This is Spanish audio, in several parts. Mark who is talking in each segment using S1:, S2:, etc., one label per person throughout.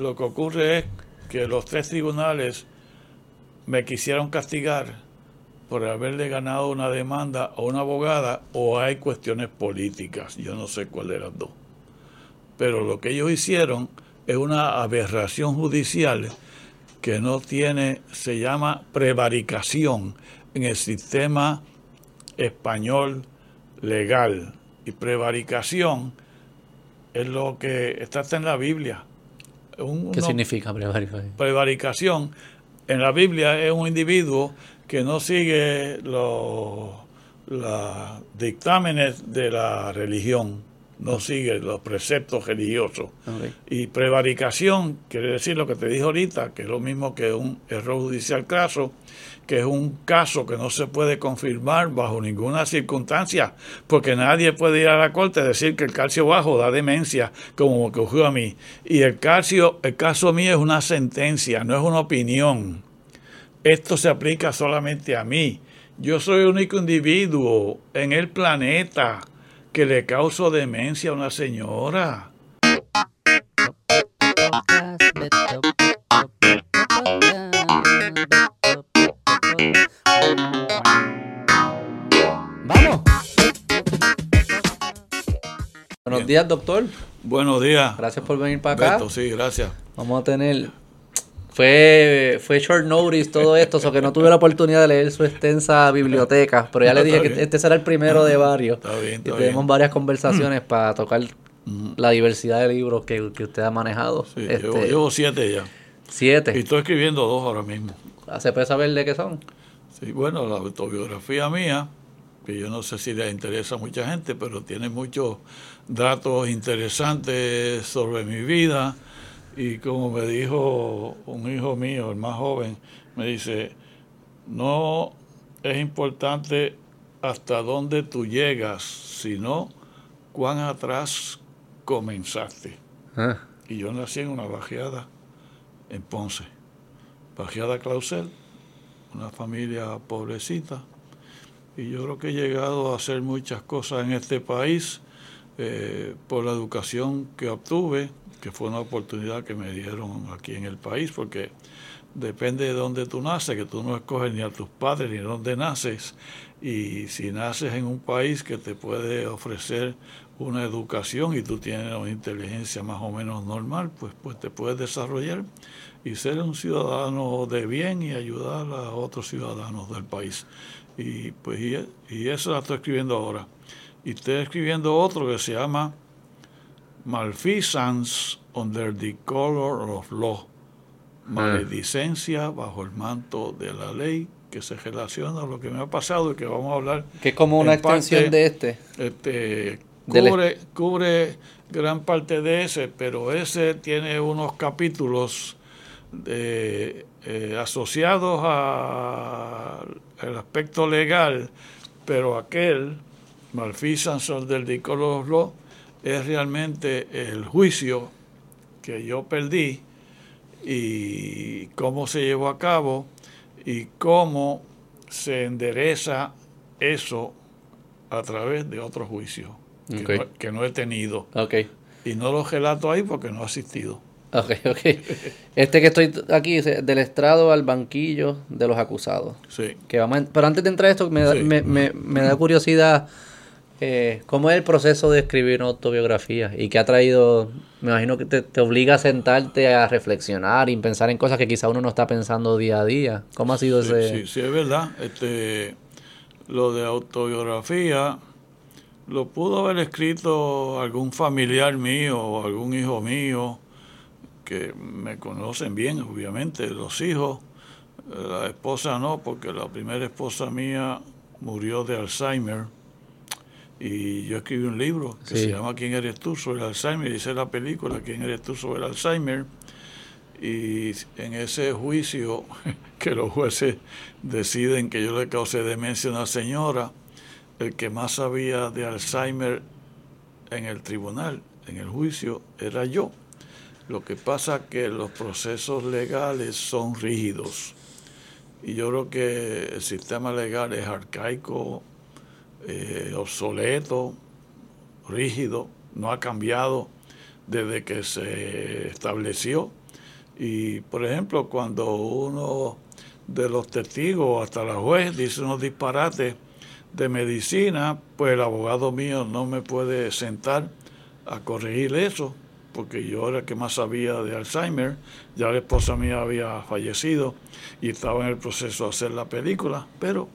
S1: Lo que ocurre es que los tres tribunales me quisieron castigar por haberle ganado una demanda a una abogada o hay cuestiones políticas. Yo no sé cuál de las dos. Pero lo que ellos hicieron es una aberración judicial que no tiene, se llama prevaricación en el sistema español legal. Y prevaricación es lo que está en la Biblia.
S2: ¿Qué significa prevaricación?
S1: Prevaricación en la Biblia es un individuo que no sigue los, dictámenes de la religión, no sigue los preceptos religiosos. Y prevaricación quiere decir lo que te dije ahorita, que es lo mismo que un error judicial craso, que es un caso que no se puede confirmar bajo ninguna circunstancia, porque nadie puede ir a la corte a decir que el calcio bajo da demencia, como ocurrió a mí. Y el calcio, el caso mío es una sentencia, no es una opinión. Esto se aplica solamente a mí. Yo soy el único individuo en el planeta que le causo demencia a una señora.
S2: Buenos días, doctor.
S1: Buenos días.
S2: Gracias por venir para acá.
S1: sí, gracias.
S2: Vamos a tener. Fue, fue short notice todo esto, o que no tuve la oportunidad de leer su extensa biblioteca, pero ya le dije que este será el primero de varios.
S1: Está bien,
S2: y tenemos varias conversaciones para tocar la diversidad de libros que, usted ha manejado.
S1: Sí, este, llevo, siete ya.
S2: Siete.
S1: Y estoy escribiendo dos ahora mismo.
S2: ¿Se puede saber de qué son?
S1: Sí, bueno, la autobiografía mía, que yo no sé si le interesa a mucha gente, pero tiene muchos datos interesantes sobre mi vida. Y como me dijo un hijo mío, el más joven, me dice, no es importante hasta dónde tú llegas, sino cuán atrás comenzaste. Ah. Y yo nací en una bajeada en Ponce, bajeada Clausel, una familia pobrecita. Y yo creo que he llegado a hacer muchas cosas en este país eh, por la educación que obtuve, que fue una oportunidad que me dieron aquí en el país, porque depende de dónde tú naces, que tú no escoges ni a tus padres ni dónde naces. Y si naces en un país que te puede ofrecer una educación y tú tienes una inteligencia más o menos normal, pues, pues te puedes desarrollar y ser un ciudadano de bien y ayudar a otros ciudadanos del país. Y pues y, eso la estoy escribiendo ahora. Y estoy escribiendo otro que se llama Malfeasance under the color of law. Maledicencia bajo el manto de la ley que se relaciona a lo que me ha pasado y que vamos a hablar.
S2: Que es como una extensión de este.
S1: Este cubre, cubre gran parte de ese, pero ese tiene unos capítulos de, eh, asociados al aspecto legal, pero aquel, Malfeasance del Dicolos Law, es realmente el juicio que yo perdí y cómo se llevó a cabo y cómo se endereza eso a través de otro juicio que, no, he tenido. Y no lo relato ahí porque no he asistido.
S2: Ok, ok. Este que estoy aquí dice, del estrado al banquillo de los acusados.
S1: Sí.
S2: Que vamos pero antes de entrar a esto, me me, me, da curiosidad eh, cómo es el proceso de escribir una autobiografía y qué ha traído, me imagino que te, obliga a sentarte a reflexionar y pensar en cosas que quizá uno no está pensando día a día. ¿Cómo ha sido ese...?
S1: Sí, sí, es verdad. Este, lo de autobiografía lo pudo haber escrito algún familiar mío o algún hijo mío que me conocen bien, obviamente, los hijos, la esposa no, porque la primera esposa mía murió de Alzheimer y yo escribí un libro que se llama ¿Quién eres tú sobre el Alzheimer? Y hice la película ¿Quién eres tú sobre el Alzheimer? Y en ese juicio que los jueces deciden que yo le causé demencia a una señora, el que más sabía de Alzheimer en el tribunal, en el juicio, era yo. Lo que pasa que los procesos legales son rígidos y yo creo que el sistema legal es arcaico, eh, obsoleto, rígido, no ha cambiado desde que se estableció. Y, por ejemplo, cuando uno de los testigos, hasta la juez, dice unos disparates de medicina, pues el abogado mío no me puede sentar a corregir eso, porque yo era el que más sabía de Alzheimer, ya la esposa mía había fallecido y estaba en el proceso de hacer la película, pero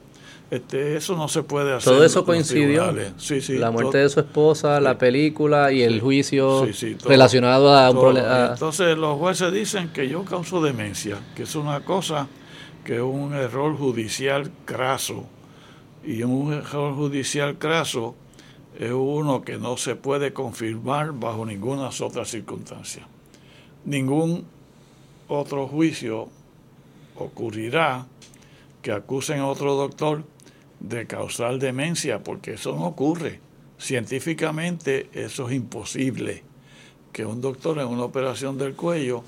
S1: este, eso no se puede hacer.
S2: Todo eso coincidió. Sí, sí, la muerte de su esposa, la película y el juicio relacionado a un problema.
S1: Entonces los jueces dicen que yo causo demencia, que es una cosa que es un error judicial craso. Y un error judicial craso es uno que no se puede confirmar bajo ninguna otra circunstancia. Ningún otro juicio ocurrirá que acusen a otro doctor de causar demencia, porque eso no ocurre. Científicamente eso es imposible, que un doctor en una operación del cuello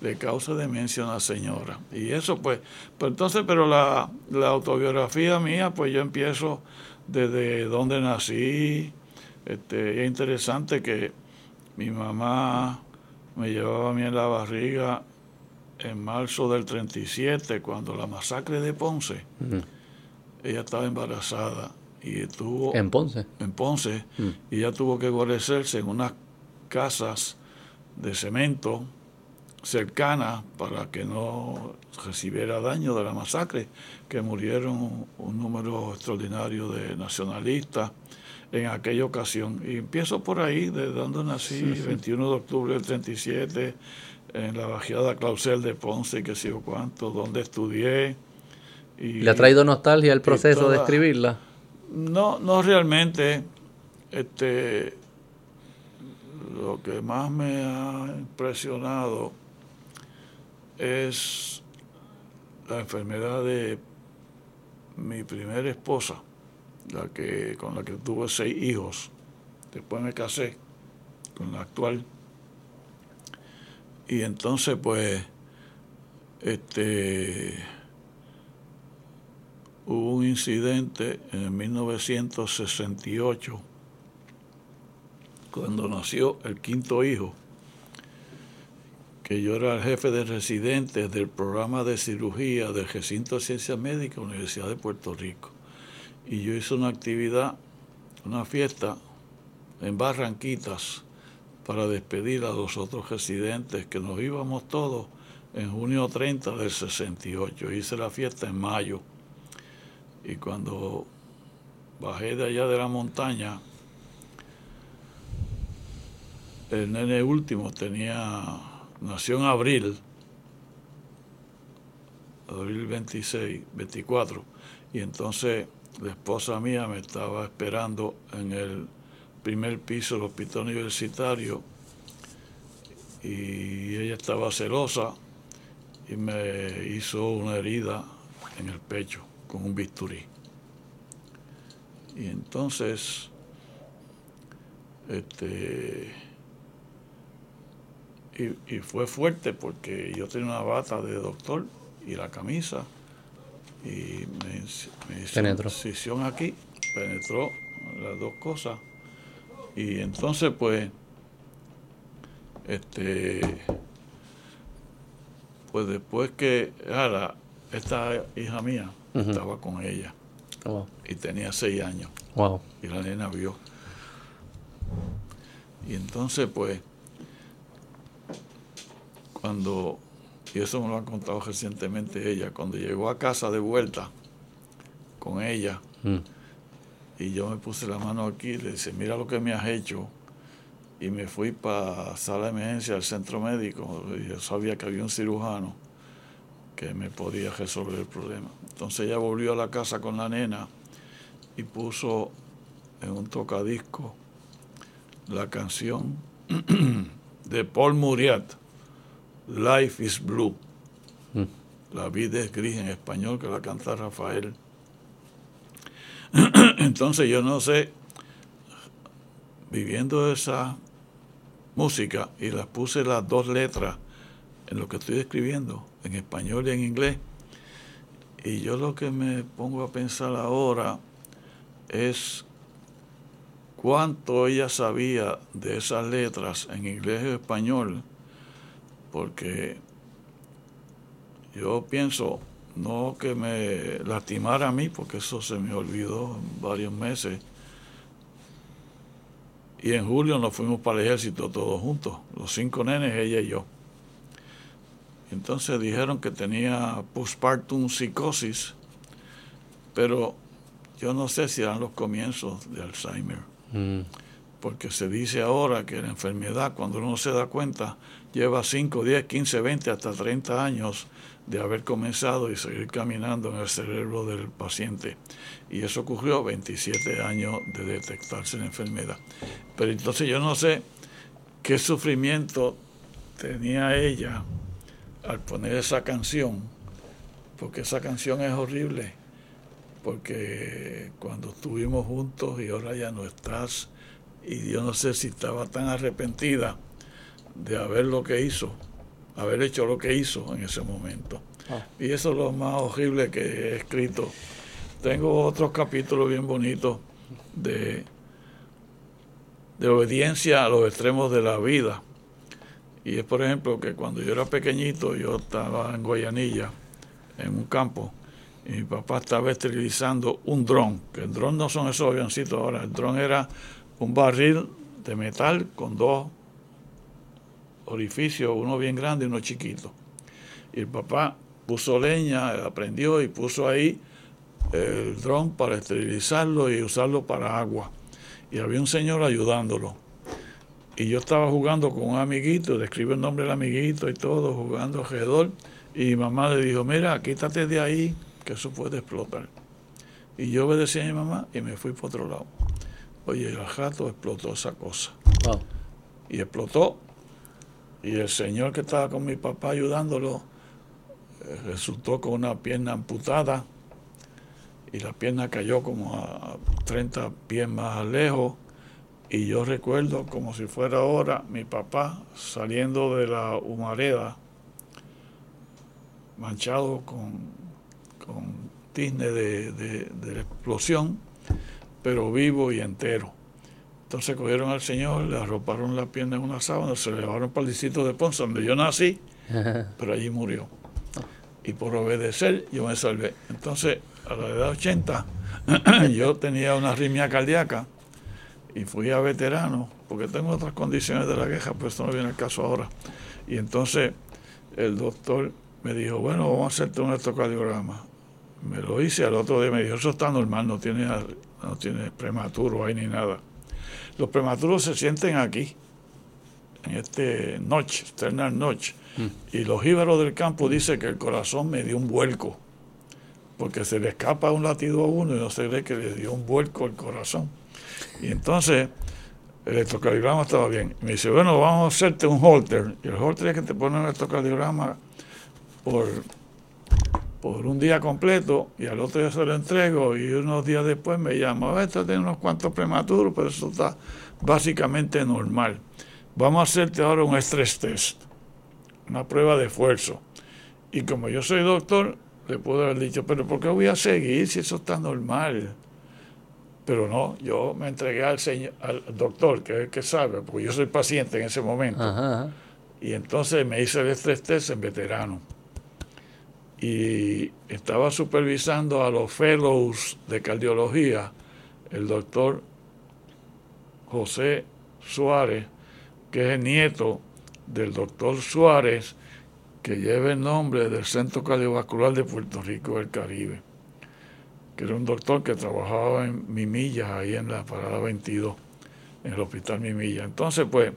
S1: le causa demencia a una señora. Y eso pues, pues entonces, pero la, la autobiografía mía, pues yo empiezo desde donde nací. Este, es interesante que mi mamá me llevaba a mí en la barriga en marzo del 37, cuando la masacre de Ponce ella estaba embarazada y estuvo...
S2: ¿En Ponce?
S1: En Ponce. Mm. Y ella tuvo que guarecerse en unas casas de cemento cercanas para que no recibiera daño de la masacre, que murieron un número extraordinario de nacionalistas en aquella ocasión. Y empiezo por ahí, de donde nací, 21 de octubre del 37, en la bajeada Clausel de Ponce, que sé yo cuánto, donde estudié
S2: ¿Le ha traído nostalgia el proceso de escribirla?
S1: No, no realmente. Este, lo que más me ha impresionado es la enfermedad de mi primera esposa, la que con la que tuve seis hijos. Después me casé con la actual. Y entonces, pues, este incidente en 1968, cuando nació el quinto hijo, que yo era el jefe de residentes del programa de cirugía del recinto de ciencias médicas Universidad de Puerto Rico. Y yo hice una actividad, una fiesta en Barranquitas para despedir a los otros residentes que nos íbamos todos en junio 30 del 68. Hice la fiesta en mayo y cuando bajé de allá de la montaña, el nene último tenía, nació en abril, abril 26, 24, y entonces la esposa mía me estaba esperando en el primer piso del hospital universitario. Y ella estaba celosa y me hizo una herida en el pecho con un bisturí. Y entonces, este, y, fue fuerte porque yo tenía una bata de doctor y la camisa y me, me hizo una aquí, penetró las dos cosas. Y entonces pues, este, pues después que, ahora, esta hija mía, estaba con ella. Oh. Y tenía seis años. Y la nena vio. Y entonces, pues, cuando, y eso me lo ha contado recientemente ella, cuando llegó a casa de vuelta con ella, mm. y yo me puse la mano aquí, le dice, mira lo que me has hecho. Y me fui para sala de emergencia al centro médico, y yo sabía que había un cirujano que me podía resolver el problema. Entonces ella volvió a la casa con la nena y puso en un tocadisco la canción de Paul Muriat, Life is Blue. Mm. La vida es gris en español, que la canta Rafael. Entonces yo no sé, viviendo esa música y las puse las dos letras en lo que estoy escribiendo, en español y en inglés. Y yo lo que me pongo a pensar ahora es cuánto ella sabía de esas letras en inglés y español, porque yo pienso no que me lastimara a mí, porque eso se me olvidó en varios meses. Y en julio nos fuimos para el ejército todos juntos, los cinco nenes, ella y yo. Entonces dijeron que tenía postpartum psicosis, pero yo no sé si eran los comienzos de Alzheimer. Mm. Porque se dice ahora que la enfermedad, cuando uno se da cuenta, lleva 5, 10, 15, 20, hasta 30 años de haber comenzado y seguir caminando en el cerebro del paciente. Y eso ocurrió 27 años de detectarse la enfermedad. Pero entonces yo no sé qué sufrimiento tenía ella al poner esa canción, porque esa canción es horrible, porque cuando estuvimos juntos y ahora ya no estás, y yo no sé si estaba tan arrepentida de haber lo que hizo, haber hecho lo que hizo en ese momento. Ah. Y eso es lo más horrible que he escrito. Tengo otros capítulos bien bonitos de, de obediencia a los extremos de la vida. Y es, por ejemplo, que cuando yo era pequeñito, yo estaba en Guayanilla, en un campo, y mi papá estaba esterilizando un dron, que el dron no son esos avioncitos ahora, el dron era un barril de metal con dos orificios, uno bien grande y uno chiquito. Y el papá puso leña, aprendió y puso ahí el dron para esterilizarlo y usarlo para agua. Y había un señor ayudándolo. Y yo estaba jugando con un amiguito, le escribo el nombre del amiguito y todo, jugando alrededor. Y mi mamá le dijo, mira, quítate de ahí, que eso puede explotar. Y yo obedecí a mi mamá y me fui por otro lado. Oye, el rato explotó esa cosa. Y explotó y el señor que estaba con mi papá ayudándolo eh, resultó con una pierna amputada y la pierna cayó como a 30 pies más lejos. Y yo recuerdo como si fuera ahora mi papá saliendo de la humareda, manchado con, con tizne de, de la explosión, pero vivo y entero. Entonces cogieron al Señor, le arroparon la pierna en una sábana, se le llevaron para el distrito de Ponce, donde yo nací, pero allí murió. Y por obedecer, yo me salvé. Entonces, a la edad de 80, yo tenía una arritmia cardíaca y fui a veterano, porque tengo otras condiciones de la queja, pues esto no viene al caso ahora. Y entonces el doctor me dijo, bueno, vamos a hacerte un electrocardiograma. Me lo hice, al otro día me dijo, eso está normal, no tiene, no tiene prematuro ahí ni nada. Los prematuros se sienten aquí, en este noche, externa noche. Mm. Y los íbaros del campo dicen que el corazón me dio un vuelco, porque se le escapa un latido a uno y no se ve que le dio un vuelco el corazón. Y entonces el electrocardiograma estaba bien. Me dice, bueno, vamos a hacerte un holter. Y el holter es que te pone el electrocardiograma por por un día completo y al otro día se lo entrego y unos días después me llama, esto tiene unos cuantos prematuros, pero eso está básicamente normal. Vamos a hacerte ahora un stress test, una prueba de esfuerzo. Y como yo soy doctor, le puedo haber dicho, pero ¿por qué voy a seguir si eso está normal? Pero no, yo me entregué al, señor, al doctor, que es el que sabe, porque yo soy paciente en ese momento. Y entonces me hice el estrés test en veterano. Y estaba supervisando a los fellows de cardiología el doctor José Suárez, que es el nieto del doctor Suárez, que lleva el nombre del Centro Cardiovascular de Puerto Rico del Caribe, que era un doctor que trabajaba en Mimilla, ahí en la parada 22, en el hospital Mimilla. Entonces, pues,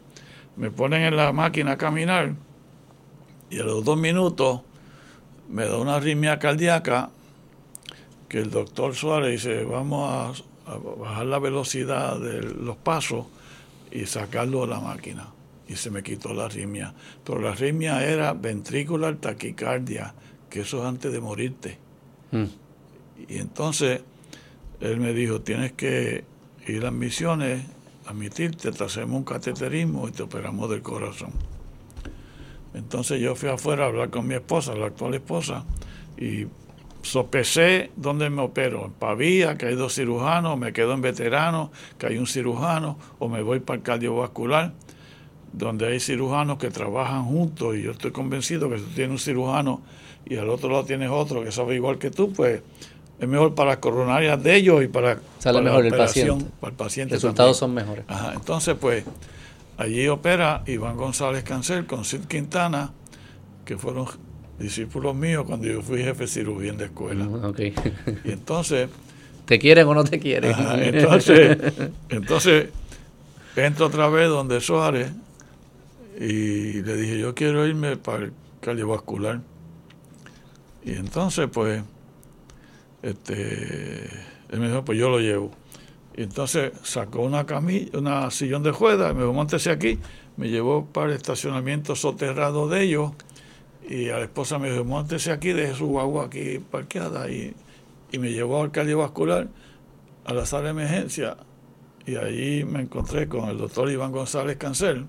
S1: me ponen en la máquina a caminar y a los dos minutos me da una arritmia cardíaca que el doctor Suárez dice, vamos a, bajar la velocidad de los pasos y sacarlo de la máquina. Y se me quitó la arritmia. Pero la arritmia era ventricular taquicardia, que eso es antes de morirte. Mm. Y entonces él me dijo, tienes que ir a misiones, admitirte, te hacemos un cateterismo y te operamos del corazón. Entonces yo fui afuera a hablar con mi esposa, la actual esposa, y sopesé dónde me opero. En Pavía, que hay dos cirujanos, me quedo en veterano, que hay un cirujano, o me voy para el cardiovascular. donde hay cirujanos que trabajan juntos y yo estoy convencido que si tú tienes un cirujano y al otro lado tienes otro que sabe igual que tú, pues es mejor para las coronarias de ellos y para,
S2: Sale mejor el paciente.
S1: Para el paciente
S2: resultados son mejores.
S1: Ajá, entonces, pues, allí opera Iván González Cancel con Sid Quintana, que fueron discípulos míos cuando yo fui jefe de en la escuela.
S2: Okay.
S1: Y entonces...
S2: ¿Te quieren o no te quieren?
S1: entonces, entonces, entro otra vez donde Suárez y le dije, yo quiero irme para el cardiovascular. Y entonces, pues, este, él me dijo, pues yo lo llevo. Y entonces sacó una camilla, una sillón de juega, me dijo, montese aquí, me llevó para el estacionamiento soterrado de ellos, y a la esposa me dijo, montese aquí, deje su guagua aquí parqueada, y, y me llevó al cardiovascular, a la sala de emergencia, y allí me encontré con el doctor Iván González Cancel,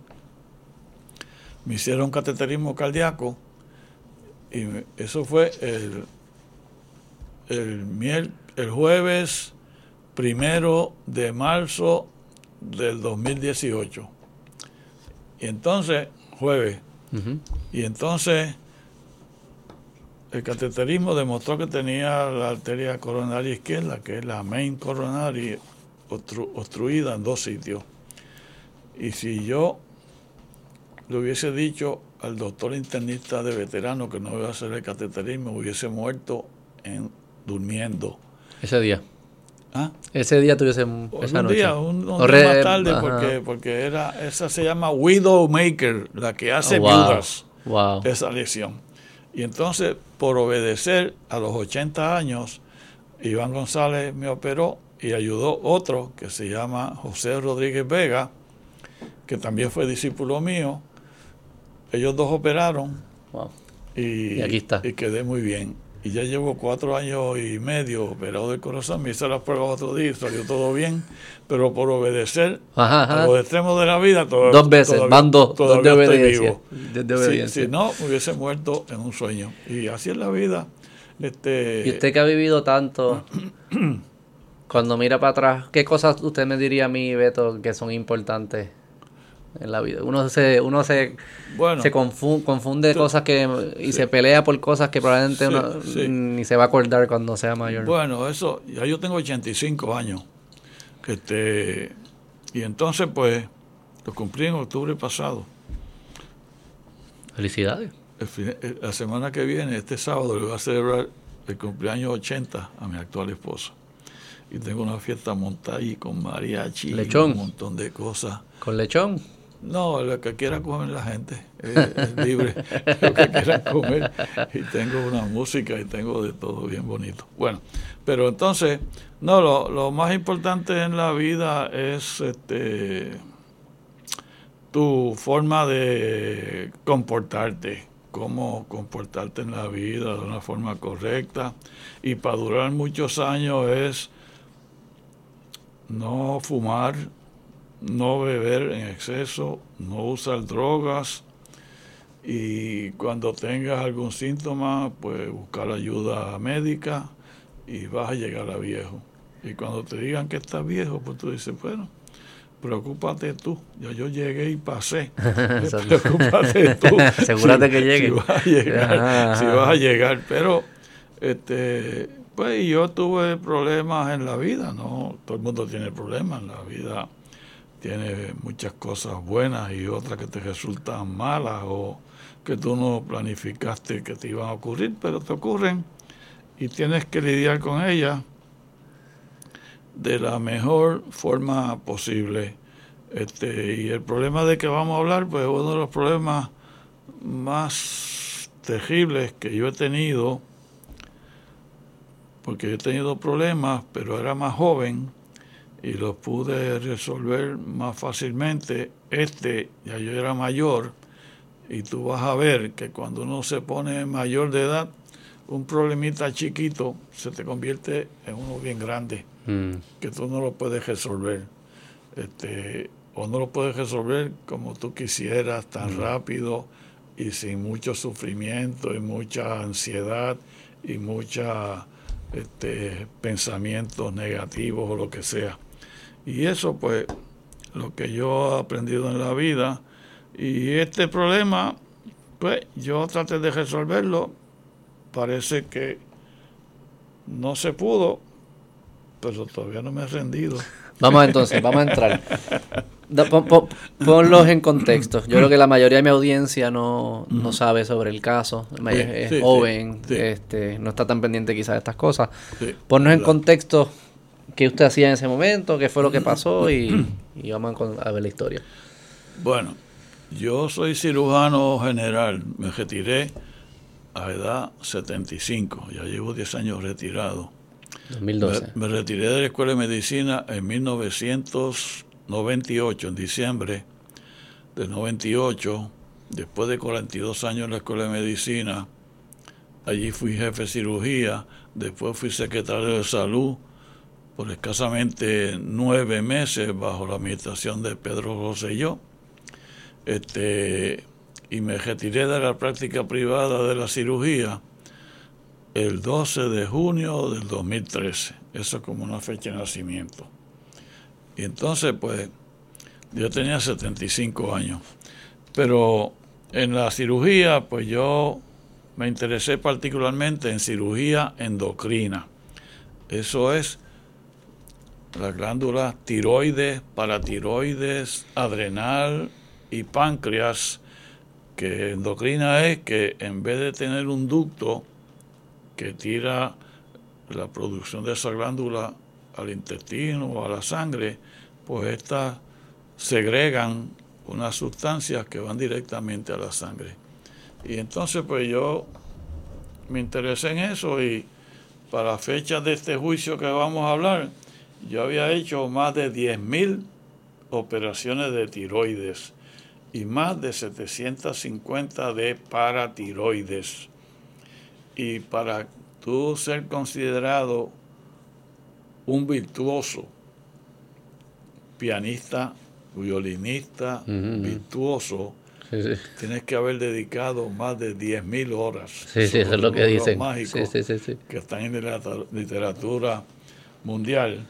S1: me hicieron cateterismo cardíaco, y eso fue el el, el jueves primero de marzo del 2018. Y entonces, jueves, y entonces el cateterismo demostró que tenía la arteria coronaria izquierda, que es la main coronaria, obstruida en dos sitios. Y si yo le hubiese dicho al doctor internista de veterano que no iba a hacer el cateterismo, hubiese muerto en durmiendo.
S2: Ese día.
S1: ¿Ah?
S2: Ese día tuviese esa
S1: un
S2: noche.
S1: Día, un, día más tarde, porque, porque era, esa se llama Widowmaker, la que hace
S2: oh,
S1: viudas,
S2: wow.
S1: esa lesión. Y entonces, por obedecer a los 80 años, Iván González me operó y ayudó otro que se llama José Rodríguez Vega, que también fue discípulo mío. Ellos dos operaron
S2: wow.
S1: y,
S2: y, aquí está.
S1: y quedé muy bien y ya llevo cuatro años y medio operado del corazón. Me hice las pruebas otro día y salió todo bien, pero por obedecer
S2: ajá, ajá.
S1: a los extremos de la vida, todo,
S2: dos veces,
S1: todavía,
S2: van dos, dos de obediencia.
S1: Vivo.
S2: De, de obediencia.
S1: Si, si, no, hubiese muerto en un sueño. Y así es la vida. Este,
S2: y usted que ha vivido tanto, cuando mira para atrás, ¿qué cosas usted me diría a mí, Beto, que son importantes? En la vida. Uno se, uno se,
S1: bueno,
S2: se confunde, confunde tú, cosas que y sí. se pelea por cosas que probablemente sí, uno sí. ni se va a acordar cuando sea mayor.
S1: Bueno, eso, ya yo tengo 85 años. Este, y entonces, pues, lo cumplí en octubre pasado.
S2: Felicidades.
S1: El, la semana que viene, este sábado, le voy a celebrar el cumpleaños 80 a mi actual esposa. Y tengo una fiesta montada ahí con mariachi
S2: lechón.
S1: y un montón de cosas.
S2: ¿Con lechón?
S1: No, lo que quiera comer la gente, es, es libre, lo que quieran comer. Y tengo una música y tengo de todo bien bonito. Bueno, pero entonces, no, lo, lo más importante en la vida es este tu forma de comportarte, cómo comportarte en la vida de una forma correcta. Y para durar muchos años es no fumar, no beber en exceso, no usar drogas y cuando tengas algún síntoma, pues buscar ayuda médica y vas a llegar a viejo. Y cuando te digan que estás viejo, pues tú dices, bueno, preocúpate tú, ya yo llegué y pasé. preocúpate tú.
S2: Asegúrate
S1: si,
S2: que llegue.
S1: Si vas a llegar, ajá, si vas a llegar. Pero este pues yo tuve problemas en la vida, ¿no? Todo el mundo tiene problemas en la vida tiene muchas cosas buenas y otras que te resultan malas o que tú no planificaste que te iban a ocurrir, pero te ocurren y tienes que lidiar con ellas de la mejor forma posible. Este, y el problema de que vamos a hablar, pues es uno de los problemas más terribles que yo he tenido, porque he tenido problemas, pero era más joven y los pude resolver más fácilmente. Este, ya yo era mayor, y tú vas a ver que cuando uno se pone mayor de edad, un problemita chiquito se te convierte en uno bien grande,
S2: mm.
S1: que tú no lo puedes resolver. Este, o no lo puedes resolver como tú quisieras, tan mm. rápido y sin mucho sufrimiento y mucha ansiedad y mucha este, pensamientos negativos o lo que sea. Y eso, pues, lo que yo he aprendido en la vida Y este problema, pues yo traté de resolverlo. Parece que no se pudo, pero todavía no me he rendido.
S2: Vamos entonces, vamos a entrar. ponlos en contexto. Yo creo que la mayoría de mi audiencia no, sabe sobre el caso. Es, joven, Este, no está tan pendiente quizás de estas cosas. Ponnos en contexto qué usted hacía en ese momento, qué fue lo que pasó y, vamos a ver la historia.
S1: Bueno, yo soy cirujano general. Me retiré a edad 75. Ya llevo 10 años retirado.
S2: 2012.
S1: Me, retiré de la Escuela de Medicina en 1998, en diciembre de 98, después de 42 años en la Escuela de Medicina. Allí fui jefe de cirugía, después fui secretario de salud por escasamente nueve meses bajo la administración de Pedro Rosselló. Este, y me retiré de la práctica privada de la cirugía el 12 de junio del 2013. Eso es como una fecha de nacimiento. Y entonces, pues, yo tenía 75 años. Pero en la cirugía, pues yo me interesé particularmente en cirugía endocrina. Eso es las glándulas tiroides, paratiroides, adrenal y páncreas, que endocrina es que en vez de tener un ducto, que tira la producción de esa glándula al intestino o a la sangre, pues estas segregan unas sustancias que van directamente a la sangre. Y entonces pues yo me interesé en eso y para la fecha de este juicio que vamos a hablar, yo había hecho más de 10.000 operaciones de tiroides y más de 750 de paratiroides. Y para tú ser considerado un virtuoso, pianista, violinista, virtuoso, tienes que haber dedicado más de 10.000 horas.
S2: Sí, sí, eso es lo que dicen.
S1: Mágicos que están en la literatura mundial.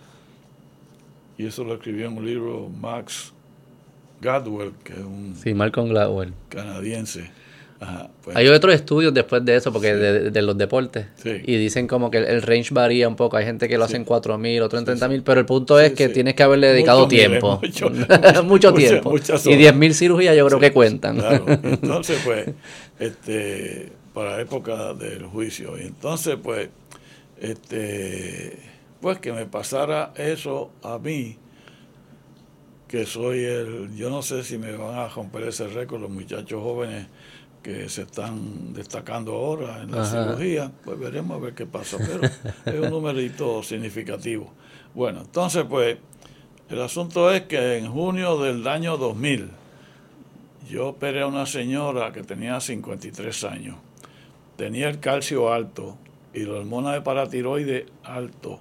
S1: Y eso lo escribió en un libro Max Gadwell, que es un
S2: sí, Malcolm Gladwell.
S1: canadiense
S2: pues. Hay otros estudios después de eso, porque de, los deportes. Y dicen como que el, range varía un poco. Hay gente que lo hace en 4.000, otro en 30.000, pero el punto es que tienes que haberle dedicado tiempo. mucho, tiempo. y 10.000 cirugías yo creo que cuentan.
S1: Entonces, pues, este, para la época del juicio. Y entonces, pues, este, pues que me pasara eso a mí que soy el, yo no sé si me van a romper ese récord los muchachos jóvenes que se están destacando ahora en la cirugía, pues veremos a ver qué pasa, pero es un numerito significativo. Bueno, entonces pues el asunto es que en junio del año 2000 yo operé a una señora que tenía 53 años, tenía el calcio alto y la hormona de paratiroide alto,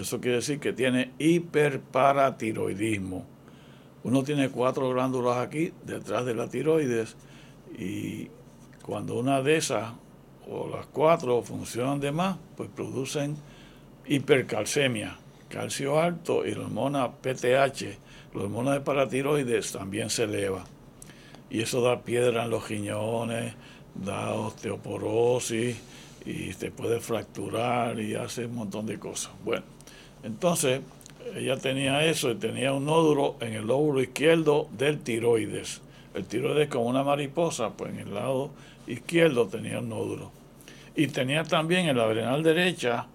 S1: eso quiere decir que tiene hiperparatiroidismo. Uno tiene cuatro glándulas aquí detrás de la tiroides y cuando una de esas o las cuatro funcionan de más, pues producen hipercalcemia, calcio alto y la hormona PTH, la hormona de paratiroides también se eleva. Y eso da piedra en los riñones, da osteoporosis y te puede fracturar y hace un montón de cosas. Bueno, entonces ella tenía eso y tenía un nódulo en el lóbulo izquierdo del tiroides. El tiroides como una mariposa, pues en el lado izquierdo tenía un nódulo. Y tenía también en la adrenal derecha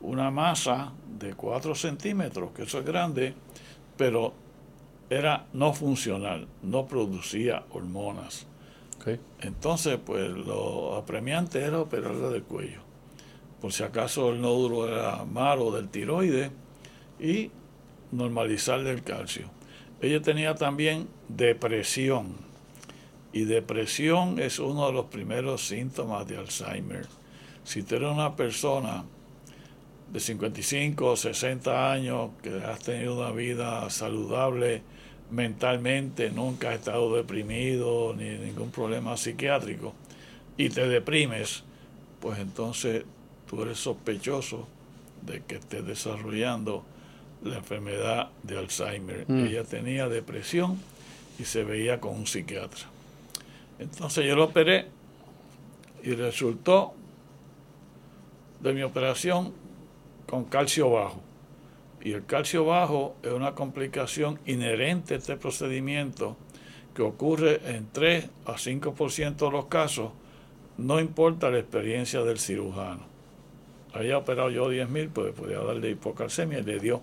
S1: una masa de 4 centímetros, que eso es grande, pero era no funcional, no producía hormonas. Entonces, pues lo apremiante era operarla del cuello. Por si acaso el nódulo era malo del tiroides y normalizarle el calcio. Ella tenía también depresión y depresión es uno de los primeros síntomas de Alzheimer. Si tú eres una persona de 55 o 60 años que has tenido una vida saludable mentalmente, nunca has estado deprimido ni ningún problema psiquiátrico y te deprimes, pues entonces tú eres sospechoso de que estés desarrollando la enfermedad de Alzheimer. Mm. Ella tenía depresión y se veía con un psiquiatra. Entonces yo lo operé y resultó de mi operación con calcio bajo. Y el calcio bajo es una complicación inherente a este procedimiento que ocurre en 3 a 5% de los casos, no importa la experiencia del cirujano. Había operado yo 10.000, pues podía darle hipocalcemia y le dio.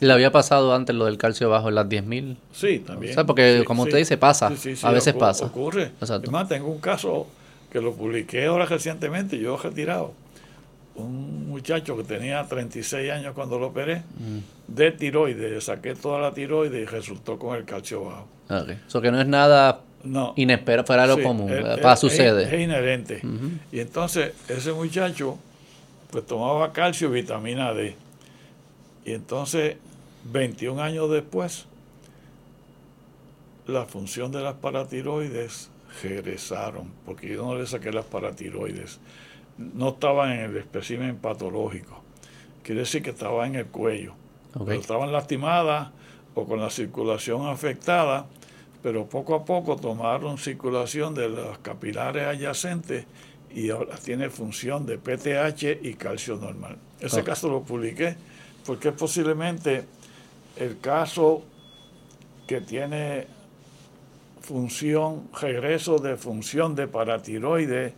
S2: ¿Le había pasado antes lo del calcio bajo en las 10.000?
S1: Sí, también.
S2: O sea, porque como usted dice, pasa. a veces pasa.
S1: Ocurre. Además, tengo un caso que lo publiqué ahora recientemente, yo he retirado un muchacho que tenía 36 años cuando lo operé, mm. de tiroides, saqué toda la tiroides y resultó con el calcio bajo.
S2: Eso que no es nada inesperado, fuera lo común, para suceder.
S1: Es, inherente. Y entonces ese muchacho pues tomaba calcio y vitamina D. Y entonces, 21 años después, la función de las paratiroides regresaron, porque yo no le saqué las paratiroides no estaba en el espécimen patológico. Quiere decir que estaba en el cuello. estaban lastimadas o con la circulación afectada, pero poco a poco tomaron circulación de los capilares adyacentes y ahora tiene función de PTH y calcio normal. Ese caso lo publiqué porque es posiblemente el caso que tiene función, regreso de función de paratiroides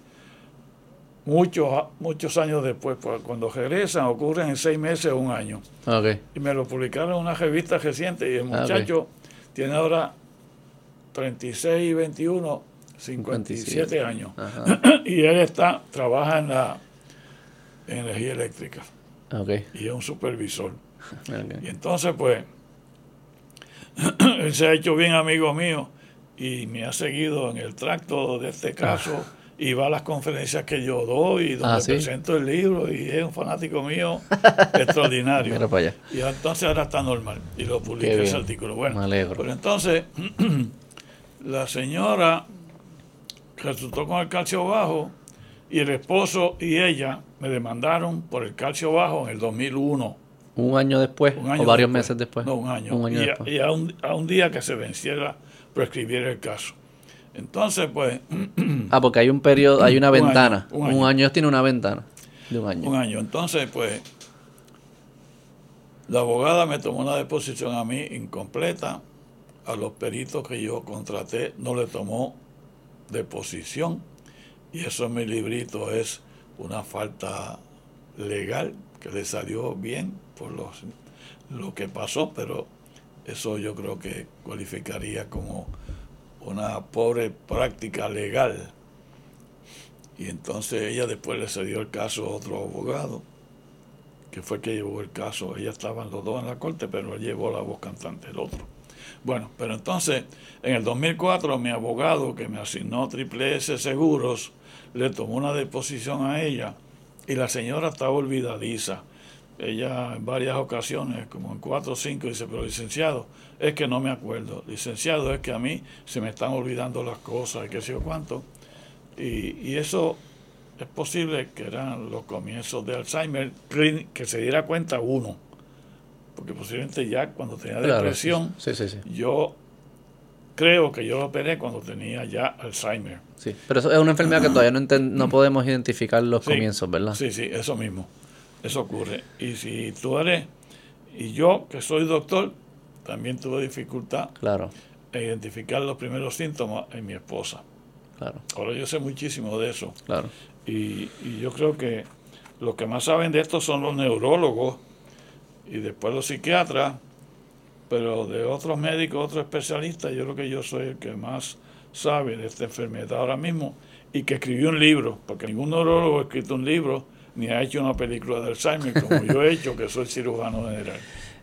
S1: muchos, muchos años después, pues, cuando regresan, ocurren en seis meses o un año. Y me lo publicaron en una revista reciente y el muchacho tiene ahora 36 y 21, 57 años. y él está, trabaja en la energía eléctrica. Y es un supervisor. Y entonces, pues, él se ha hecho bien amigo mío y me ha seguido en el tracto de este caso y va a las conferencias que yo doy, donde ah, presento el libro, y es un fanático mío extraordinario. Y entonces ahora está normal, y lo publiqué ese artículo. Bueno, pero entonces, la señora resultó con el calcio bajo, y el esposo y ella me demandaron por el calcio bajo en el 2001.
S2: ¿Un año después? ¿O varios meses después?
S1: No, un año. y, a, un, a un día que se venciera, prescribiera el caso. Entonces, pues...
S2: ah, porque hay un periodo, hay una ventana. un, año. tiene una ventana de un año.
S1: Un año. Entonces, pues, la abogada me tomó una deposición a mí incompleta. A los peritos que yo contraté no le tomó deposición. Y eso en mi librito es una falta legal que le salió bien por los, lo que pasó, pero eso yo creo que cualificaría como una pobre práctica legal. Y entonces ella después le cedió el caso a otro abogado, que fue que llevó el caso. Ella estaban los dos en la corte, pero él llevó la voz cantante, el otro. Bueno, pero entonces, en el 2004, mi abogado que me asignó Triple S Seguros, le tomó una deposición a ella y la señora estaba olvidadiza. Ella en varias ocasiones, como en cuatro o cinco, dice, pero licenciado, es que no me acuerdo. Licenciado, es que a mí se me están olvidando las cosas, qué sé yo cuánto. Y, y eso es posible que eran los comienzos de Alzheimer, que se diera cuenta uno. Porque posiblemente ya cuando tenía depresión, yo creo que yo lo operé cuando tenía ya Alzheimer.
S2: Sí, pero eso es una enfermedad que todavía no, no podemos identificar los comienzos, ¿verdad?
S1: Sí, sí, eso mismo. Eso ocurre. Y si tú eres, y yo que soy doctor, también tuve dificultad
S2: claro.
S1: en identificar los primeros síntomas en mi esposa.
S2: Claro.
S1: Ahora yo sé muchísimo de eso.
S2: Claro.
S1: Y, y yo creo que los que más saben de esto son los neurólogos y después los psiquiatras, pero de otros médicos, otros especialistas, yo creo que yo soy el que más sabe de esta enfermedad ahora mismo y que escribió un libro, porque ningún neurólogo ha escrito un libro ni ha hecho una película de Alzheimer como yo he hecho, que soy cirujano general.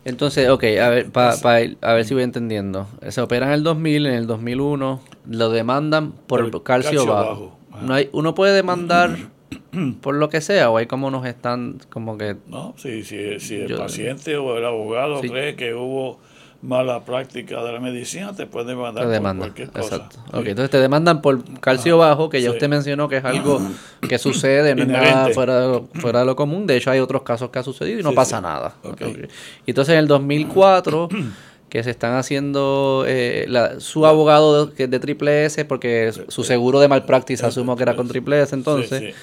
S2: Entonces, ok, a ver, pa, a ver si voy entendiendo. Se opera en el 2000, en el 2001, lo demandan por, el calcio, bajo. No hay, ¿Uno puede demandar por lo que sea o hay como nos están, como que...
S1: No, si, si, si el paciente o el abogado cree que hubo mala práctica de la medicina, te pueden demandar por cualquier cosa. Exacto.
S2: entonces te demandan por calcio bajo, que ya usted mencionó que es algo que sucede, no es nada fuera de, lo, fuera de lo común. De hecho, hay otros casos que ha sucedido y no pasa nada. Y entonces en el 2004 que se están haciendo eh, su abogado de, de triple S, porque su seguro de malpractice asumo que era con triple S entonces,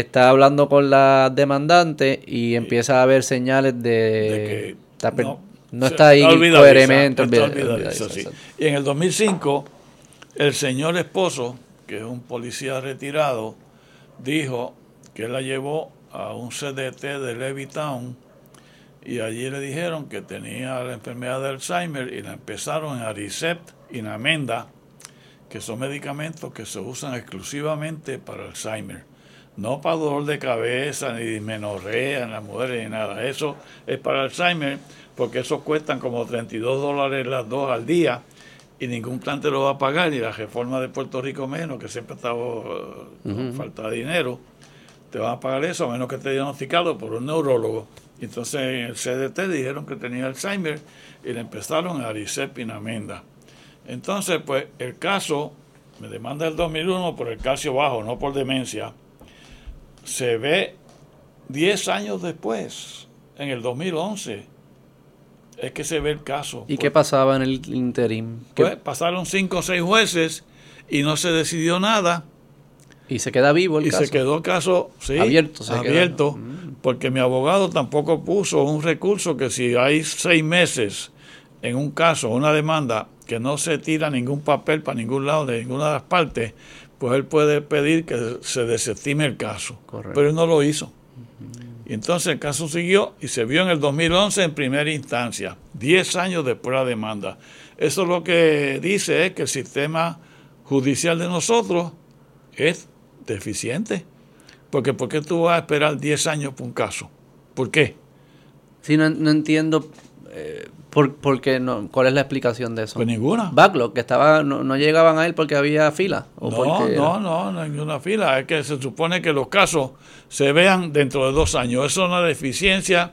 S2: está hablando con la demandante y empieza a haber señales de, que no, está ahí coherentemente.
S1: y en el 2005, el señor esposo, que es un policía retirado, dijo que la llevó a un CDT de Levittown y allí le dijeron que tenía la enfermedad de Alzheimer y la empezaron en Aricept y Namenda, que son medicamentos que se usan exclusivamente para Alzheimer. No para dolor de cabeza, ni dismenorrea en las mujeres, ni nada. Eso es para Alzheimer, porque esos cuestan como 32 dólares las dos al día y ningún plan te lo va a pagar, y la reforma de Puerto Rico menos, que siempre estaba uh, falta de dinero, te van a pagar eso a menos que esté diagnosticado por un neurólogo. Entonces en el CDT dijeron que tenía Alzheimer y le empezaron a Aricep y Namenda. Entonces, pues el caso, me demanda el 2001 por el calcio bajo, no por demencia, se ve 10 años después, en el 2011, es que se ve el caso.
S2: ¿Y qué pasaba en el interim?
S1: Pues pasaron 5 o 6 jueces y no se decidió nada.
S2: Y se queda vivo el
S1: y
S2: caso.
S1: Y se quedó el caso, sí, abierto. abierto mm. Porque mi abogado tampoco puso un recurso que si hay seis meses en un caso, una demanda, que no se tira ningún papel para ningún lado de ninguna de las partes, pues él puede pedir que se desestime el caso. Pero él no lo hizo. Y entonces el caso siguió y se vio en el 2011 en primera instancia, 10 años después de la demanda. Eso lo que dice es que el sistema judicial de nosotros es deficiente. Porque ¿por qué tú vas a esperar 10 años por un caso? ¿Por qué?
S2: Sí, no, entiendo eh, por, no, cuál es la explicación de eso.
S1: Pues ninguna.
S2: Backlog, que estaba, no, llegaban a él porque había fila.
S1: ¿o no, no, no, no, ninguna fila. Es que se supone que los casos se vean dentro de dos años. Eso es una deficiencia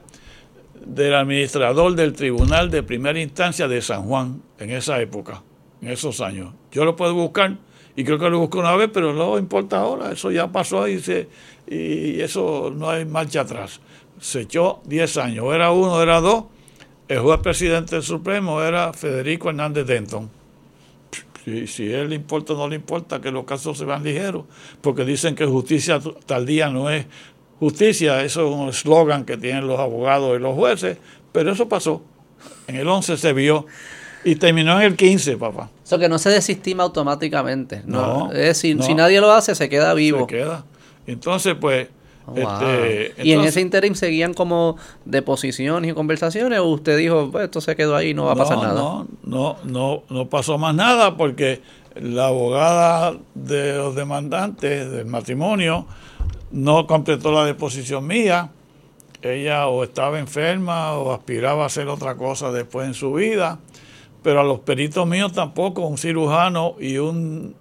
S1: del administrador del Tribunal de Primera Instancia de San Juan en esa época, en esos años. Yo lo puedo buscar y creo que lo busco una vez, pero no importa ahora, eso ya pasó y, se, y eso no hay marcha atrás. Se echó 10 años, era uno, era dos. El juez presidente del Supremo era Federico Hernández Denton. Si, él le importa o no le importa que los casos se van ligeros, porque dicen que justicia tal día no es justicia, eso es un eslogan que tienen los abogados y los jueces, pero eso pasó. En el 11 se vio y terminó en el 15, papá.
S2: Eso que no se desestima automáticamente. No, es, si, si nadie lo hace, se queda vivo.
S1: Se queda. Entonces, pues.
S2: Este, ¿Y en ese interim seguían como deposiciones y conversaciones o usted dijo, pues esto se quedó ahí, no va a pasar nada?
S1: No, no, no, no pasó más nada porque la abogada de los demandantes del matrimonio no completó la deposición mía. Ella o estaba enferma o aspiraba a hacer otra cosa después en su vida pero a los peritos míos tampoco, un cirujano y un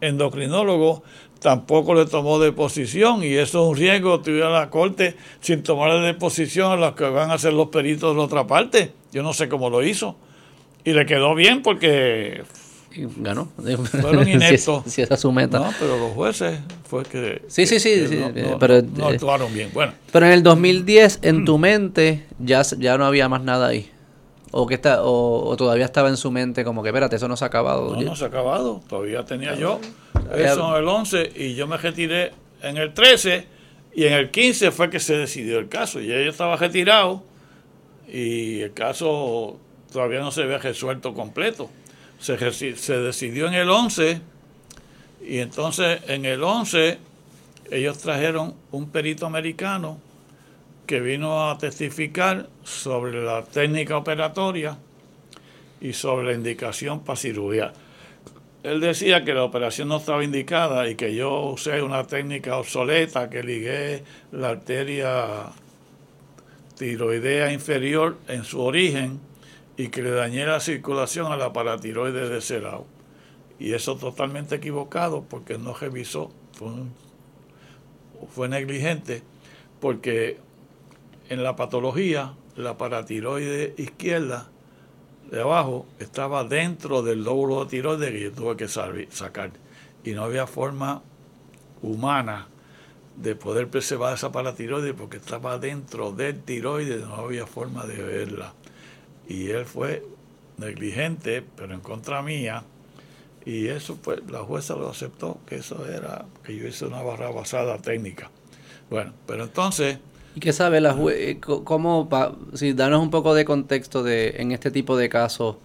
S1: endocrinólogo tampoco le tomó deposición y eso es un riesgo tuviera la corte sin tomar deposición a los que van a ser los peritos de la otra parte. Yo no sé cómo lo hizo. Y le quedó bien porque
S2: ganó.
S1: Fueron ineptos.
S2: si, esa es su meta.
S1: No, pero los jueces fue que.
S2: Sí, sí, sí.
S1: no,
S2: pero,
S1: no actuaron bien. Bueno.
S2: Pero en el 2010, en tu mente, ya, ya no había más nada ahí o que está o, todavía estaba en su mente como que espérate eso no se ha acabado
S1: no no se ha acabado todavía tenía yo eso en el 11 y yo me retiré en el 13 y en el 15 fue que se decidió el caso. Y yo estaba retirado y el caso todavía no se había resuelto completo. Se, se decidió en el 11 y entonces en el 11 ellos trajeron un perito americano que vino a testificar sobre la técnica operatoria y sobre la indicación para cirugía. Él decía que la operación no estaba indicada y que yo usé una técnica obsoleta que ligué la arteria tiroidea inferior en su origen y que le dañé la circulación a la paratiroide de ese lado. Y eso totalmente equivocado porque no revisó, fue negligente, porque en la patología, la paratiroide izquierda de abajo estaba dentro del lóbulo de tiroides que yo tuve que sacar. Y no había forma humana de poder preservar esa paratiroide porque estaba dentro del tiroides, no había forma de verla. Y él fue negligente, pero en contra mía. Y eso, pues, la jueza lo aceptó, que eso era, que yo hice una barra basada técnica. Bueno, pero entonces...
S2: ¿Y qué sabe la jueza? Eh, ¿Cómo, si danos un poco de contexto de en este tipo de casos,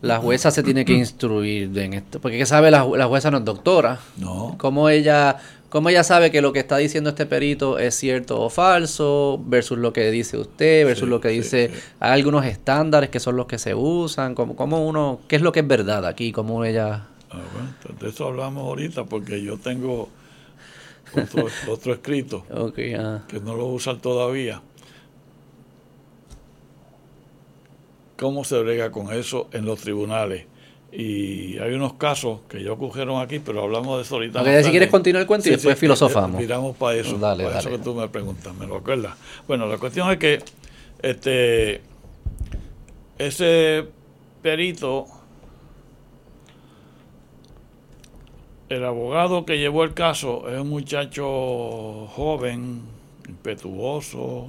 S2: la jueza se tiene que instruir en esto? Porque ¿qué sabe la, la jueza no es doctora?
S1: No.
S2: ¿Cómo ella ¿Cómo ella sabe que lo que está diciendo este perito es cierto o falso versus lo que dice usted, versus lo que dice... Hay algunos estándares que son los que se usan. ¿Cómo, cómo uno, ¿Qué es lo que es verdad aquí? ¿Cómo ella...?
S1: Ah, bueno, de eso hablamos ahorita porque yo tengo otro, otro escrito que no lo usan todavía. ¿Cómo se brega con eso en los tribunales? Y hay unos casos que ya ocurrieron aquí, pero hablamos de eso ahorita.
S2: si quieres continuar el cuento y después filosofamos.
S1: Miramos para eso, para eso que tú me preguntas, ¿me lo acuerdas? Bueno, la cuestión es que este ese perito, el abogado que llevó el caso es un muchacho joven, impetuoso,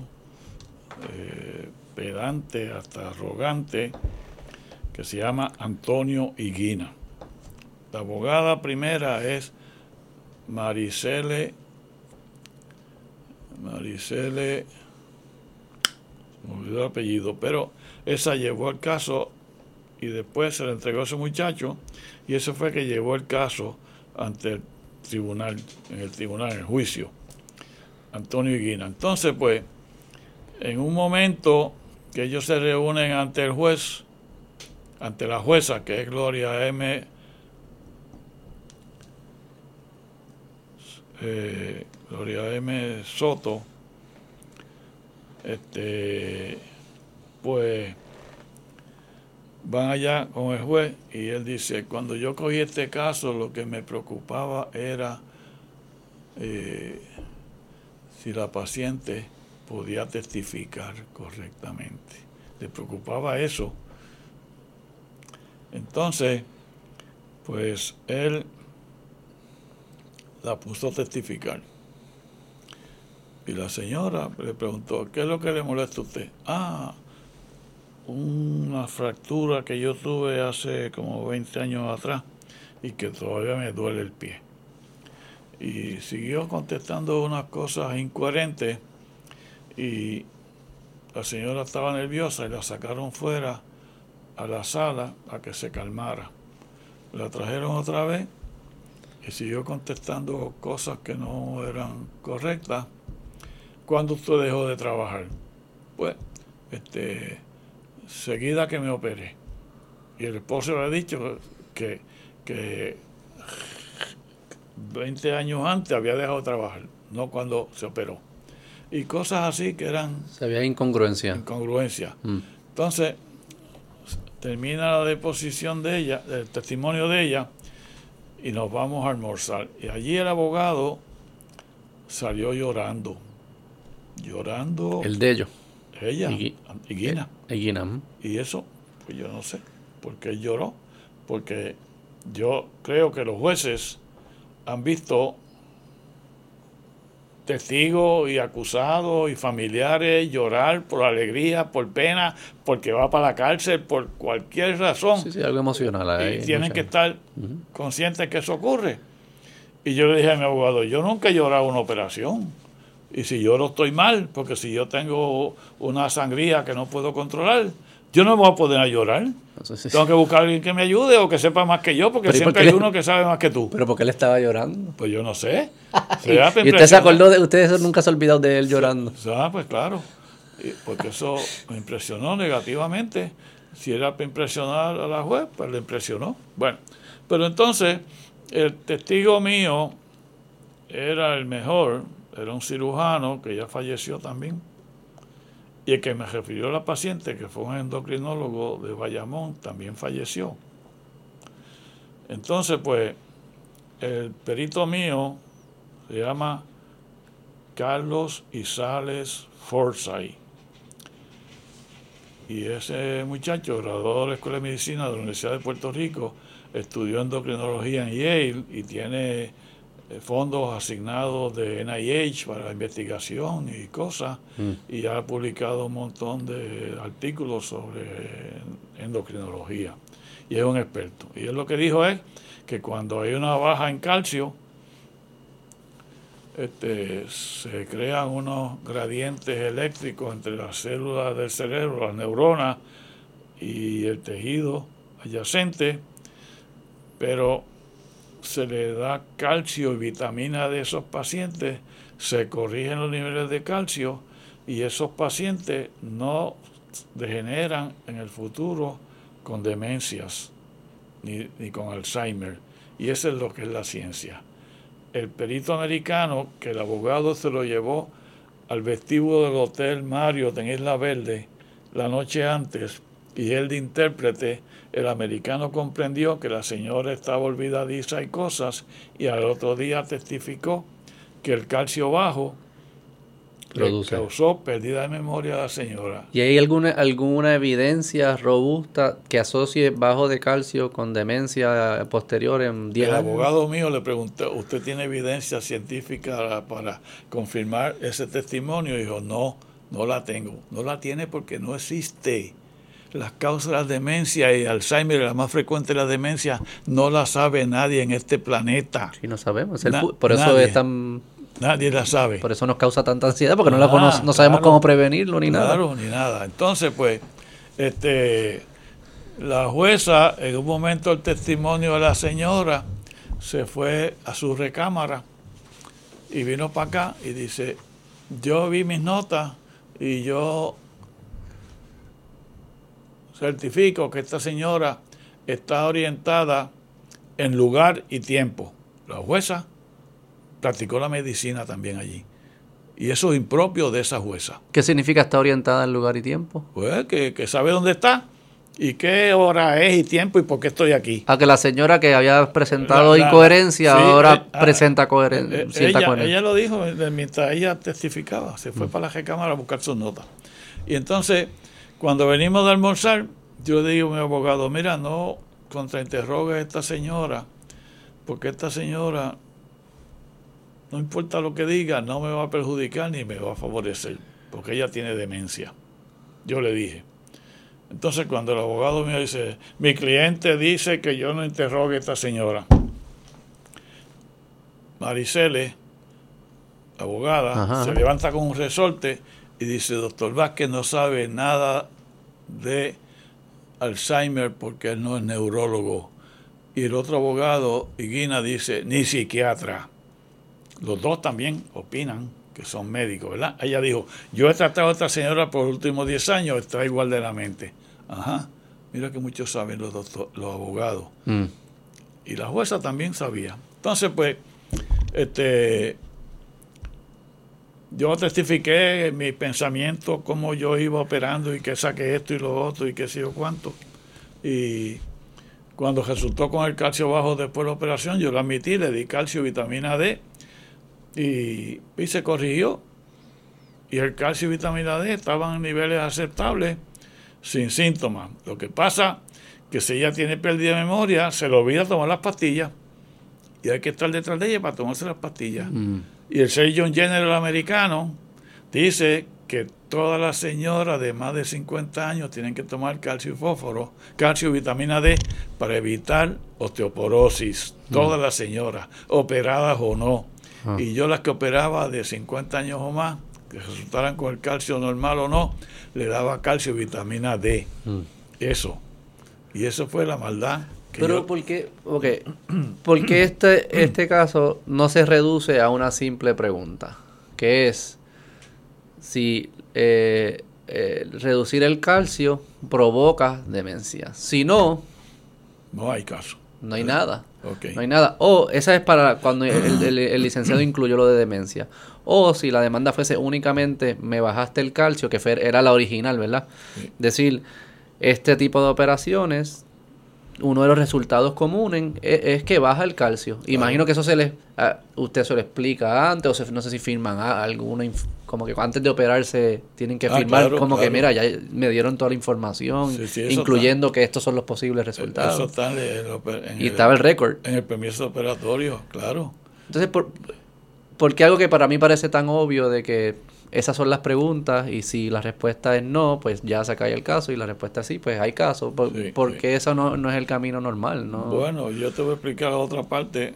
S1: eh, pedante, hasta arrogante que se llama Antonio Higuina. La abogada primera es Maricele, Maricele, me olvidó el apellido, pero esa llevó el caso y después se le entregó a ese muchacho y ese fue que llevó el caso ante el tribunal, en el tribunal, en el juicio, Antonio Higuina. Entonces, pues, en un momento que ellos se reúnen ante el juez, ante la jueza, que es Gloria M. Eh, Gloria M. Soto, este, pues van allá con el juez y él dice, cuando yo cogí este caso lo que me preocupaba era eh, si la paciente podía testificar correctamente. Le preocupaba eso entonces, pues él la puso a testificar. Y la señora le preguntó, ¿qué es lo que le molesta a usted? Ah, una fractura que yo tuve hace como 20 años atrás y que todavía me duele el pie. Y siguió contestando unas cosas incoherentes y la señora estaba nerviosa y la sacaron fuera a la sala a que se calmara. La trajeron otra vez y siguió contestando cosas que no eran correctas. ¿Cuándo usted dejó de trabajar? Pues, este, seguida que me operé. Y el esposo le ha dicho que, que 20 años antes había dejado de trabajar, no cuando se operó. Y cosas así que eran...
S2: Se había incongruencia.
S1: Incongruencia. Mm. Entonces, termina la deposición de ella, el testimonio de ella, y nos vamos a almorzar. Y allí el abogado salió llorando. Llorando.
S2: El de ellos.
S1: Ella.
S2: Y,
S1: Y eso, pues yo no sé por qué lloró. Porque yo creo que los jueces han visto testigos y acusados y familiares llorar por alegría, por pena, porque va para la cárcel, por cualquier razón.
S2: Sí, sí, algo emocional. Ahí,
S1: y tienen que estar conscientes que eso ocurre. Y yo le dije a mi abogado, yo nunca he llorado una operación. Y si lloro estoy mal, porque si yo tengo una sangría que no puedo controlar, yo no me voy a poder a llorar. Tengo que buscar a alguien que me ayude o que sepa más que yo, porque siempre hay uno que sabe más que tú.
S2: ¿Pero por qué él estaba llorando?
S1: Pues yo no sé.
S2: y, usted se acordó de, usted nunca se ha olvidado de él llorando.
S1: Ah, pues claro. Porque eso me impresionó negativamente. Si era para impresionar a la juez, pues le impresionó. Bueno, pero entonces, el testigo mío era el mejor, era un cirujano que ya falleció también y el que me refirió a la paciente, que fue un endocrinólogo de Bayamón, también falleció. Entonces, pues, el perito mío se llama Carlos Isales Forsyth. Y ese muchacho, graduado de la Escuela de Medicina de la Universidad de Puerto Rico, estudió endocrinología en Yale y tiene fondos asignados de NIH para investigación y cosas, mm. y ha publicado un montón de artículos sobre endocrinología. Y es un experto. Y él lo que dijo es que cuando hay una baja en calcio, este, se crean unos gradientes eléctricos entre las células del cerebro, las neuronas y el tejido adyacente, pero se le da calcio y vitamina de esos pacientes, se corrigen los niveles de calcio y esos pacientes no degeneran en el futuro con demencias ni, ni con Alzheimer. Y eso es lo que es la ciencia. El perito americano, que el abogado se lo llevó al vestíbulo del Hotel Mario en Isla Verde la noche antes, y él de intérprete, el americano comprendió que la señora estaba olvidadiza y cosas, y al otro día testificó que el calcio bajo Produce. causó pérdida de memoria a la señora.
S2: ¿Y hay alguna, alguna evidencia robusta que asocie bajo de calcio con demencia posterior en 10
S1: años? El abogado mío le preguntó, ¿usted tiene evidencia científica para confirmar ese testimonio? Y dijo, no, no la tengo. No la tiene porque no existe. Las causas de la demencia y Alzheimer, la más frecuente de la demencia, no la sabe nadie en este planeta.
S2: Sí, no sabemos. por eso es tan
S1: Nadie la sabe.
S2: Por eso nos causa tanta ansiedad, porque no, la no sabemos cómo prevenirlo ni nada.
S1: Claro, ni nada. Entonces, pues, este, la jueza, en un momento el testimonio de la señora, se fue a su recámara y vino para acá y dice, yo vi mis notas y yo certifico que esta señora está orientada en lugar y tiempo. La jueza practicó la medicina también allí. Y eso es impropio de esa jueza.
S2: ¿Qué significa estar orientada en lugar y tiempo?
S1: Pues que, sabe dónde está y qué hora es y tiempo y por qué estoy aquí.
S2: A que la señora que había presentado incoherencia ahora eh, ah, presenta coherencia.
S1: Eh, ella, ella, lo dijo mientras ella testificaba, se fue mm. para la recámara a buscar sus notas. Y entonces, cuando venimos de almorzar, yo le digo a mi abogado, mira, no contrainterrogue a esta señora, porque esta señora no importa lo que diga, no me va a perjudicar ni me va a favorecer, porque ella tiene demencia. Yo le dije. Entonces cuando el abogado me dice, mi cliente dice que yo no interrogue a esta señora. Maricele, abogada, se levanta con un resorte y dice, doctor Vázquez no sabe nada de Alzheimer porque él no es neurólogo. Y el otro abogado, Higuina, dice, ni psiquiatra. Los dos también opinan que son médicos, ¿verdad? Ella dijo, yo he tratado a esta señora por los últimos 10 años, está igual de la mente. Ajá, mira que muchos saben los, los abogados. Mm. Y la jueza también sabía. Entonces, pues, este, yo testifiqué mi pensamiento, cómo yo iba operando y que saqué esto y lo otro y qué sé yo cuánto. Y cuando resultó con el calcio bajo después de la operación, yo lo admití, le di calcio y vitamina D y, se corrigió. Y el calcio y vitamina D estaban en niveles aceptables sin síntomas. Lo que pasa que si ella tiene pérdida de memoria, se le olvida tomar las pastillas. Y hay que estar detrás de ella para tomarse las pastillas. Mm. Y el Surgeon General americano dice que todas las señoras de más de 50 años tienen que tomar calcio y fósforo, calcio y vitamina D para evitar osteoporosis. Mm. Todas las señoras, operadas o no. Ah. Y yo las que operaba de 50 años o más, que resultaran con el calcio normal o no, le daba calcio y vitamina D. Mm. Eso. Y eso fue la maldad.
S2: Pero ¿por qué, okay, porque este, este caso no se reduce a una simple pregunta? Que es si eh, eh, reducir el calcio provoca demencia. Si no...
S1: No hay caso.
S2: No hay nada. No hay nada. O esa es para cuando el, licenciado incluyó lo de demencia. O si la demanda fuese únicamente me bajaste el calcio, que era la original, ¿verdad? Decir, este tipo de operaciones uno de los resultados comunes es, que baja el calcio. Imagino que eso se le, usted se lo explica antes, o no sé si firman alguna, como que antes de operarse tienen que ah, firmar, como que mira, ya me dieron toda la información, incluyendo que estos son los posibles resultados.
S1: Eso está en
S2: y estaba el récord.
S1: En el permiso operatorio, claro.
S2: Entonces, ¿por, ¿por qué algo que para mí parece tan obvio de que esas son las preguntas y si la respuesta es no, pues ya se cae el caso y la respuesta es sí, pues hay caso. porque eso no, no, es el camino normal, ¿no?
S1: Bueno, yo te voy a explicar la otra parte.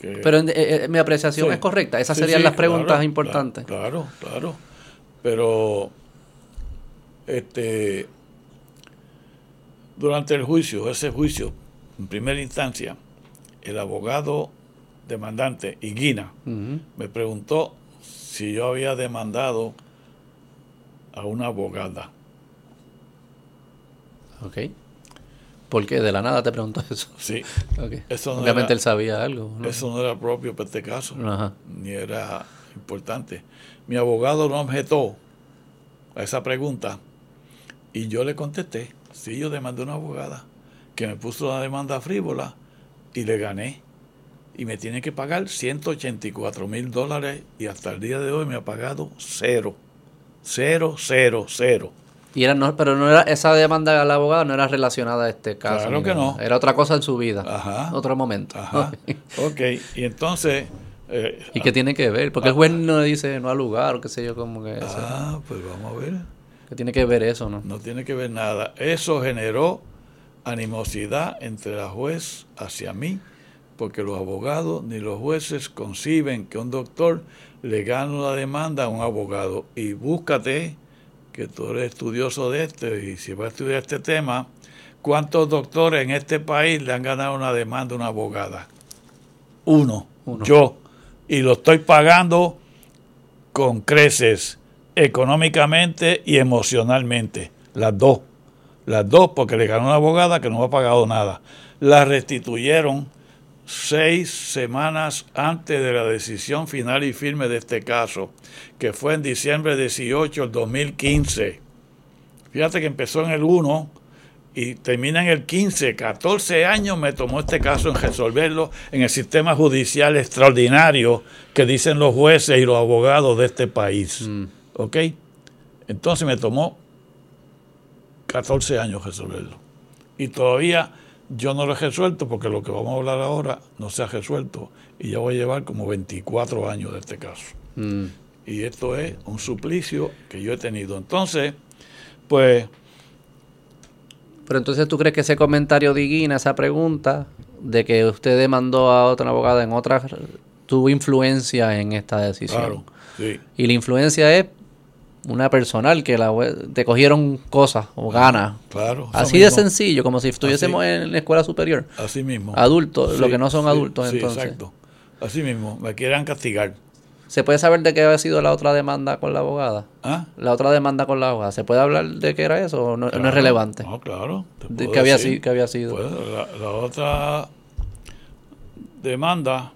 S2: Pero eh, eh, mi apreciación es correcta. Esas serían las preguntas importantes.
S1: Claro, claro. Pero, este, durante el juicio, ese juicio, en primera instancia, el abogado demandante, Iguina, me preguntó si yo había demandado a una abogada.
S2: Ok. ¿Por qué? De la nada te preguntó eso.
S1: Sí.
S2: Obviamente él sabía algo.
S1: Eso no era propio para este caso, ni era importante. Mi abogado no objetó a esa pregunta y yo le contesté, sí, yo demandé a una abogada que me puso una demanda frívola y le gané y me tiene que pagar 184 mil dólares y hasta el día de hoy me ha pagado cero. Cero, cero, cero.
S2: Y era, no, pero no era esa demanda al abogado no era relacionada a este caso.
S1: Claro que no.
S2: Era otra cosa en su vida. Ajá. Otro momento.
S1: Ajá. ok. Y entonces.
S2: Eh, ¿Y qué tiene que ver? Porque el juez no dice no al lugar o qué sé yo, como que.
S1: Ah, pues vamos a ver.
S2: ¿Qué tiene que ver eso, no?
S1: No tiene que ver nada. Eso generó animosidad entre la juez hacia mí porque los abogados ni los jueces conciben que un doctor le gane una demanda a un abogado. Y búscate, que tú eres estudioso de esto y si vas a estudiar este tema, ¿cuántos doctores en este país le han ganado una demanda a una abogada? Uno, yo. Y lo estoy pagando con creces, económicamente y emocionalmente. Las dos. Las dos, porque le ganó una abogada que no ha pagado nada. La restituyeron seis semanas antes de la decisión final y firme de este caso, que fue en diciembre 18 del 2015. Fíjate que empezó en el 1 y termina en el 15. 14 años me tomó este caso en resolverlo en el sistema judicial extraordinario que dicen los jueces y los abogados de este país. Mm. ¿Ok? Entonces me tomó 14 años resolverlo. Y todavía yo no lo he resuelto porque lo que vamos a hablar ahora no se ha resuelto y ya voy a llevar como 24 años de este caso. Mm. Y esto es un suplicio que yo he tenido. Entonces, pues...
S2: Pero entonces tú crees que ese comentario de Iguina, esa pregunta de que usted demandó a otra abogada en otra, tuvo influencia en esta decisión. Claro, sí. Y la influencia es una personal que la te cogieron cosas o ganas.
S1: Claro.
S2: Así de sencillo, como si estuviésemos en la escuela superior.
S1: Así mismo.
S2: Adultos, lo que no son adultos entonces. Exacto.
S1: Así mismo, me quieran castigar.
S2: ¿Se puede saber de qué había sido la otra demanda con la abogada? ¿Ah? La otra demanda con la abogada. ¿Se puede hablar de qué era eso o no, es relevante?
S1: No, claro.
S2: ¿Qué había, había, sido?
S1: Pues, la, la, otra demanda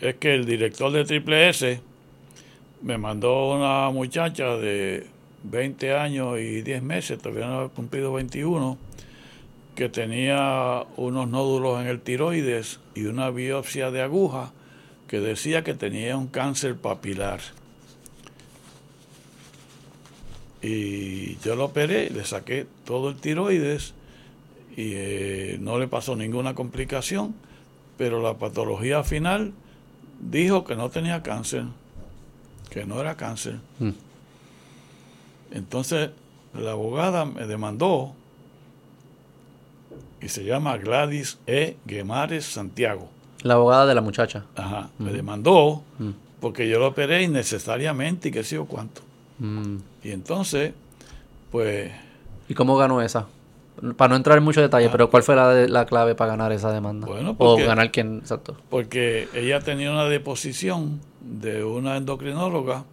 S1: es que el director de Triple S me mandó una muchacha de 20 años y 10 meses, todavía no había cumplido 21, que tenía unos nódulos en el tiroides y una biopsia de aguja que decía que tenía un cáncer papilar. Y yo lo operé, le saqué todo el tiroides y eh, no le pasó ninguna complicación, pero la patología final dijo que no tenía cáncer que no era cáncer. Mm. Entonces la abogada me demandó y se llama Gladys E. Guemares Santiago.
S2: La abogada de la muchacha.
S1: Ajá, me mm. demandó mm. porque yo lo operé innecesariamente y qué sé yo cuánto. Y entonces, pues...
S2: ¿Y cómo ganó esa? Para no entrar en mucho detalle, ah. pero ¿cuál fue la, la, clave para ganar esa demanda?
S1: Bueno,
S2: o ganar quién, exacto.
S1: Porque ella tenía una deposición de una endocrinóloga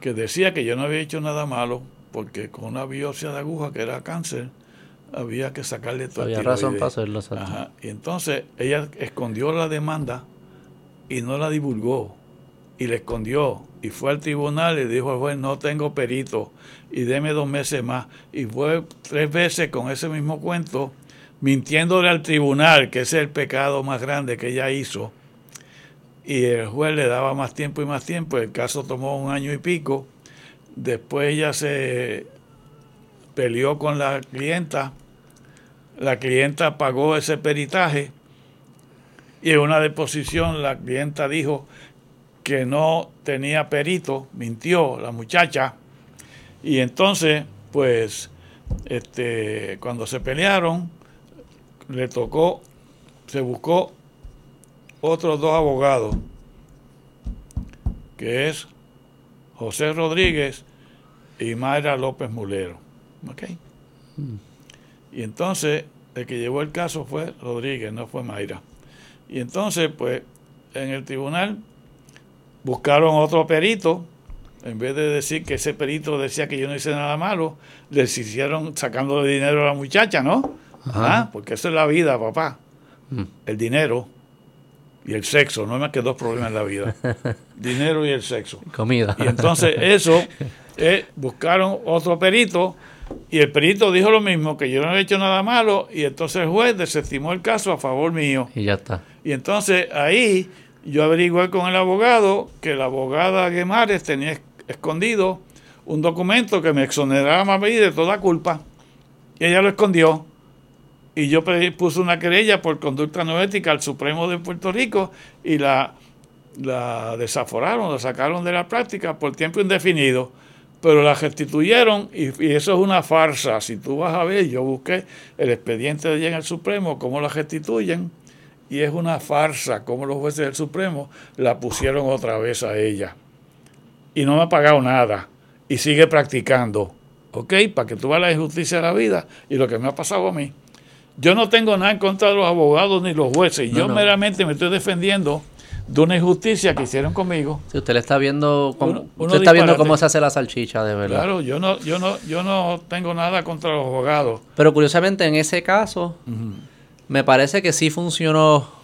S1: que decía que yo no había hecho nada malo porque con una biopsia de aguja que era cáncer había que sacarle todo
S2: Había razón para hacerlo.
S1: Ajá. Y entonces ella escondió la demanda y no la divulgó y la escondió y fue al tribunal y dijo al juez no tengo perito y deme dos meses más y fue tres veces con ese mismo cuento mintiéndole al tribunal que es el pecado más grande que ella hizo y el juez le daba más tiempo y más tiempo. El caso tomó un año y pico. Después ella se peleó con la clienta. La clienta pagó ese peritaje y en una deposición la clienta dijo que no tenía perito, mintió la muchacha, y entonces, pues, este, cuando se pelearon, le tocó, se buscó otros dos abogados, que es José Rodríguez y Mayra López Mulero. ¿Ok? Y entonces, el que llevó el caso fue Rodríguez, no fue Mayra. Y entonces, pues, en el tribunal buscaron otro perito, en vez de decir que ese perito decía que yo no hice nada malo, les hicieron sacándole dinero a la muchacha, ¿no? Ah, porque eso es la vida, papá. Mm. El dinero y el sexo, no hay más que dos problemas en la vida. dinero y el sexo.
S2: Comida.
S1: Y entonces eso, eh, buscaron otro perito y el perito dijo lo mismo, que yo no había hecho nada malo, y entonces el juez desestimó el caso a favor mío.
S2: Y ya está.
S1: Y entonces ahí yo averigué con el abogado que la abogada Guemares tenía escondido un documento que me exoneraba a mí de toda culpa. Y ella lo escondió. Y yo puse una querella por conducta no ética al Supremo de Puerto Rico y la, la desaforaron, la sacaron de la práctica por tiempo indefinido pero la restituyeron y, eso es una farsa. Si tú vas a ver, yo busqué el expediente de allá en el Supremo, cómo la restituyen, y es una farsa cómo los jueces del Supremo la pusieron otra vez a ella. Y no me ha pagado nada, y sigue practicando, ¿ok? Para que tú veas la injusticia de la vida y lo que me ha pasado a mí. Yo no tengo nada en contra de los abogados ni los jueces, yo meramente me estoy defendiendo de una injusticia que hicieron conmigo.
S2: Si usted le está viendo, cómo, usted está viendo cómo se hace la salchicha, de verdad.
S1: Claro, yo no, yo no, yo no tengo nada contra los abogados.
S2: Pero curiosamente en ese caso, me parece que sí funcionó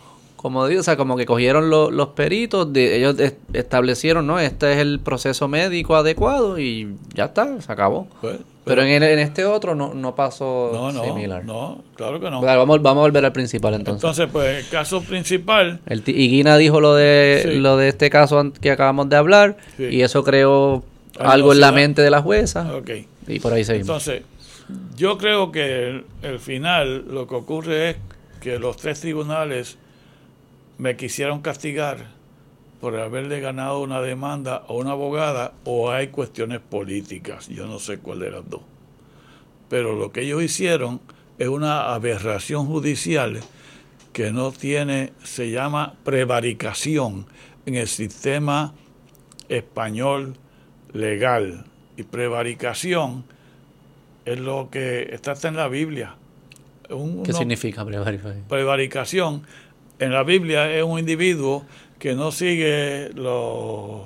S2: como digo, o sea, como que cogieron los peritos, de, ellos establecieron, ¿no? Este es el proceso médico adecuado y ya está, se acabó. Pues, pero, en, en, este otro no, no pasó
S1: no, no, similar. No, claro que no.
S2: vamos, vamos a volver al principal entonces.
S1: Entonces, pues el caso principal.
S2: El y Guina dijo lo de, lo de este caso que acabamos de hablar y eso creó algo en la mente de la jueza.
S1: Okay.
S2: Y por ahí seguimos.
S1: Entonces, yo creo que el final lo que ocurre es que los tres tribunales me quisieron castigar por haberle ganado una demanda a una abogada o hay cuestiones políticas, yo no sé cuál de las dos. Pero lo que ellos hicieron es una aberración judicial que no tiene, se llama prevaricación en el sistema español legal. Y prevaricación es lo que está en la Biblia.
S2: ¿Qué significa prevaricación?
S1: Prevaricación en la Biblia es un individuo que no sigue los,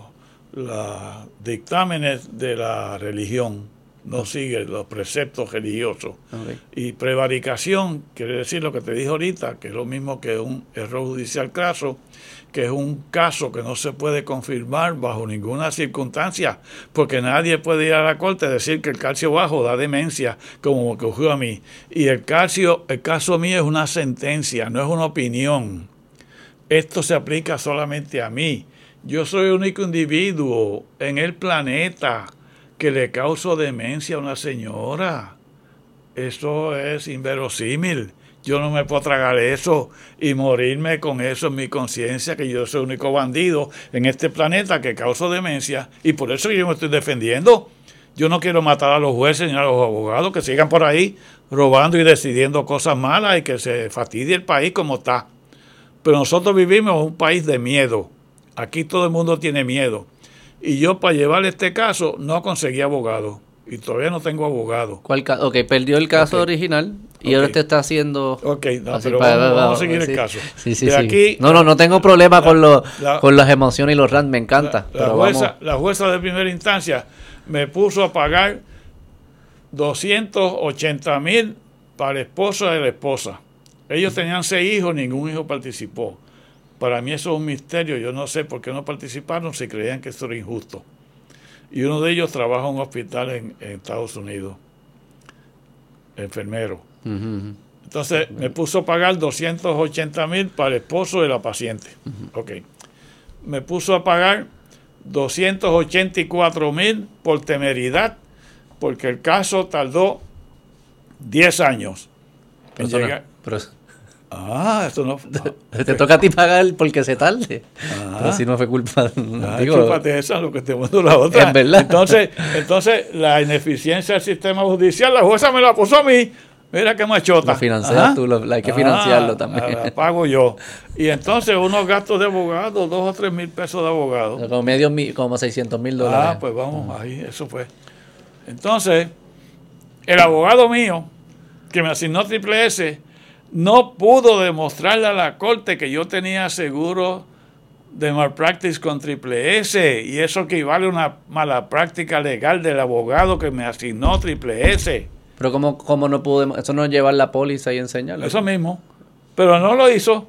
S1: dictámenes de la religión, no sigue los preceptos religiosos. Y prevaricación quiere decir lo que te dije ahorita, que es lo mismo que un error judicial craso, que es un caso que no se puede confirmar bajo ninguna circunstancia, porque nadie puede ir a la corte a decir que el calcio bajo da demencia, como que ocurrió a mí. Y el calcio, el caso mío es una sentencia, no es una opinión. Esto se aplica solamente a mí. Yo soy el único individuo en el planeta que le causo demencia a una señora. Eso es inverosímil. Yo no me puedo tragar eso y morirme con eso en mi conciencia, que yo soy el único bandido en este planeta que causa demencia. Y por eso yo me estoy defendiendo. Yo no quiero matar a los jueces ni a los abogados que sigan por ahí robando y decidiendo cosas malas y que se fastidie el país como está. Pero nosotros vivimos en un país de miedo. Aquí todo el mundo tiene miedo. Y yo para llevar este caso no conseguí abogado. Y todavía no tengo abogado.
S2: ¿Cuál ok, perdió el caso original y ahora te está haciendo...
S1: Ok, no, pero vamos, a seguir el caso.
S2: Sí, sí, sí. no, no, no tengo problema con, lo, con las emociones y los rants, me encanta.
S1: La, jueza, la jueza de primera instancia me puso a pagar 280 mil para el esposo de la esposa. Ellos tenían seis hijos, ningún hijo participó. Para mí eso es un misterio, yo no sé por qué no participaron si creían que esto era injusto. Y uno de ellos trabaja en un hospital en, Estados Unidos, enfermero. Entonces me puso a pagar 280 mil para el esposo de la paciente. Ok. Me puso a pagar 284 mil por temeridad, porque el caso tardó 10 años
S2: en llegar.
S1: Ah, eso no.
S2: Te toca a ti pagar porque se tarde. Ah. Pero si no fue culpa.
S1: Ah, digo, esa, lo que te mando la otra.
S2: Es verdad.
S1: Entonces, entonces, la ineficiencia del sistema judicial, la jueza me la puso a mí. Mira qué machota.
S2: Lo financias tú, lo, hay que financiarlo ah, también.
S1: La pago yo. Y entonces unos gastos de abogado, dos o tres mil pesos de abogado.
S2: Como medio, como 600 mil dólares.
S1: Ah, pues vamos, ahí, eso fue. Entonces, el abogado mío, que me asignó triple S, no pudo demostrarle a la corte que yo tenía seguro de malpractice con triple S y eso equivale a una mala práctica legal del abogado que me asignó triple S.
S2: Pero ¿cómo, cómo no pudo, eso no es llevar la póliza y enseñarla?
S1: Eso mismo, pero no lo hizo.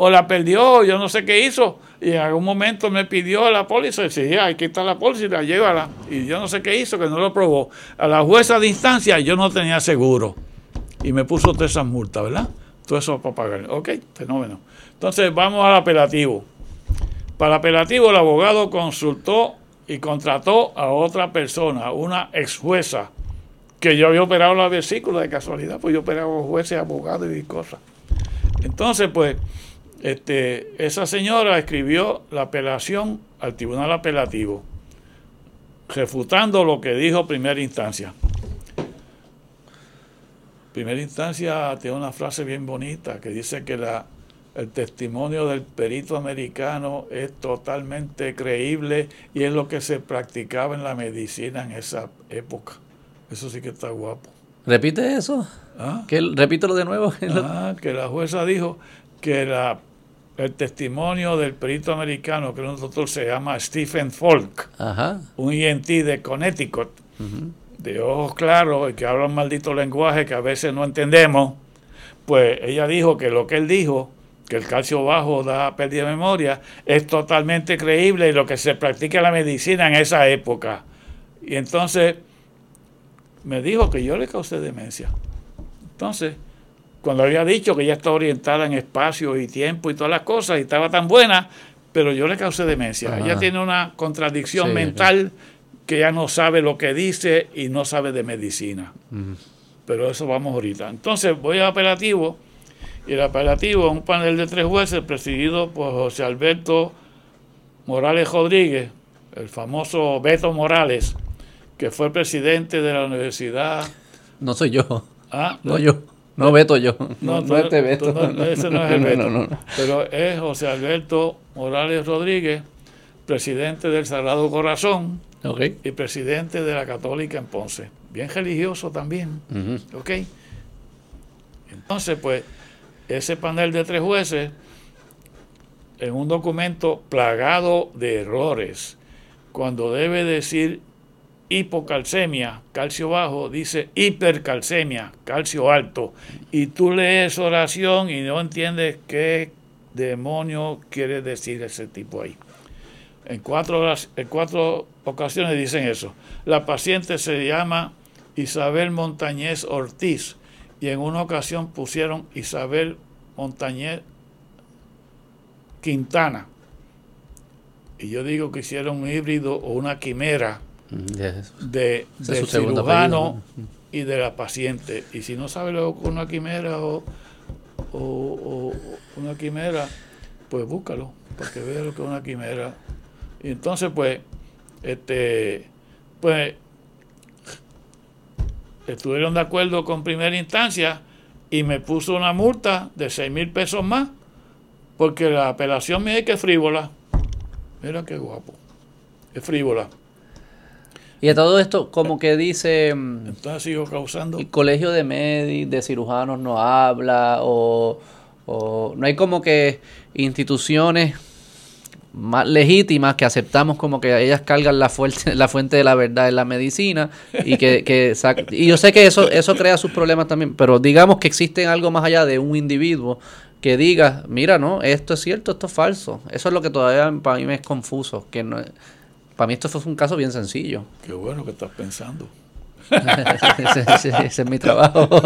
S1: O la perdió, yo no sé qué hizo. Y en algún momento me pidió la póliza y decía, aquí está la póliza, llévala. Y yo no sé qué hizo, que no lo probó. A la jueza de instancia yo no tenía seguro y me puso todas esas multas, ¿verdad? Todo eso para pagar. Ok, fenómeno. Entonces vamos al apelativo. Para el apelativo el abogado consultó y contrató a otra persona, una ex jueza, que yo había operado la vesícula de casualidad, pues yo operaba jueces, abogados y cosas. Entonces, pues, este, esa señora escribió la apelación al tribunal apelativo, refutando lo que dijo primera instancia primera instancia tiene una frase bien bonita que dice que la, el testimonio del perito americano es totalmente creíble y es lo que se practicaba en la medicina en esa época. Eso sí que está guapo.
S2: ¿Repite eso? ¿Ah? Que, repítelo de nuevo.
S1: Ah, que la jueza dijo que la, el testimonio del perito americano, que un doctor se llama Stephen Falk, un ENT de Connecticut, de ojos claros y que habla un maldito lenguaje que a veces no entendemos, pues ella dijo que lo que él dijo, que el calcio bajo da pérdida de memoria, es totalmente creíble y lo que se practica en la medicina en esa época. Y entonces me dijo que yo le causé demencia. Entonces, cuando había dicho que ella está orientada en espacio y tiempo y todas las cosas y estaba tan buena, pero yo le causé demencia. Ella tiene una contradicción mental que ya no sabe lo que dice y no sabe de medicina. Pero eso vamos ahorita. Entonces voy al apelativo y el apelativo es un panel de tres jueces presidido por José Alberto Morales Rodríguez, el famoso Beto Morales, que fue presidente de la universidad.
S2: No soy yo. Ah, no yo. No Beto yo. No, no, este Beto.
S1: ese no es el Beto. Pero es José Alberto Morales Rodríguez, presidente del Sagrado Corazón, y presidente de la Católica en Ponce. Bien religioso también. Entonces, pues, ese panel de tres jueces, en un documento plagado de errores, cuando debe decir hipocalcemia, calcio bajo, dice hipercalcemia, calcio alto. Y tú lees oración y no entiendes qué demonio quiere decir ese tipo ahí. En cuatro, en cuatro ocasiones dicen eso. La paciente se llama Isabel Montañez Ortiz y en una ocasión pusieron Isabel Montañez Quintana. Y yo digo que hicieron un híbrido o una quimera de, del cirujano y de la paciente. Y si no sabe lo que es una quimera o, o, una quimera, pues búscalo, para que vea lo que es una quimera y entonces, pues, este, pues, estuvieron de acuerdo con primera instancia y me puso una multa de 6 mil pesos más, porque la apelación mía es que es frívola. Mira qué guapo. Es frívola.
S2: Y a todo esto, como que dice.
S1: Mm, entonces sigo causando.
S2: El colegio de médicos, de cirujanos no habla, o, o no hay como que instituciones más legítimas que aceptamos como que ellas cargan la fuente, la fuente de la verdad en la medicina y que, que y yo sé que eso eso crea sus problemas también pero digamos que existe algo más allá de un individuo que diga mira no esto es cierto esto es falso eso es lo que todavía para mí me es confuso que no para mí esto fue un caso bien sencillo.
S1: Qué bueno que estás pensando.
S2: Ese es mi trabajo.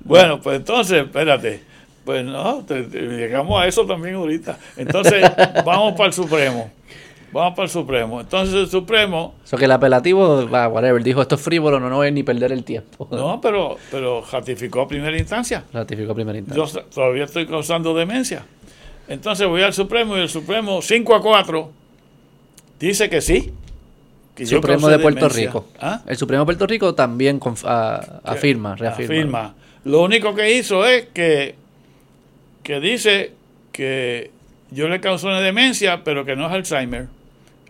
S1: Bueno pues entonces espérate pues no, llegamos a eso también ahorita. Entonces, vamos para el Supremo. vamos para el Supremo. Entonces el Supremo...
S2: Eso que el apelativo, whatever, dijo esto es frívolo, no, no voy ni perder el tiempo.
S1: No, pero, pero ratificó a primera instancia.
S2: Ratificó a primera instancia.
S1: Yo todavía estoy causando demencia. Entonces voy al Supremo y el Supremo 5 a 4 dice que sí.
S2: Que Supremo de Puerto Rico. ¿Ah? El Supremo de Puerto Rico también afirma, reafirma.
S1: Afirma. Lo único que hizo es que, que dice que yo le causé una demencia, pero que no es Alzheimer.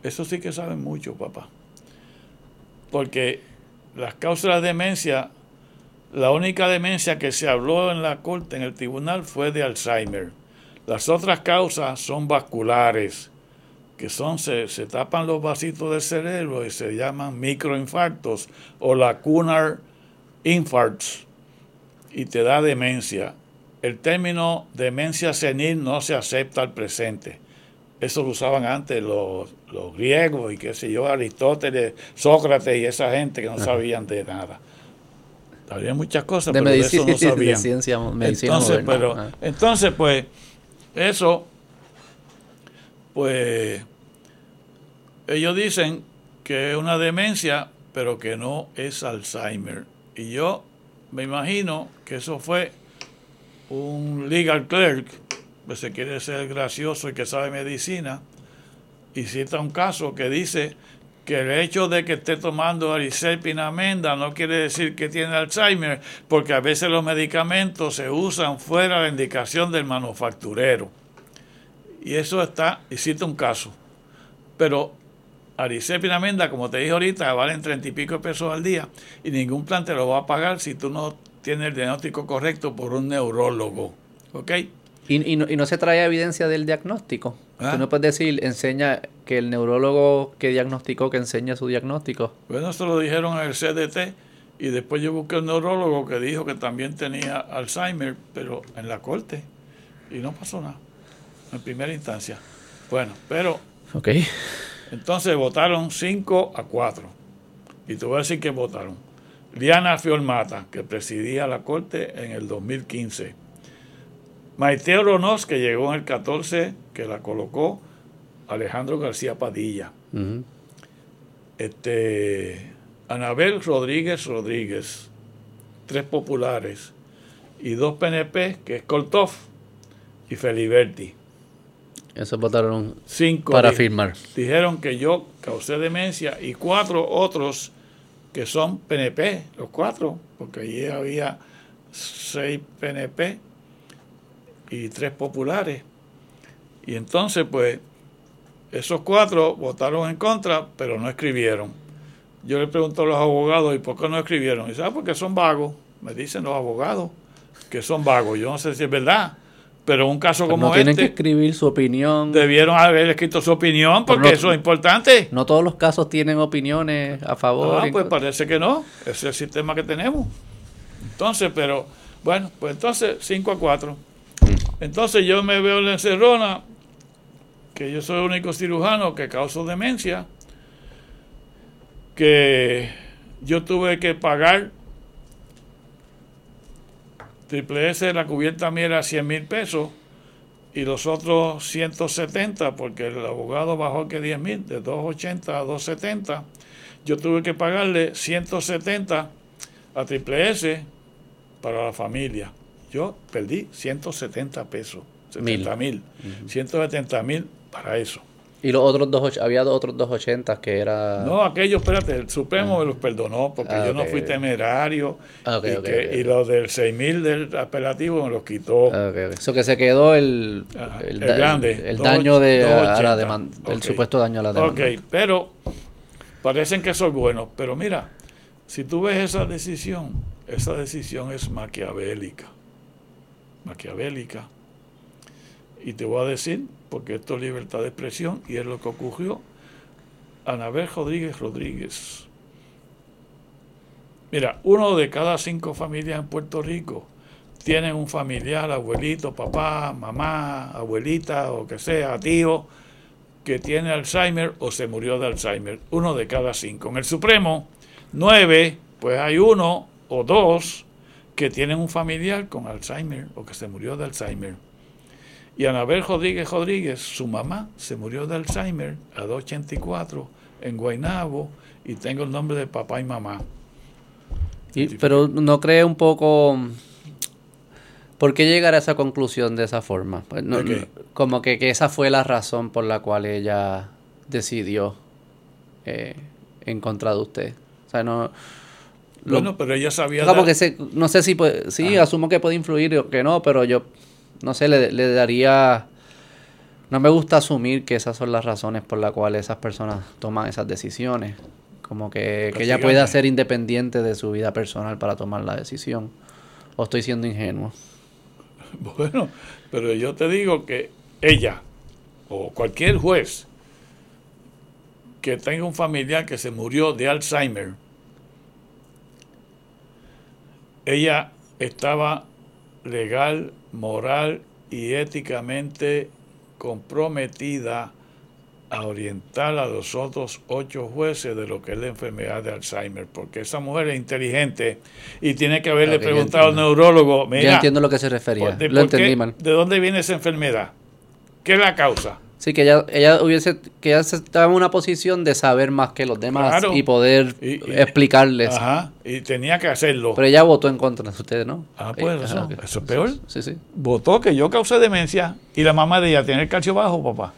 S1: Eso sí que saben mucho, papá. Porque las causas de demencia, la única demencia que se habló en la corte, en el tribunal, fue de Alzheimer. Las otras causas son vasculares, que son, se, se tapan los vasitos del cerebro y se llaman microinfartos o lacunar infarts y te da demencia. El término demencia senil no se acepta al presente. Eso lo usaban antes los, los griegos y qué sé yo, Aristóteles, Sócrates y esa gente que no sabían de nada. Había muchas cosas,
S2: pero de eso no sabían. ciencia, medicina
S1: entonces, pero, ah. entonces, pues, eso, pues, ellos dicen que es una demencia, pero que no es Alzheimer. Y yo me imagino que eso fue un legal clerk, que se quiere ser gracioso y que sabe medicina, y cita un caso que dice que el hecho de que esté tomando pinamenda no quiere decir que tiene Alzheimer, porque a veces los medicamentos se usan fuera de la indicación del manufacturero. Y eso está, y cita un caso. Pero pinamenda, como te dije ahorita, valen treinta y pico pesos al día y ningún plan te lo va a pagar si tú no tiene el diagnóstico correcto por un neurólogo. ¿Ok?
S2: Y, no, se trae evidencia del diagnóstico. ¿Ah? Tú no puedes decir, enseña que el neurólogo que diagnosticó, que enseña su diagnóstico.
S1: Bueno, eso lo dijeron en el CDT y después yo busqué un neurólogo que dijo que también tenía Alzheimer, pero en la corte. Y no pasó nada, en primera instancia. Bueno, pero...
S2: Ok.
S1: Entonces votaron 5 a 4. Y te voy a decir que votaron. Liana Fiormata, que presidía la Corte en el 2015. Maite Oronoz, que llegó en el 14, que la colocó Alejandro García Padilla. este, Anabel Rodríguez Rodríguez, tres populares, y dos PNP, que es Koltov y Feliberti.
S2: Eso votaron Cinco para firmar.
S1: Dijeron que yo causé demencia y cuatro otros que son PNP, los cuatro, porque allí había seis PNP y tres populares. Y entonces, pues, esos cuatro votaron en contra, pero no escribieron. Yo le pregunto a los abogados, ¿y por qué no escribieron? Y dice, ah, porque son vagos. Me dicen los abogados que son vagos. Yo no sé si es verdad, pero un caso como
S2: no tienen que este escribir su opinión.
S1: Debieron haber escrito su opinión porque eso es importante.
S2: No todos los casos tienen opiniones a favor.
S1: Ah, pues parece que no. Ese es el sistema que tenemos. Entonces, pero bueno, pues entonces 5 a 4. Entonces yo me veo en la encerrona, que yo soy el único cirujano que causa demencia, que yo tuve que pagar Triple S, la cubierta mía era 100 mil pesos y los otros 170 porque el abogado bajó que 10 mil, de 280 a 270. Yo tuve que pagarle 170 a Triple S para la familia. Yo perdí 170 pesos, 70 mil, 170 mil para eso.
S2: Y los otros dos, había otros dos ochentas que era...
S1: No, aquellos, espérate, el Supremo me los perdonó porque ah, yo no fui temerario ah, y, y los del 6000 del apelativo me los quitó.
S2: Ah, Eso que se quedó el, el, grande, el, daño de, la demanda, el supuesto daño a la demanda.
S1: Ok, pero parecen que son buenos, pero mira, si tú ves esa decisión, esa decisión es maquiavélica. Maquiavélica. Y te voy a decir porque esto es libertad de expresión y es lo que ocurrió. Anabel Rodríguez Rodríguez. Mira, uno de cada cinco familias en Puerto Rico tienen un familiar, abuelito, papá, mamá, abuelita o que sea, tío, que tiene Alzheimer o se murió de Alzheimer. Uno de cada cinco. En el Supremo, nueve, pues hay uno o dos que tienen un familiar con Alzheimer o que se murió de Alzheimer. Y Anabel Rodríguez Rodríguez, su mamá, se murió de Alzheimer a 284 en Guaynabo y tengo el nombre de papá y mamá.
S2: pero no cree un poco... ¿Por qué llegar a esa conclusión de esa forma? Pues como que, esa fue la razón por la cual ella decidió eh, en contra de usted. O sea, no...
S1: bueno, pero ella sabía...
S2: No, no sé si... Puede, sí, asumo que puede influir o que no, pero yo, no sé, le, le daría... No me gusta asumir que esas son las razones por las cuales esas personas toman esas decisiones. Como que, ella pueda ser independiente de su vida personal para tomar la decisión. ¿O estoy siendo ingenuo?
S1: Bueno, pero yo te digo que ella o cualquier juez que tenga un familiar que se murió de Alzheimer, ella estaba legal, moral y éticamente comprometida a orientar a los otros ocho jueces de lo que es la enfermedad de Alzheimer, porque esa mujer es inteligente y tiene que haberle preguntado al neurólogo. Mira,
S2: yo entiendo lo que se refería.
S1: lo entendí mal. ¿De dónde viene esa enfermedad? ¿Qué es la causa?
S2: Sí, que ella, ella hubiese, que ella estaba en una posición de saber más que los demás y poder explicarles.
S1: Ajá, y tenía que hacerlo.
S2: Pero ella votó en contra de ustedes, ¿no?
S1: Ah, pues eso, eso es peor.
S2: Sí, sí.
S1: Votó que yo causé demencia y la mamá de ella tiene el calcio bajo, papá.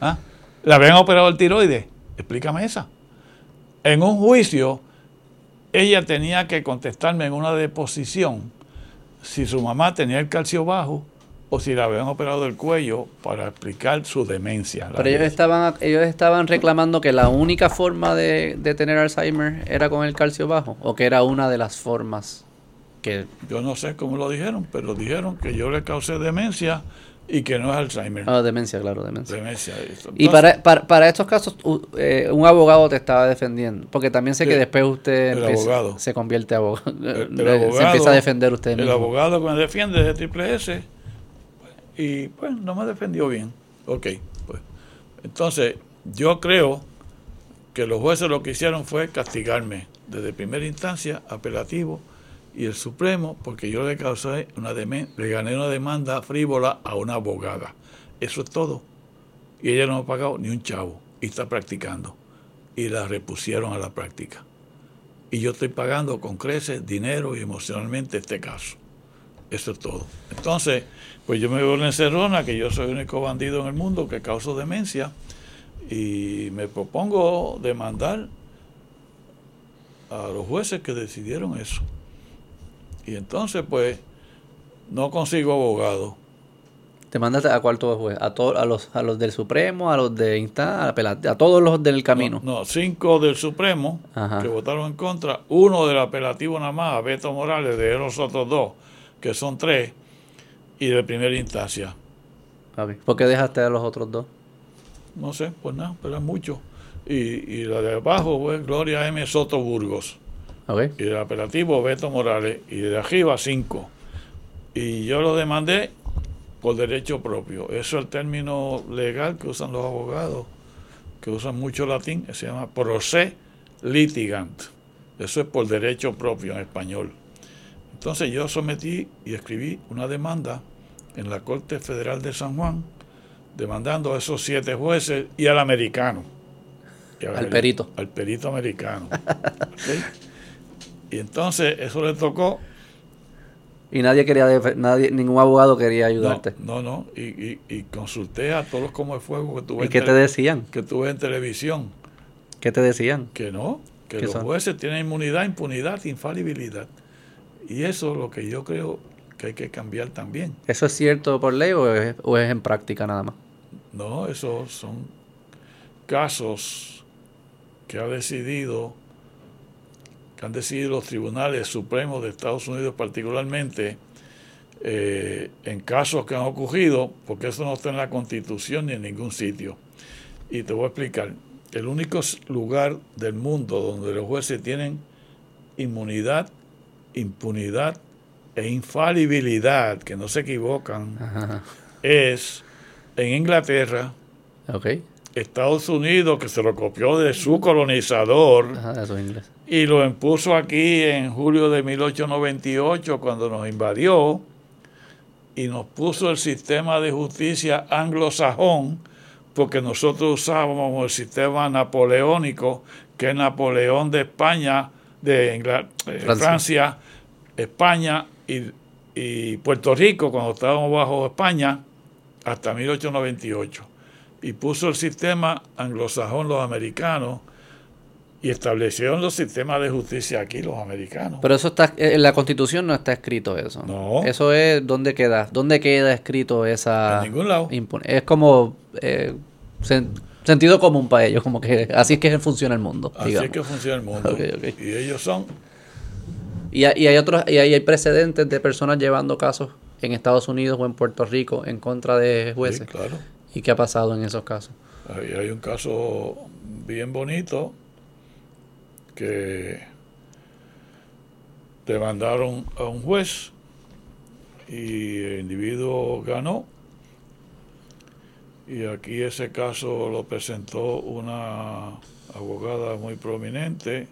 S1: ¿Ah? ¿La habían operado el tiroides? Explícame esa. En un juicio, ella tenía que contestarme en una deposición si su mamá tenía el calcio bajo o si la habían operado el cuello para explicar su demencia.
S2: Pero ellos estaban, ellos estaban reclamando que la única forma de, de, tener Alzheimer era con el calcio bajo o que era una de las formas que...
S1: Yo no sé cómo lo dijeron, pero dijeron que yo le causé demencia y que no es Alzheimer.
S2: Ah, demencia, claro, demencia.
S1: Demencia.
S2: y para, para, para, estos casos, eh, un abogado te estaba defendiendo. Porque también sé que después usted se convierte abogado. se empieza a defender usted
S1: mismo. El abogado que me defiende es de Triple S. Y pues no me defendió bien. Ok, pues. Entonces, yo creo que los jueces lo que hicieron fue castigarme desde primera instancia, apelativo, y el Supremo porque yo le causé una le gané una demanda frívola a una abogada. Eso es todo. Y ella no ha pagado ni un chavo y está practicando. Y la repusieron a la práctica. Y yo estoy pagando con creces, dinero y emocionalmente este caso. Eso es todo. Entonces, pues yo me veo en encerrona, que yo soy el único bandido en el mundo que causo demencia, y me propongo demandar a los jueces que decidieron eso. Y entonces, pues, no consigo abogado.
S2: ¿Te mandaste a cuarto juez? ¿A, a, los, ¿A los del Supremo, a los de Insta, a, todos los del camino?
S1: No, cinco del Supremo que votaron en contra, uno del apelativo nada más, a Beto Morales, de los otros dos, que son tres, y de primera instancia.
S2: ¿Por qué dejaste a los otros dos?
S1: No sé, pues nada, pero es mucho. Y, y la de abajo, pues, Gloria M. Soto Burgos. Y el apelativo Beto Morales. Y de arriba cinco. Y yo lo demandé por derecho propio. Eso es el término legal que usan los abogados, que usan mucho latín, se llama proce litigant. Eso es por derecho propio en español. Entonces yo sometí y escribí una demanda en la Corte Federal de San Juan, demandando a esos siete jueces y al americano.
S2: al perito.
S1: Al perito americano. Y entonces eso le tocó.
S2: Y nadie quería, nadie, ningún abogado quería ayudarte.
S1: No, no, Y, y, consulté a todos como de fuego que tuve.
S2: ¿Y qué te decían?
S1: Que tuve en televisión.
S2: ¿Qué te decían?
S1: Que no, que los jueces tienen inmunidad, impunidad, infalibilidad. Y eso es lo que yo creo que hay que cambiar también.
S2: ¿Eso es cierto por ley o es, o es en práctica nada más?
S1: No, esos son casos que ha decidido que han decidido los tribunales supremos de Estados Unidos particularmente eh, en casos que han ocurrido, porque eso no está en la constitución ni en ningún sitio. Y te voy a explicar, el único lugar del mundo donde los jueces tienen inmunidad, impunidad e infalibilidad, que no se equivocan, es en Inglaterra, Estados Unidos, que se lo copió de su colonizador, y lo impuso aquí en julio de 1898 cuando nos invadió y nos puso el sistema de justicia anglosajón, porque nosotros usábamos el sistema napoleónico, que Napoleón de España, de eh, Francia. España y, y Puerto Rico, cuando estábamos bajo España, hasta 1898. Y puso el sistema anglosajón los americanos, y establecieron los sistemas de justicia aquí los americanos.
S2: Pero eso está en la Constitución no está escrito eso. No. Eso es dónde queda, dónde queda escrito esa
S1: En ningún lado.
S2: Es como eh, sentido común para ellos, como que así es que funciona el mundo.
S1: Así es que funciona el mundo. Y ellos son
S2: y, hay otros y hay precedentes de personas llevando casos en Estados Unidos o en Puerto Rico en contra de jueces.
S1: claro.
S2: ¿Y qué ha pasado en esos casos?
S1: hay un caso bien bonito que demandaron a un juez y el individuo ganó. Y aquí ese caso lo presentó una abogada muy prominente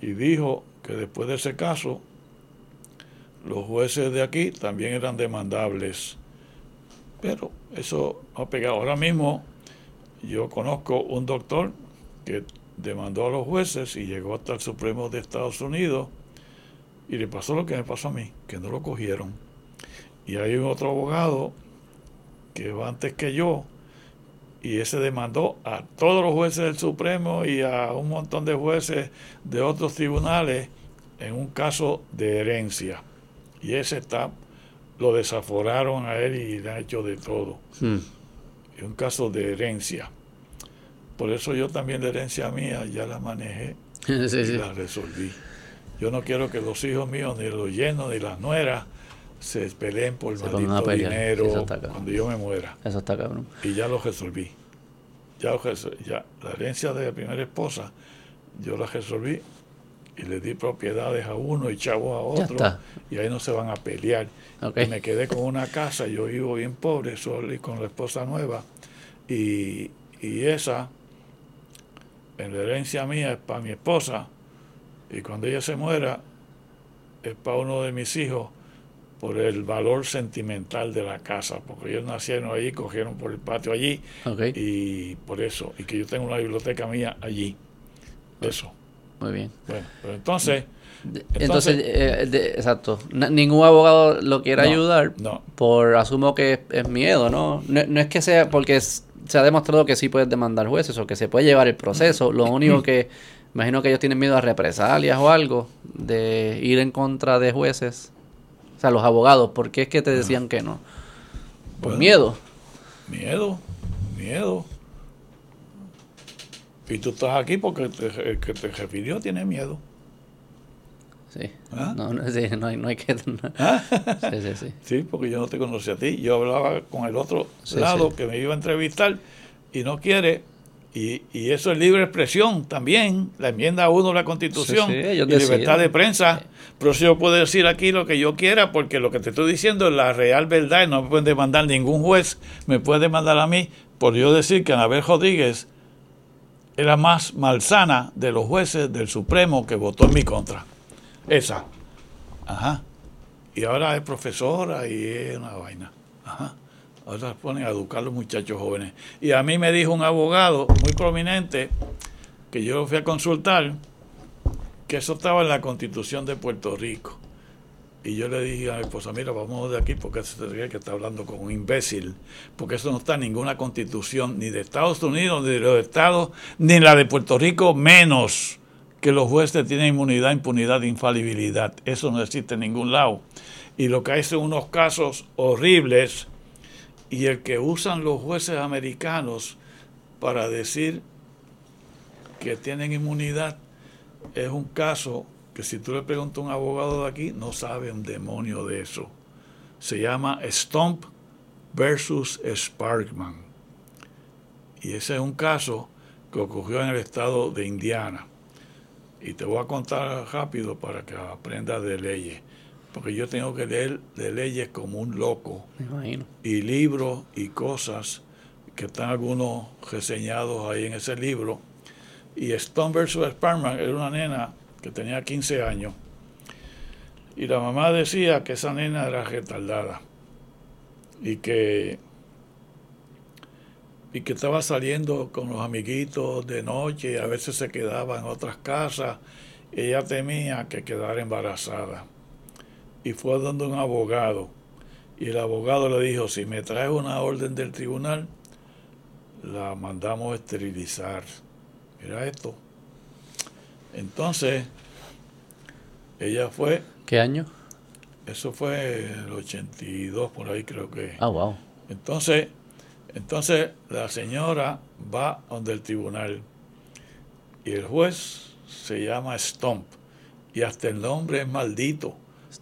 S1: y dijo que después de ese caso los jueces de aquí también eran demandables. Pero eso ha pegado. Ahora mismo yo conozco un doctor que demandó a los jueces y llegó hasta el Supremo de Estados Unidos y le pasó lo que me pasó a mí, que no lo cogieron. Y hay otro abogado que va antes que yo y ese demandó a todos los jueces del Supremo y a un montón de jueces de otros tribunales en un caso de herencia. Y ese está, lo desaforaron a él y le han hecho de todo. Hmm. Es un caso de herencia. Por eso yo también la herencia mía ya la manejé y la resolví. Yo no quiero que los hijos míos, ni los llenos, ni las nueras, se peleen por el maldito dinero cuando yo me muera.
S2: Eso está cabrón.
S1: Y ya lo resolví. Ya, ya la herencia de la primera esposa, yo la resolví y le di propiedades a uno y chavos a otro. Y ahí no se van a pelear. Y me quedé con una casa, yo vivo bien pobre, solo y con la esposa nueva. Y, y esa en la herencia mía es para mi esposa y cuando ella se muera es para uno de mis hijos por el valor sentimental de la casa, porque ellos nacieron allí, cogieron por el patio allí y por eso, y que yo tengo una biblioteca mía allí. Eso.
S2: Muy bien.
S1: Bueno, pero entonces...
S2: Entonces, eh, exacto. ningún abogado lo quiere ayudar.
S1: No.
S2: Por asumo que es, miedo, ¿no? ¿no? ¿no? es que sea porque es, se ha demostrado que sí puedes demandar jueces o que se puede llevar el proceso. Lo único que imagino que ellos tienen miedo a represalias o algo de ir en contra de jueces. O sea, los abogados, ¿por qué es que te decían que no? Por miedo.
S1: Miedo, miedo. Y tú estás aquí porque el que te refirió tiene miedo.
S2: Sí. ¿Ah? No, no, sí, no, hay, no hay que.
S1: ¿Ah? Sí, sí, sí. Sí, porque yo no te conocí a ti. Yo hablaba con el otro lado que me iba a entrevistar y no quiere. Y, y, eso es libre expresión también. La enmienda a uno de la Constitución y libertad de prensa. Pero si yo puedo decir aquí lo que yo quiera, porque lo que te estoy diciendo es la real verdad. Y no me pueden demandar ningún juez. Me puede demandar a mí por yo decir que Anabel Rodríguez era más malsana de los jueces del Supremo que votó en mi contra. Esa. Ajá. Y ahora es profesora y es una vaina. Ahora ponen a educar a los muchachos jóvenes. Y a mí me dijo un abogado muy prominente que yo fui a consultar que eso estaba en la constitución de Puerto Rico. Y yo le dije a mi esposa, mira, vamos de aquí porque se tendría que estar hablando con un imbécil, porque eso no está en ninguna constitución, ni de Estados Unidos, ni de los Estados, ni la de Puerto Rico, menos que los jueces tienen inmunidad, impunidad, infalibilidad. Eso no existe en ningún lado. Y lo que hay son unos casos horribles y el que usan los jueces americanos para decir que tienen inmunidad es un caso que si tú le preguntas a un abogado de aquí no sabe un demonio de eso. Se llama Stomp versus Sparkman. Y ese es un caso que ocurrió en el estado de Indiana. Y te voy a contar rápido para que aprendas de leyes. Porque yo tengo que leer de leyes como un loco. Y libros y cosas que están algunos reseñados ahí en ese libro. Y Stone vs. Sparman era una nena que tenía 15 años. Y la mamá decía que esa nena era retardada y que y que estaba saliendo con los amiguitos de noche y a veces se quedaba en otras casas. Ella temía que quedara embarazada. Y fue donde un abogado. Y el abogado le dijo, si me trae una orden del tribunal, la mandamos a esterilizar. Mira esto. Entonces, ella fue...
S2: ¿Qué año?
S1: Eso fue el 82, por ahí creo que.
S2: Ah, wow.
S1: Entonces, entonces la señora va donde el tribunal y el juez se llama Stomp y hasta el nombre es maldito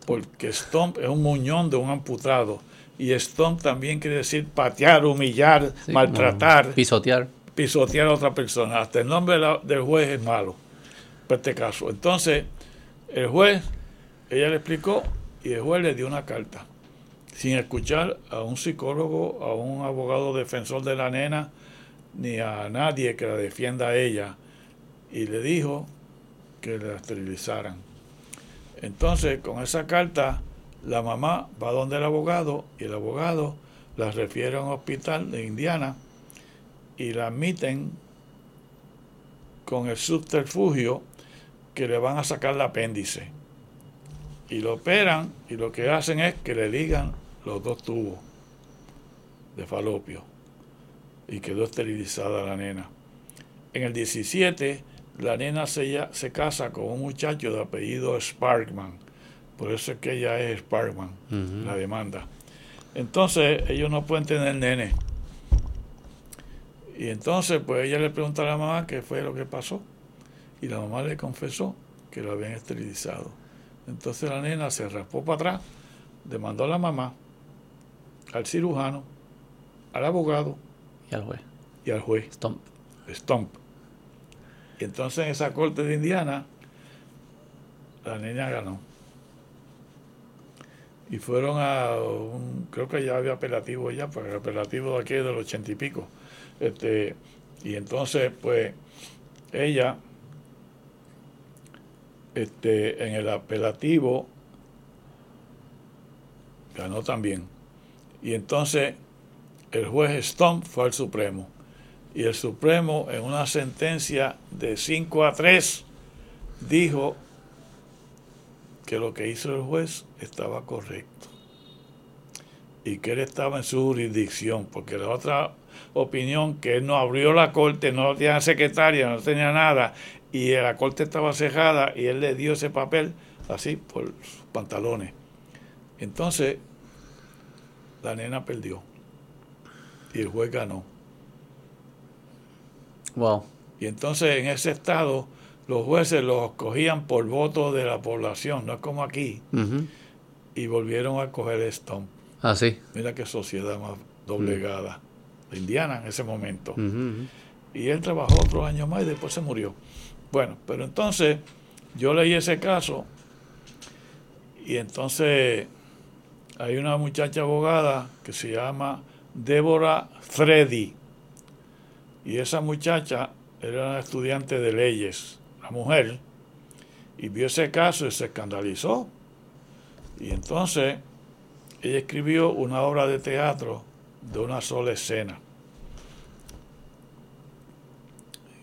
S1: porque Stomp es un muñón de un amputado. Y Stomp también quiere decir patear, humillar, maltratar,
S2: pisotear,
S1: pisotear a otra persona. Hasta el nombre del juez es malo. Para este caso. Entonces el juez, ella le explicó y el juez le dio una carta. Sin escuchar a un psicólogo, a un abogado defensor de la nena, ni a nadie que la defienda a ella, y le dijo que la esterilizaran. Entonces, con esa carta, la mamá va donde el abogado y el abogado la refiere a un hospital de Indiana y la admiten con el subterfugio que le van a sacar el apéndice. Y lo operan y lo que hacen es que le ligan los dos tubos de falopio y quedó esterilizada la nena. En el 17, la nena se, se casa con un muchacho de apellido Sparkman, por eso es que ella es Sparkman, la demanda. Entonces, ellos no pueden tener nene. Y entonces, pues ella le pregunta a la mamá qué fue lo que pasó. Y la mamá le confesó que lo habían esterilizado. Entonces la nena se raspó para atrás, demandó a la mamá al cirujano, al abogado
S2: y al juez.
S1: Y al juez.
S2: Stomp.
S1: Stomp. Y entonces en esa corte de Indiana, la niña ganó. Y fueron a un, creo que ya había apelativo ya, porque el apelativo de aquí es del ochenta y pico. Este, y entonces, pues, ella, este, en el apelativo, ganó también. Y entonces el juez Stump fue al Supremo. Y el Supremo, en una sentencia de 5 a 3, dijo que lo que hizo el juez estaba correcto. Y que él estaba en su jurisdicción, porque la otra opinión, que él no abrió la corte, no tenía secretaria, no tenía nada, y la corte estaba cerrada, y él le dio ese papel así por sus pantalones. Entonces, la nena perdió y el juez ganó.
S2: Wow.
S1: Y entonces en ese estado los jueces los cogían por voto de la población, no es como aquí. Y volvieron a coger Stomp.
S2: Ah, sí.
S1: Mira qué sociedad más doblegada. De Indiana en ese momento. Y él trabajó otro año más y después se murió. Bueno, pero entonces yo leí ese caso y entonces hay una muchacha abogada que se llama Débora Freddy. Y esa muchacha era una estudiante de leyes, la mujer, y vio ese caso y se escandalizó. Y entonces ella escribió una obra de teatro de una sola escena.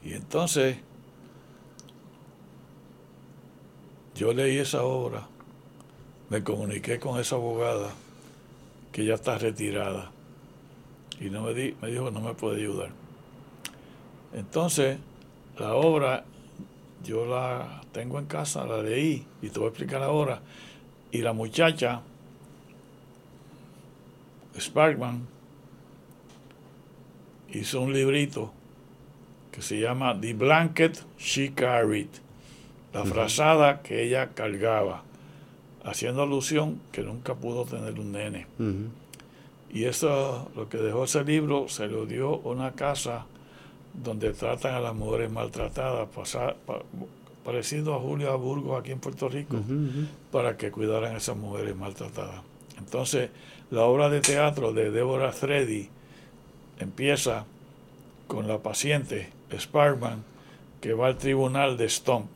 S1: Y entonces yo leí esa obra me comuniqué con esa abogada que ya está retirada y no me, di, me dijo no me puede ayudar. Entonces, la obra yo la tengo en casa, la leí y te voy a explicar ahora. Y la muchacha, Sparkman, hizo un librito que se llama The Blanket She Carried, la frazada que ella cargaba haciendo alusión que nunca pudo tener un nene. Y eso, lo que dejó ese libro, se lo dio una casa donde tratan a las mujeres maltratadas, parecido a Julio Aburgo aquí en Puerto Rico, para que cuidaran a esas mujeres maltratadas. Entonces, la obra de teatro de Deborah Freddy empieza con la paciente Sparkman que va al tribunal de Stomp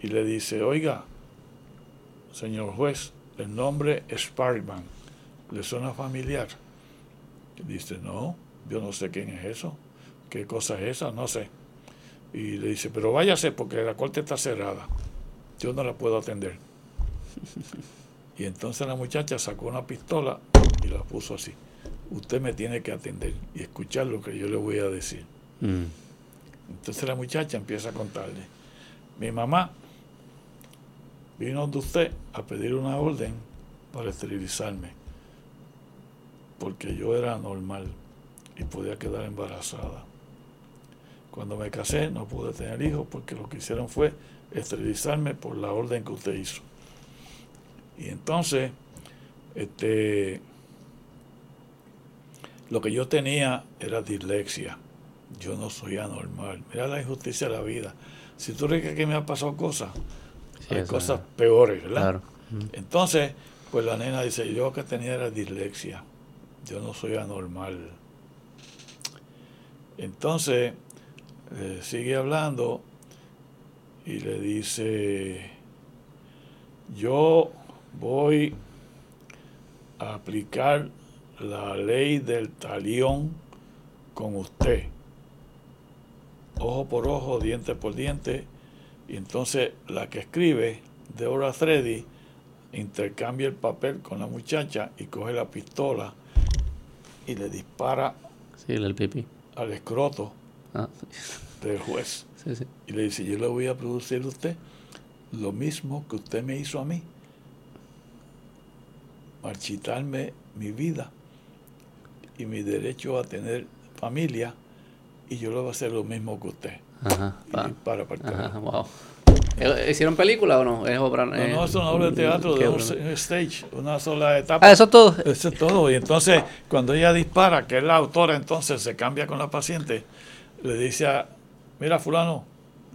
S1: y le dice, oiga, señor juez, el nombre Sparkman, ¿le suena familiar? dice, no, yo no sé quién es eso, qué cosa es esa, no sé. Y le dice, pero váyase porque la corte está cerrada, yo no la puedo atender. Y entonces la muchacha sacó una pistola y la puso así. Usted me tiene que atender y escuchar lo que yo le voy a decir. Mm. Entonces la muchacha empieza a contarle. Mi mamá vino de usted a pedir una orden para esterilizarme, porque yo era normal y podía quedar embarazada. Cuando me casé no pude tener hijos porque lo que hicieron fue esterilizarme por la orden que usted hizo. Y entonces, este, lo que yo tenía era dislexia. Yo no soy anormal. Mira la injusticia de la vida. Si tú crees que me han pasado cosas, hay cosas peores, ¿verdad? Entonces, pues la nena dice, yo que tenía era dislexia. Yo no soy anormal. Entonces, eh, sigue hablando y le dice, yo voy a aplicar la ley del talión con usted. Ojo por ojo, diente por diente. Y entonces la que escribe, Deborah Freddy, intercambia el papel con la muchacha y coge la pistola y le dispara
S2: el pipí.
S1: al escroto ah. del juez. Y le dice, yo le voy a producir a usted lo mismo que usted me hizo a mí marchitarme mi vida y mi derecho a tener familia y yo le voy a hacer lo mismo que usted. Ajá,
S2: para, para, wow. ¿Eh, ¿Hicieron película o no? ¿Es obra,
S1: no, no, es una obra de teatro de un stage, una sola etapa.
S2: Ah, eso es todo.
S1: Eso es todo. Y entonces, cuando ella dispara, que es la autora, entonces se cambia con la paciente, le dice a, mira fulano,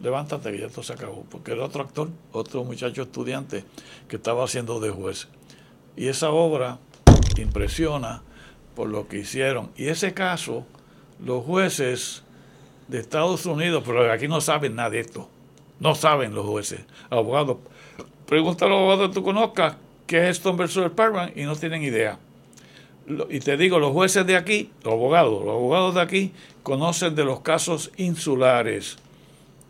S1: levántate que ya esto se acabó. Porque el otro actor, otro muchacho estudiante que estaba haciendo de juez. Y esa obra impresiona por lo que hicieron. Y ese caso, los jueces de Estados Unidos, pero aquí no saben nada de esto, no saben los jueces, abogados. Pregunta a los abogados que tú conozcas qué es Stone versus Parkman y no tienen idea. Y te digo, los jueces de aquí, los abogados, los abogados de aquí conocen de los casos insulares,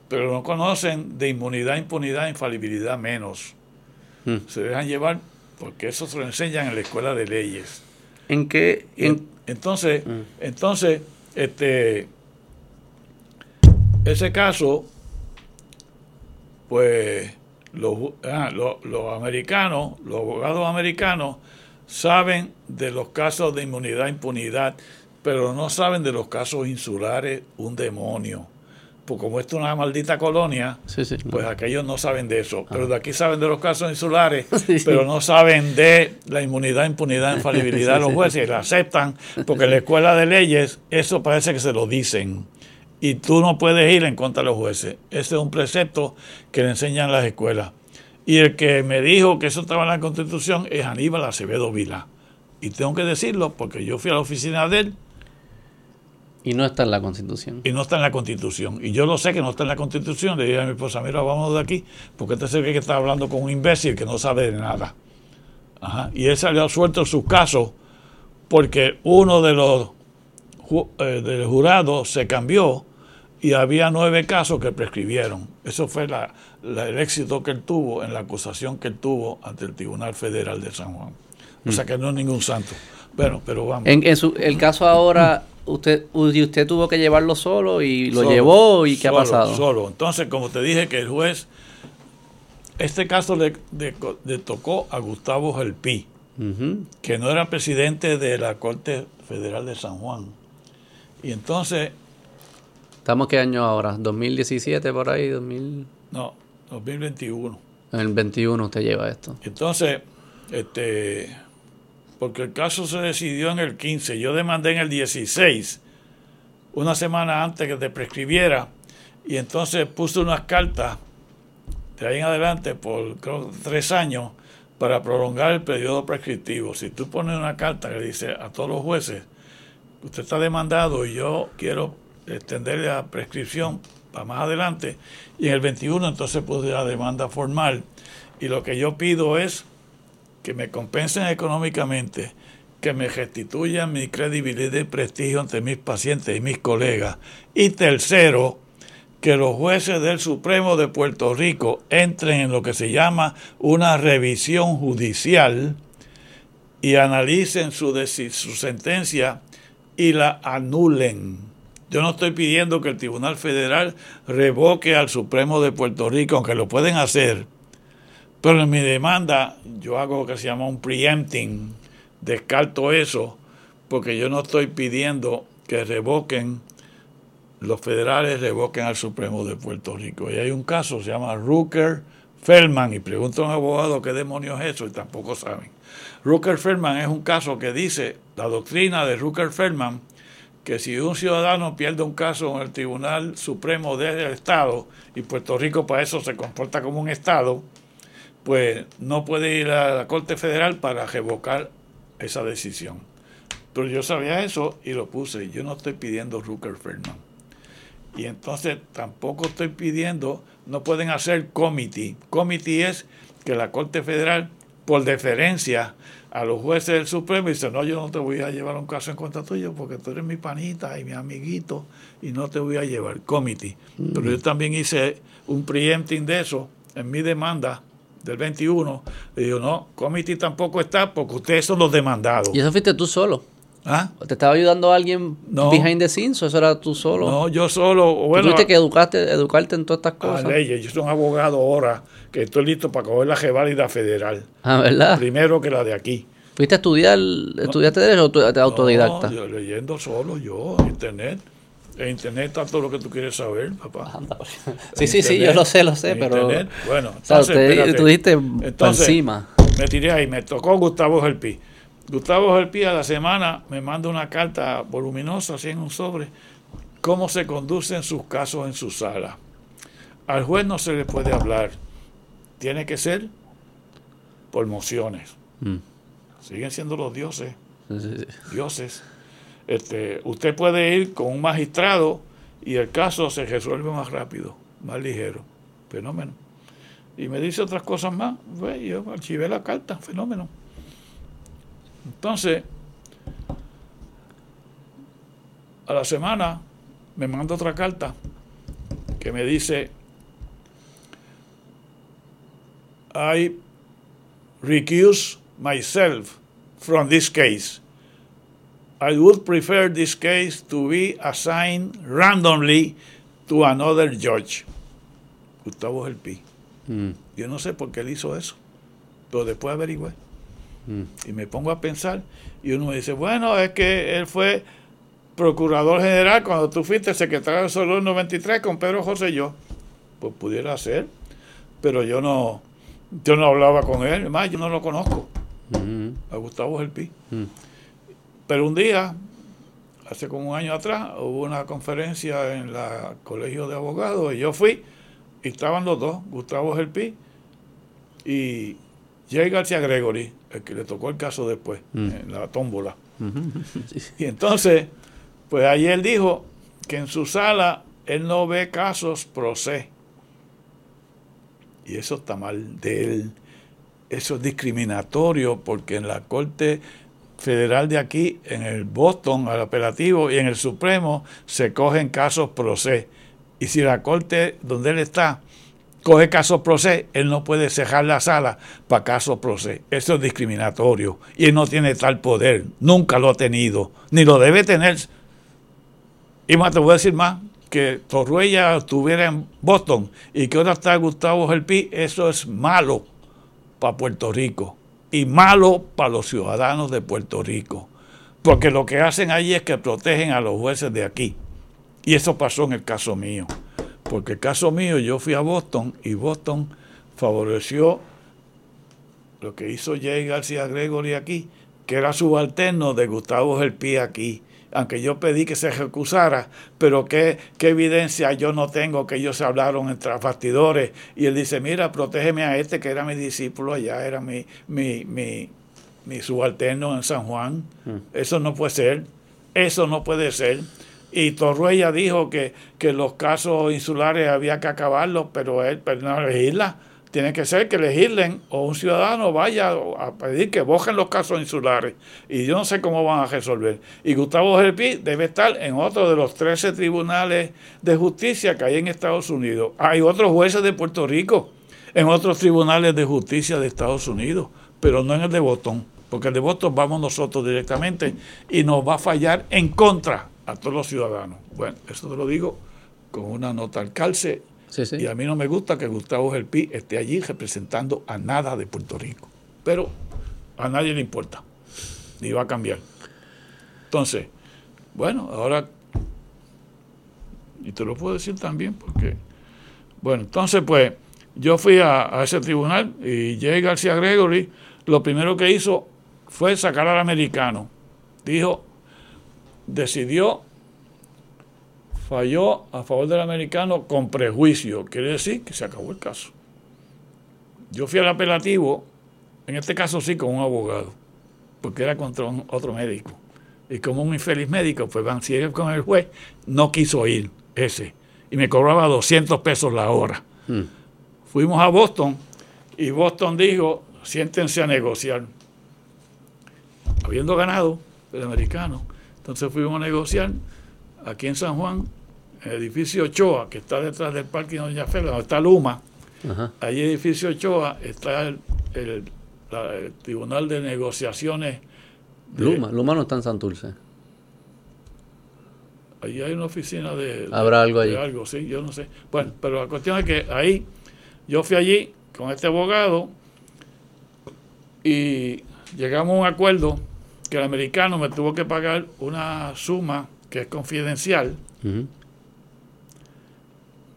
S1: pero no conocen de inmunidad, impunidad, infalibilidad menos. Hmm. Se dejan llevar porque eso se lo enseñan en la escuela de leyes.
S2: ¿En qué?
S1: entonces, mm. entonces, este, ese caso, pues ah, los, los americanos, los abogados americanos, saben de los casos de inmunidad, impunidad, pero no saben de los casos insulares, un demonio pues como esto es una maldita colonia, pues aquellos no saben de eso. Pero de aquí saben de los casos insulares, pero no saben de la inmunidad, impunidad, infalibilidad de los jueces, y la aceptan, porque en la escuela de leyes eso parece que se lo dicen. Y tú no puedes ir en contra de los jueces. Ese es un precepto que le enseñan las escuelas. Y el que me dijo que eso estaba en la Constitución es Aníbal Acevedo Vila. Y tengo que decirlo porque yo fui a la oficina de él
S2: y no está en la Constitución.
S1: Y no está en la Constitución. Y yo lo sé que no está en la Constitución. Le dije a mi esposa, mira, vamos de aquí, porque este se ve que está hablando con un imbécil que no sabe de nada. Y él salió suelto en su caso porque uno de los eh, del jurado se cambió y había nueve casos que prescribieron. Eso fue la, el éxito que él tuvo en la acusación que él tuvo ante el Tribunal Federal de San Juan. O sea mm. que no es ningún santo. Bueno, pero vamos.
S2: En, su, el caso ahora usted, usted tuvo que llevarlo solo y lo llevó y qué ha pasado.
S1: Solo. Entonces, como te dije que el juez, este caso le, tocó a Gustavo Gelpi, que no era presidente de la Corte Federal de San Juan. Y entonces...
S2: ¿Estamos qué año ahora? ¿2017 por ahí? 2000...
S1: No, 2021.
S2: En el 21 usted lleva esto.
S1: Entonces, este porque el caso se decidió en el 15, yo demandé en el 16, una semana antes que te prescribiera, y entonces puse unas cartas de ahí en adelante por tres años para prolongar el periodo prescriptivo. Si tú pones una carta que dice a todos los jueces, usted está demandado y yo quiero extenderle la prescripción para más adelante, y en el 21 entonces puse la demanda formal. Y lo que yo pido es que me compensen económicamente, que me restituyan mi credibilidad y prestigio ante mis pacientes y mis colegas. Y tercero, que los jueces del Supremo de Puerto Rico entren en lo que se llama una revisión judicial y analicen su, su sentencia y la anulen. Yo no estoy pidiendo que el Tribunal Federal revoque al Supremo de Puerto Rico, aunque lo pueden hacer. Pero en mi demanda yo hago lo que se llama un preempting. Descarto eso porque yo no estoy pidiendo que revoquen, los federales revoquen al Supremo de Puerto Rico. Y hay un caso, se llama Rooker Feldman, y pregunto a un abogado qué demonios es eso y tampoco saben. Rooker Feldman es un caso que dice, la doctrina de Rooker Feldman, que si un ciudadano pierde un caso en el Tribunal Supremo del Estado, y Puerto Rico para eso se comporta como un Estado, pues no puede ir a la Corte Federal para revocar esa decisión. Pero yo sabía eso y lo puse. Yo no estoy pidiendo Rooker Feldman. Y entonces tampoco estoy pidiendo, no pueden hacer committee. Committee es que la Corte Federal, por deferencia a los jueces del Supremo, dice, no, yo no te voy a llevar un caso en contra tuyo porque tú eres mi panita y mi amiguito y no te voy a llevar committee. Pero yo también hice un preempting de eso en mi demanda del 21, le digo, no, comité tampoco está porque ustedes son los demandados.
S2: ¿Y eso fuiste tú solo? ¿Ah? ¿Te estaba ayudando alguien behind the scenes o eso era tú solo?
S1: No, yo solo. Bueno,
S2: tuviste que educarte, educarte en todas estas cosas?
S1: leyes. Yo soy un abogado ahora que estoy listo para coger la reválida federal.
S2: Ah, ¿verdad?
S1: Primero que la de aquí.
S2: ¿Fuiste a estudiar, estudiaste derecho o te autodidacta?
S1: No, yo leyendo solo, yo, internet. En internet está todo lo que tú quieres saber, papá.
S2: sí, sí, sí, yo lo sé, lo sé, pero.
S1: Bueno,
S2: entonces, tú dijiste encima.
S1: Me tiré ahí, me tocó Gustavo Gelpi. Gustavo Gelpi a la semana me manda una carta voluminosa, así en un sobre, cómo se conducen sus casos en su sala. Al juez no se le puede hablar. Tiene que ser por mociones. Mm. Siguen siendo los dioses. Dioses. Este, usted puede ir con un magistrado y el caso se resuelve más rápido, más ligero. Fenómeno. Y me dice otras cosas más. Pues, yo archivé la carta, fenómeno. Entonces, a la semana me manda otra carta que me dice, I recuse myself from this case. I would prefer this case to be assigned randomly to another judge. Gustavo Gelpi. Mm. Yo no sé por qué él hizo eso, pero después averigüé. Mm. Y me pongo a pensar, y uno me dice, bueno, es que él fue procurador general cuando tú fuiste secretario de Salud 93 con Pedro José y yo. Pues pudiera ser, pero yo no, yo no hablaba con él, además yo no lo conozco. Mm. A Gustavo Gelpi. Pero un día, hace como un año atrás, hubo una conferencia en el Colegio de Abogados y yo fui y estaban los dos, Gustavo Gelpi y Jay García Gregory, el que le tocó el caso después, mm. en la tómbola. Y entonces, pues ahí él dijo que en su sala él no ve casos pro se. Y eso está mal de él. Eso es discriminatorio porque en la Corte federal de aquí, en el Boston, al apelativo y en el Supremo, se cogen casos pro se. Y si la corte donde él está coge casos pro se, él no puede cerrar la sala para casos pro se. Eso es discriminatorio. Y él no tiene tal poder. Nunca lo ha tenido. Ni lo debe tener. Y más te voy a decir más, que Torruella estuviera en Boston y que ahora está Gustavo Gelpi, eso es malo para Puerto Rico y malo para los ciudadanos de Puerto Rico. Porque lo que hacen ahí es que protegen a los jueces de aquí. Y eso pasó en el caso mío. Porque el caso mío, yo fui a Boston y Boston favoreció lo que hizo Jay García Gregory aquí, que era subalterno de Gustavo Gelpi aquí aunque yo pedí que se recusara, pero ¿qué, qué evidencia yo no tengo que ellos se hablaron entre bastidores. Y él dice, mira, protégeme a este que era mi discípulo allá, era mi, mi, mi, mi subalterno en San Juan. Mm. Eso no puede ser, eso no puede ser. Y Torruella dijo que, que los casos insulares había que acabarlos, pero él, pero no elegirla. Tiene que ser que legislen o un ciudadano vaya a pedir que bojen los casos insulares. Y yo no sé cómo van a resolver. Y Gustavo Gelpi debe estar en otro de los 13 tribunales de justicia que hay en Estados Unidos. Hay otros jueces de Puerto Rico en otros tribunales de justicia de Estados Unidos, pero no en el de Boston, porque el de Boston vamos nosotros directamente y nos va a fallar en contra a todos los ciudadanos. Bueno, eso te lo digo con una nota al calce. Y a mí no me gusta que Gustavo Gelpi esté allí representando a nada de Puerto Rico. Pero a nadie le importa. Ni va a cambiar. Entonces, bueno, ahora, y te lo puedo decir también porque, bueno, entonces pues yo fui a, a ese tribunal y Jay García Gregory lo primero que hizo fue sacar al americano. Dijo, decidió, falló a favor del americano con prejuicio. Quiere decir que se acabó el caso. Yo fui al apelativo, en este caso sí, con un abogado, porque era contra otro médico. Y como un infeliz médico, pues van, si con el juez, no quiso ir ese. Y me cobraba 200 pesos la hora. Hmm. Fuimos a Boston y Boston dijo, siéntense a negociar. Habiendo ganado el americano, entonces fuimos a negociar aquí en San Juan, el edificio Ochoa, que está detrás del parque de Doña Fela, donde está Luma. Allí edificio Ochoa está el, Tribunal de Negociaciones.
S2: Luma, Luma no está en Santurce.
S1: Allí hay una oficina de...
S2: Habrá algo allí.
S1: algo, sí, yo no sé. Bueno, pero la cuestión es que ahí, yo fui allí con este abogado y llegamos a un acuerdo que el americano me tuvo que pagar una suma que es confidencial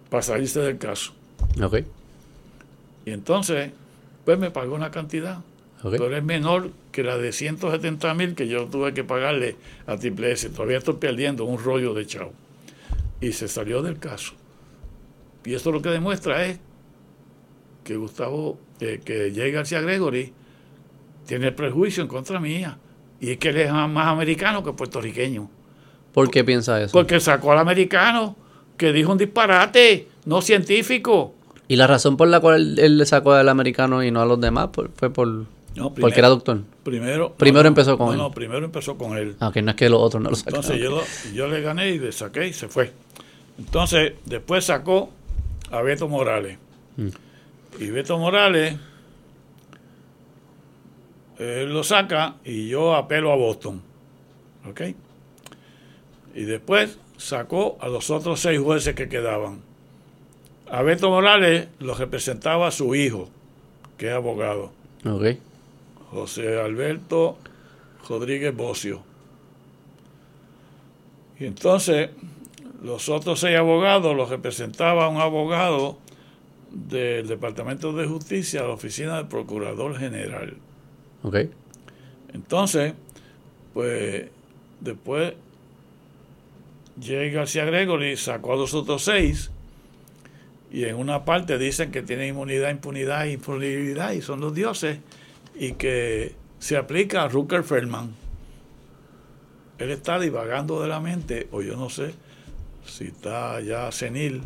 S1: para salirse del caso.
S2: Ok.
S1: Y entonces, pues me pagó una cantidad, pero es menor que la de 170 mil que yo tuve que pagarle a Triple S. Todavía estoy perdiendo un rollo de chao. Y se salió del caso. Y esto lo que demuestra es que Gustavo, eh, que J. García Gregory tiene prejuicio en contra mía. Y es que él es más americano que puertorriqueño.
S2: ¿Por qué piensa eso?
S1: Porque sacó al americano que dijo un disparate, no científico.
S2: ¿Y la razón por la cual él le sacó al americano y no a los demás fue por porque era doctor?
S1: Primero,
S2: primero empezó con él.
S1: No, primero empezó con él.
S2: Ah, que no es que los otros no lo
S1: sacaron. Entonces yo, yo le gané y le saqué y se fue. Entonces después sacó a Beto Morales. Mm. Y Beto Morales él lo saca y yo apelo a Boston. ¿Ok? Y después sacó a los otros seis jueces que quedaban. A Beto Morales lo representaba su hijo, que es abogado.
S2: Ok.
S1: José Alberto Rodríguez Bocio. Y entonces los otros seis abogados los representaba un abogado del Departamento de Justicia, la oficina del Procurador General.
S2: Ok.
S1: Entonces, pues después J. García Gregory sacó a los otros seis y en una parte dicen que tienen inmunidad, impunidad impunibilidad y son los dioses y que se aplica a Rucker Feldman. Él está divagando de la mente, o yo no sé si está ya senil,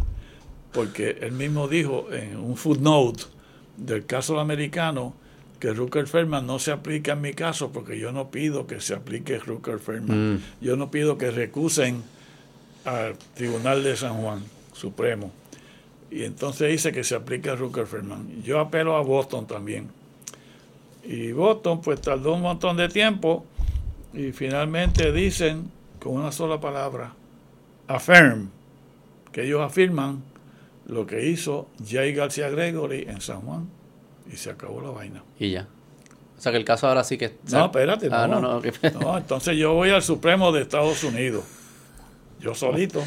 S1: porque él mismo dijo en un footnote del caso americano que Rucker Feldman no se aplica en mi caso porque yo no pido que se aplique Rucker Feldman. Mm. Yo no pido que recusen al Tribunal de San Juan Supremo. Y entonces dice que se aplique a Rucker Feldman. Yo apelo a Boston también. Y Boston pues tardó un montón de tiempo y finalmente dicen con una sola palabra, affirm, que ellos afirman lo que hizo Jay García Gregory en San Juan y se acabó la vaina.
S2: Y ya. O sea que el caso ahora sí que...
S1: No, espérate. Ah, no, no, no, entonces yo voy al Supremo de Estados Unidos. Yo solito.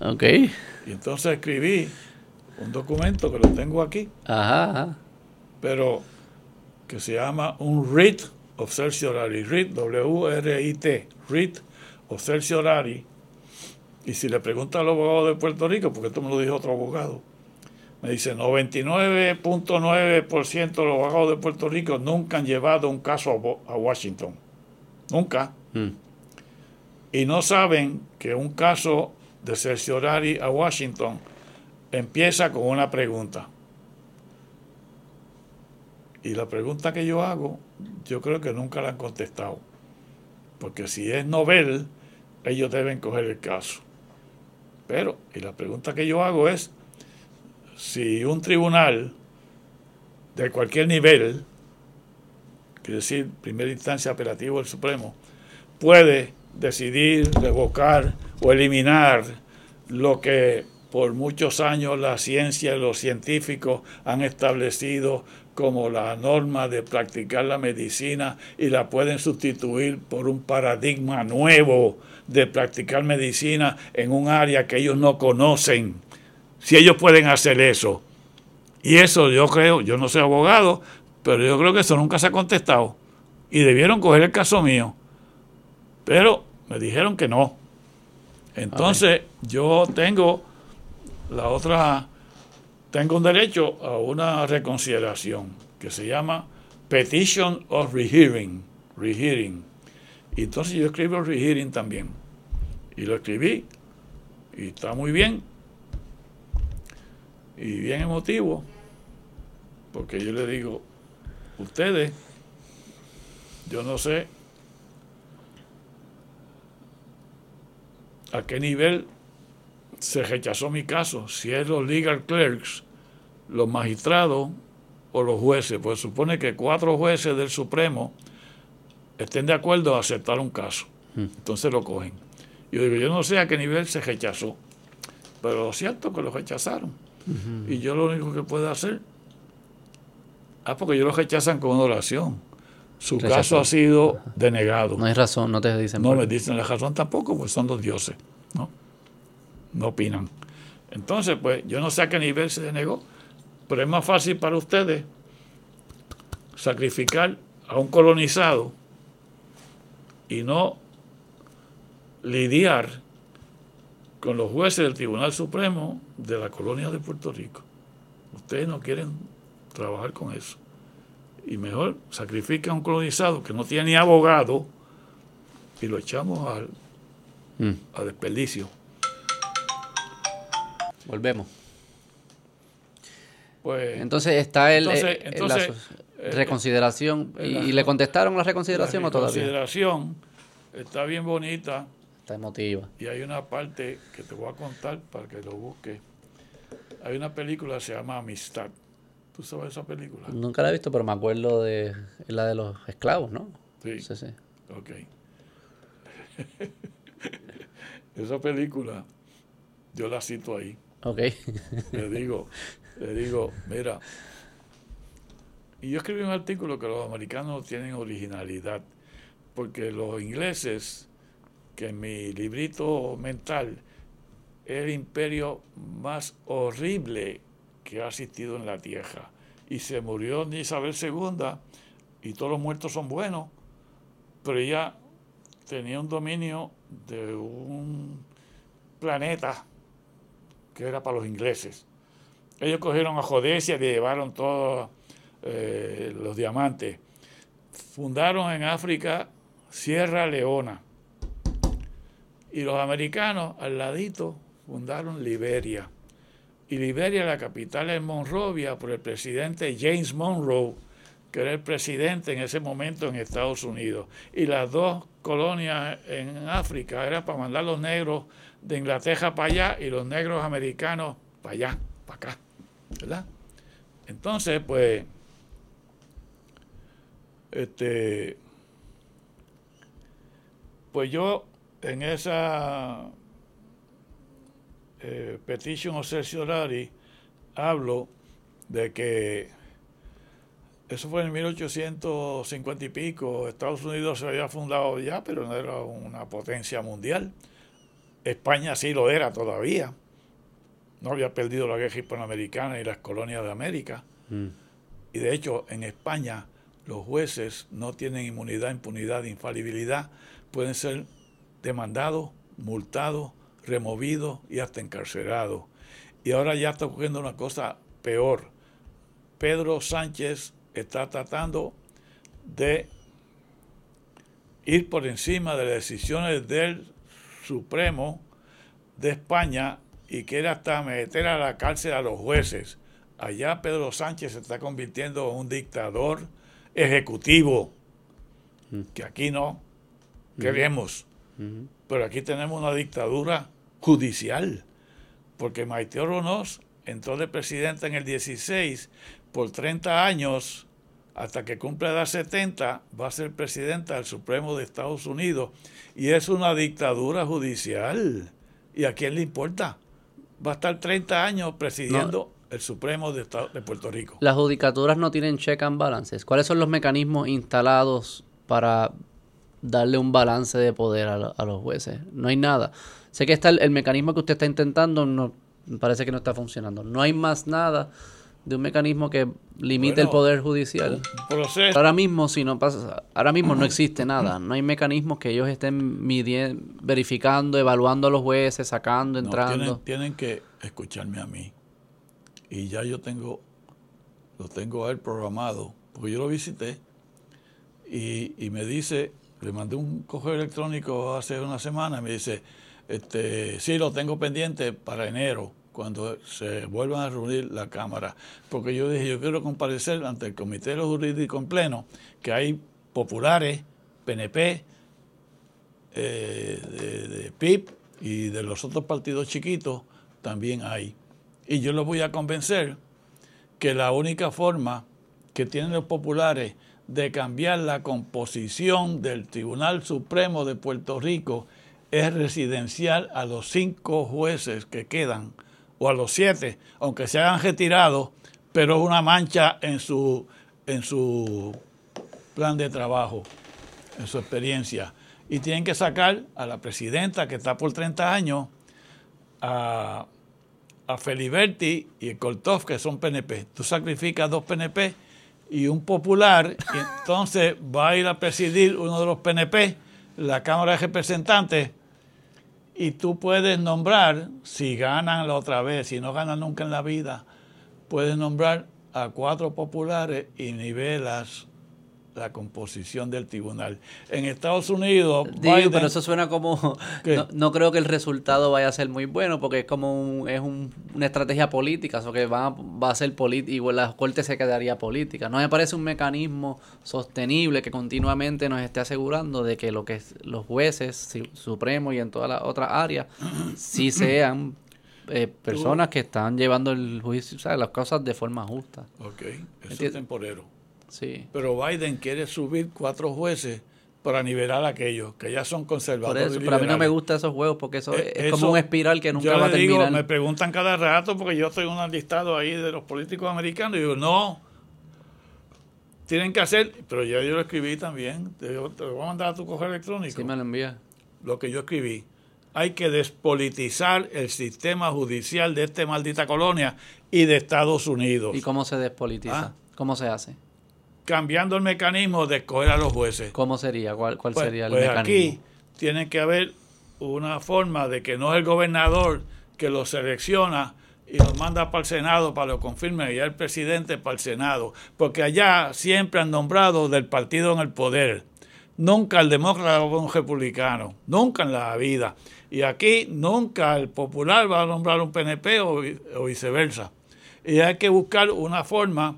S2: Ok.
S1: Y entonces escribí un documento que lo tengo aquí.
S2: Ajá.
S1: Pero que se llama un writ of certiorari. Writ, W-R-I-T. Writ of certiorari. Y si le pregunta al abogado de Puerto Rico, porque esto me lo dijo otro abogado, me dice, 99.9% de los abogados de Puerto Rico nunca han llevado un caso a, Washington. Nunca. Mm. y no saben que un caso de cerciorari a Washington empieza con una pregunta. Y la pregunta que yo hago, yo creo que nunca la han contestado. Porque si es novel, ellos deben coger el caso. Pero, y la pregunta que yo hago es, si un tribunal de cualquier nivel, quiere decir primera instancia apelativo del Supremo, puede decidir, revocar o eliminar lo que por muchos años la ciencia y los científicos han establecido como la norma de practicar la medicina y la pueden sustituir por un paradigma nuevo de practicar medicina en un área que ellos no conocen. Si ellos pueden hacer eso. Y eso yo creo, yo no soy abogado, pero yo creo que eso nunca se ha contestado. Y debieron coger el caso mío. Pero me dijeron que no. Entonces yo tengo la otra tengo un derecho a una reconsideración que se llama Petition of Rehearing. Rehearing. Y entonces yo escribo Rehearing también. Y lo escribí. Y está muy bien. Y bien emotivo. Porque yo le digo, ustedes, yo no sé a qué nivel se rechazó mi caso, si es los legal clerks, los magistrados o los jueces, pues supone que cuatro jueces del Supremo estén de acuerdo a aceptar un caso. Hmm. Entonces lo cogen. Yo digo, yo no sé a qué nivel se rechazó, pero lo cierto es que lo rechazaron. Y yo lo único que puedo hacer, ah, porque ellos lo rechazan con oración. Su caso ha sido denegado.
S2: No hay razón, no te dicen.
S1: No me dicen la razón tampoco, pues son los dioses. ¿no? no opinan. Entonces, pues yo no sé a qué nivel se denegó, pero es más fácil para ustedes sacrificar a un colonizado y no lidiar con los jueces del Tribunal Supremo de la colonia de Puerto Rico. Ustedes no quieren trabajar con eso. Y mejor sacrifica a un colonizado que no tiene ni abogado y lo echamos al, mm. a desperdicio.
S2: Volvemos. Pues, entonces está el, eh, la eh, reconsideración. y, le contestaron la reconsideración o todavía?
S1: La reconsideración está bien bonita.
S2: Está emotiva.
S1: Y hay una parte que te voy a contar para que lo busques. Hay una película que se llama Amistad. ¿Tú sabes esa película?
S2: Nunca la he visto, pero me acuerdo de la de los esclavos, ¿no?
S1: Sí. Sí, sí. Ok. esa película, yo la cito ahí.
S2: Ok.
S1: le digo, le digo, mira, y yo escribí un artículo que los americanos tienen originalidad, porque los ingleses, que en mi librito mental el imperio más horrible que ha existido en la tierra, y se murió Isabel II, y todos los muertos son buenos, pero ella tenía un dominio de un planeta que era para los ingleses. Ellos cogieron a Jodesia y llevaron todos eh, los diamantes. Fundaron en África Sierra Leona. Y los americanos al ladito fundaron Liberia. Y Liberia, la capital es Monrovia, por el presidente James Monroe, que era el presidente en ese momento en Estados Unidos. Y las dos colonias en África eran para mandar los negros de Inglaterra para allá y los negros americanos para allá, para acá, ¿verdad? Entonces, pues, este, pues yo en esa eh, petition of certiorari hablo de que eso fue en 1850 y pico, Estados Unidos se había fundado ya, pero no era una potencia mundial. España sí lo era todavía. No había perdido la guerra hispanoamericana y las colonias de América. Mm. Y de hecho, en España los jueces no tienen inmunidad, impunidad, infalibilidad. Pueden ser demandados, multados, removidos y hasta encarcelados. Y ahora ya está ocurriendo una cosa peor. Pedro Sánchez está tratando de ir por encima de las decisiones del Supremo de España y quiere hasta meter a la cárcel a los jueces. Allá Pedro Sánchez se está convirtiendo en un dictador ejecutivo, mm. que aquí no queremos. Pero aquí tenemos una dictadura judicial, porque Maite Oronoz entró de presidenta en el 16 por 30 años, hasta que cumple edad 70, va a ser presidenta del Supremo de Estados Unidos, y es una dictadura judicial. ¿Y a quién le importa? Va a estar 30 años presidiendo el Supremo de, de Puerto Rico.
S2: Las judicaturas no tienen check and balances. ¿Cuáles son los mecanismos instalados para darle un balance de poder a, los jueces. No hay nada. Sé que está el, mecanismo que usted está intentando, no parece que no está funcionando. No hay más nada de un mecanismo que limite el poder judicial. Ahora mismo, si no pasa, ahora mismo no existe nada. No hay mecanismos que ellos estén midiendo, verificando, evaluando a los jueces, sacando, entrando.
S1: tienen, que escucharme a mí. Y ya yo tengo, lo tengo a él programado, porque yo lo visité y, y me dice le mandé un correo electrónico hace una semana y me dice, este, sí, lo tengo pendiente para enero, cuando se vuelvan a reunir la Cámara. Porque yo dije, yo quiero comparecer ante el Comité de los Jurídicos en pleno, que hay populares, PNP, eh, PIB y de los otros partidos chiquitos, también hay. Y yo los voy a convencer que la única forma que tienen los populares de cambiar la composición del Tribunal Supremo de Puerto Rico es residencial a los cinco jueces que quedan, o a los siete, aunque se hayan retirado, pero una mancha en su, en su plan de trabajo, en su experiencia. Y tienen que sacar a la presidenta, que está por 30 años, a, a Feliberti y Koltov, que son PNP. Tú sacrificas dos PNP y un popular, entonces va a ir a presidir uno de los PNP, la Cámara de Representantes, y tú puedes nombrar, si ganan la otra vez, si no ganan nunca en la vida, puedes nombrar a cuatro populares y nivelas la composición del tribunal. En Estados Unidos...
S2: Digo, pero eso suena como... No, creo que el resultado vaya a ser muy bueno porque es como es una estrategia política, o que va, va a ser política, y la corte se quedaría política. No me parece un mecanismo sostenible que continuamente nos esté asegurando de que lo que los jueces supremos y en todas las otras áreas sí sean eh, personas que están llevando el juicio, o sea, las cosas de forma justa.
S1: Ok, eso es temporero. Pero Biden quiere subir cuatro jueces para nivelar a aquellos que ya son conservadores.
S2: Por eso, pero a mí no me gustan esos juegos porque eso eh, es, como un espiral que nunca va a terminar. Digo,
S1: me preguntan cada rato porque yo estoy en un listado ahí de los políticos americanos y digo, no, tienen que hacer, pero ya yo lo escribí también, te, voy a mandar a tu correo electrónico.
S2: Sí, me lo envía.
S1: Lo que yo escribí. Hay que despolitizar el sistema judicial de esta maldita colonia y de Estados Unidos.
S2: ¿Y cómo se despolitiza? Ah. ¿Cómo se hace?
S1: Cambiando el mecanismo de escoger a los jueces.
S2: ¿Cómo sería? ¿Cuál, cuál
S1: pues,
S2: sería el
S1: pues
S2: mecanismo?
S1: Aquí tiene que haber una forma de que no es el gobernador que lo selecciona y lo manda para el Senado para lo confirme y el presidente para el Senado, porque allá siempre han nombrado del partido en el poder. Nunca el demócrata o un republicano, nunca en la vida. Y aquí nunca el popular va a nombrar un PNP o, o viceversa. Y hay que buscar una forma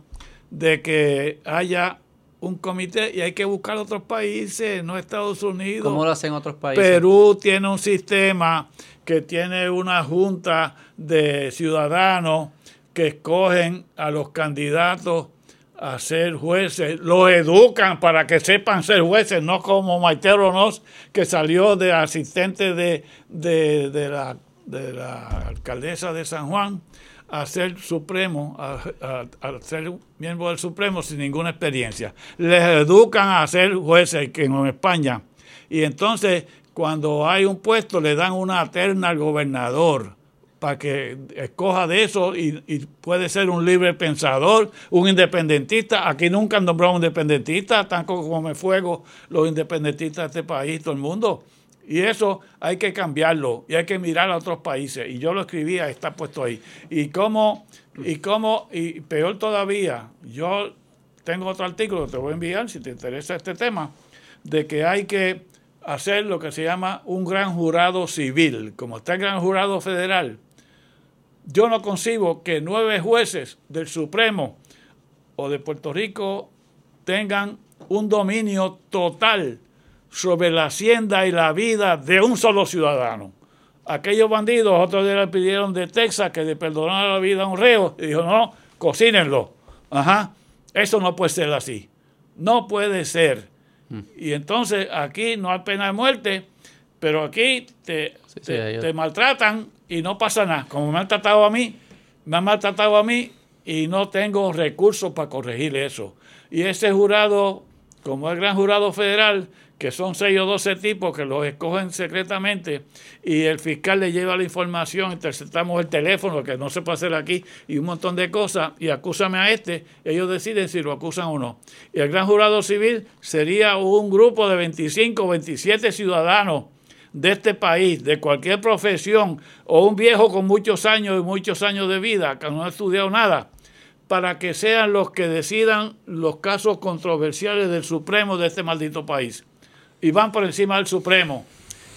S1: de que haya un comité y hay que buscar otros países, no Estados Unidos.
S2: ¿Cómo lo hacen otros países?
S1: Perú tiene un sistema que tiene una junta de ciudadanos que escogen a los candidatos a ser jueces, los educan para que sepan ser jueces, no como Maite Ronos, que salió de asistente de, de, la, de la alcaldesa de San Juan a ser supremo, a, ser miembro del Supremo sin ninguna experiencia. Les educan a ser jueces en España. Y entonces, cuando hay un puesto, le dan una terna al gobernador para que escoja de eso y, y, puede ser un libre pensador, un independentista. Aquí nunca han nombrado un independentista, tan como me fuego los independentistas de este país, todo el mundo. Y eso hay que cambiarlo y hay que mirar a otros países. Y yo lo escribía, está puesto ahí. Y cómo, y cómo, y peor todavía, yo tengo otro artículo, te voy a enviar si te interesa este tema, de que hay que hacer lo que se llama un gran jurado civil, como está el gran jurado federal. Yo no concibo que nueve jueces del Supremo o de Puerto Rico tengan un dominio total sobre la hacienda y la vida de un solo ciudadano. Aquellos bandidos, otros días le pidieron de Texas que le perdonara la vida a un reo y dijo, no, cocínenlo. Ajá, eso no puede ser así. No puede ser. Y entonces aquí no hay pena de muerte, pero aquí te, te, maltratan y no pasa nada. Como me han tratado a mí, me han maltratado a mí y no tengo recursos para corregir eso. Y ese jurado, como el gran jurado federal, que son seis o doce tipos que los escogen secretamente y el fiscal le lleva la información, interceptamos el teléfono, que no se puede hacer aquí, y un montón de cosas, y acúsame a este, ellos deciden si lo acusan o no. Y el gran jurado civil sería un grupo de 25 o 27 ciudadanos de este país, de cualquier profesión, o un viejo con muchos años y muchos años de vida, que no ha estudiado nada, para que sean los que decidan los casos controversiales del Supremo de este maldito país y van por encima del Supremo.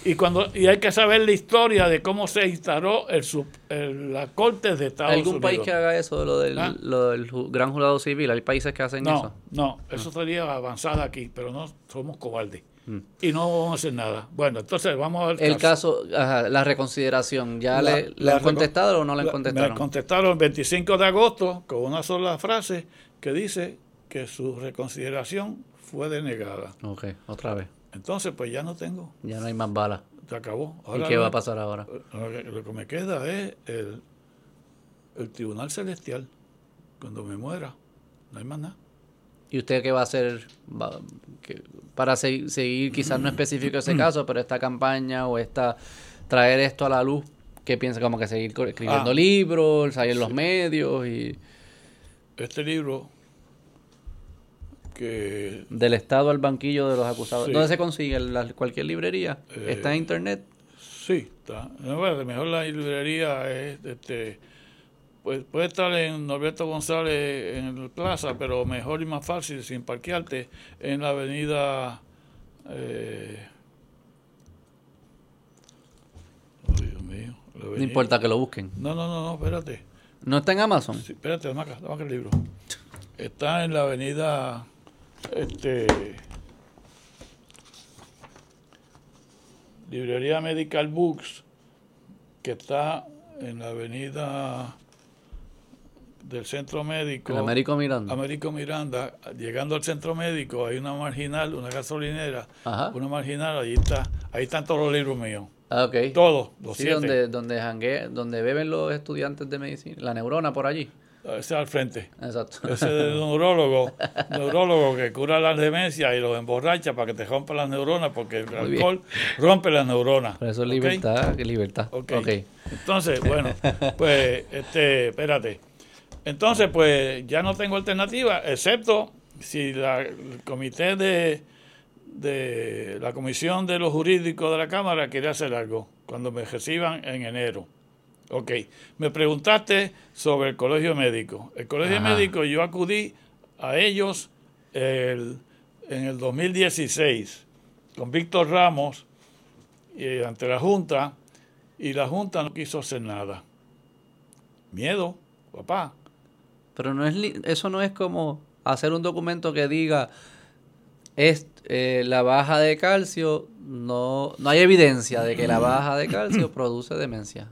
S1: Y, cuando, y hay que saber la historia de cómo se instaló el, la Corte de Estados
S2: Unidos. ¿Algún país que haga eso, lo del, ¿Ah? lo del gran jurado civil? ¿Hay países que hacen eso?
S1: No, eso sería avanzada aquí, pero no somos cobardes. Mm. Y no vamos a hacer nada. Bueno, entonces vamos a ver.
S2: El caso, la reconsideración, ¿ya le, han contestado o no le han contestado?
S1: Me contestaron el 25 de agosto con una sola frase que dice que su reconsideración fue denegada.
S2: Ok, otra vez.
S1: Entonces, pues ya no tengo.
S2: Ya no hay más balas.
S1: Se acabó.
S2: ¿Y qué va a pasar ahora?
S1: Lo que, me queda es el, el Tribunal Celestial. Cuando me muera, no hay más nada.
S2: ¿Y usted qué va a hacer para seguir, quizás no específico ese caso, pero esta campaña o esta traer esto a la luz? ¿Qué piensa? Como que seguir escribiendo ah. libros, salir en los medios y...
S1: Este libro
S2: del Estado al banquillo de los acusados. ¿Dónde se consigue? ¿En cualquier librería? Eh, ¿Está en internet?
S1: Sí, está. mejor la librería es... Este, pues puede estar en Norberto González en el Plaza, pero mejor y más fácil, sin parquearte, en la avenida... Eh,
S2: Dios mío. No importa que lo busquen.
S1: No, no, no, no, espérate.
S2: ¿No está en Amazon?
S1: Sí, espérate, dame acá, el libro. Está en la avenida este, librería Medical Books, que está en la avenida del centro médico.
S2: Américo Miranda.
S1: Américo Miranda, llegando al centro médico, hay una marginal, una gasolinera, una marginal, ahí está, ahí están todos los libros míos.
S2: Ah, ok.
S1: Todos,
S2: los sí, donde, donde, donde beben los estudiantes de medicina, la neurona por allí.
S1: Ese al frente.
S2: Exacto.
S1: Ese es el neurólogo, neurólogo que cura las demencias y los emborracha para que te rompan las neuronas, porque el alcohol rompe las neuronas.
S2: Por eso es libertad, libertad.
S1: Okay. Entonces, bueno, pues, este, espérate. Entonces, pues ya no tengo alternativa, excepto si la, el comité de, de la Comisión de los Jurídicos de la Cámara quiere hacer algo, cuando me reciban en enero. Ok, me preguntaste sobre el colegio médico. El colegio médico yo acudí a ellos en el 2016 con Víctor Ramos y ante la Junta y la Junta no quiso hacer nada. Miedo, papá.
S2: Pero no es eso no es como hacer un documento que diga es eh, la baja de calcio no no hay evidencia de que la baja de calcio produce demencia.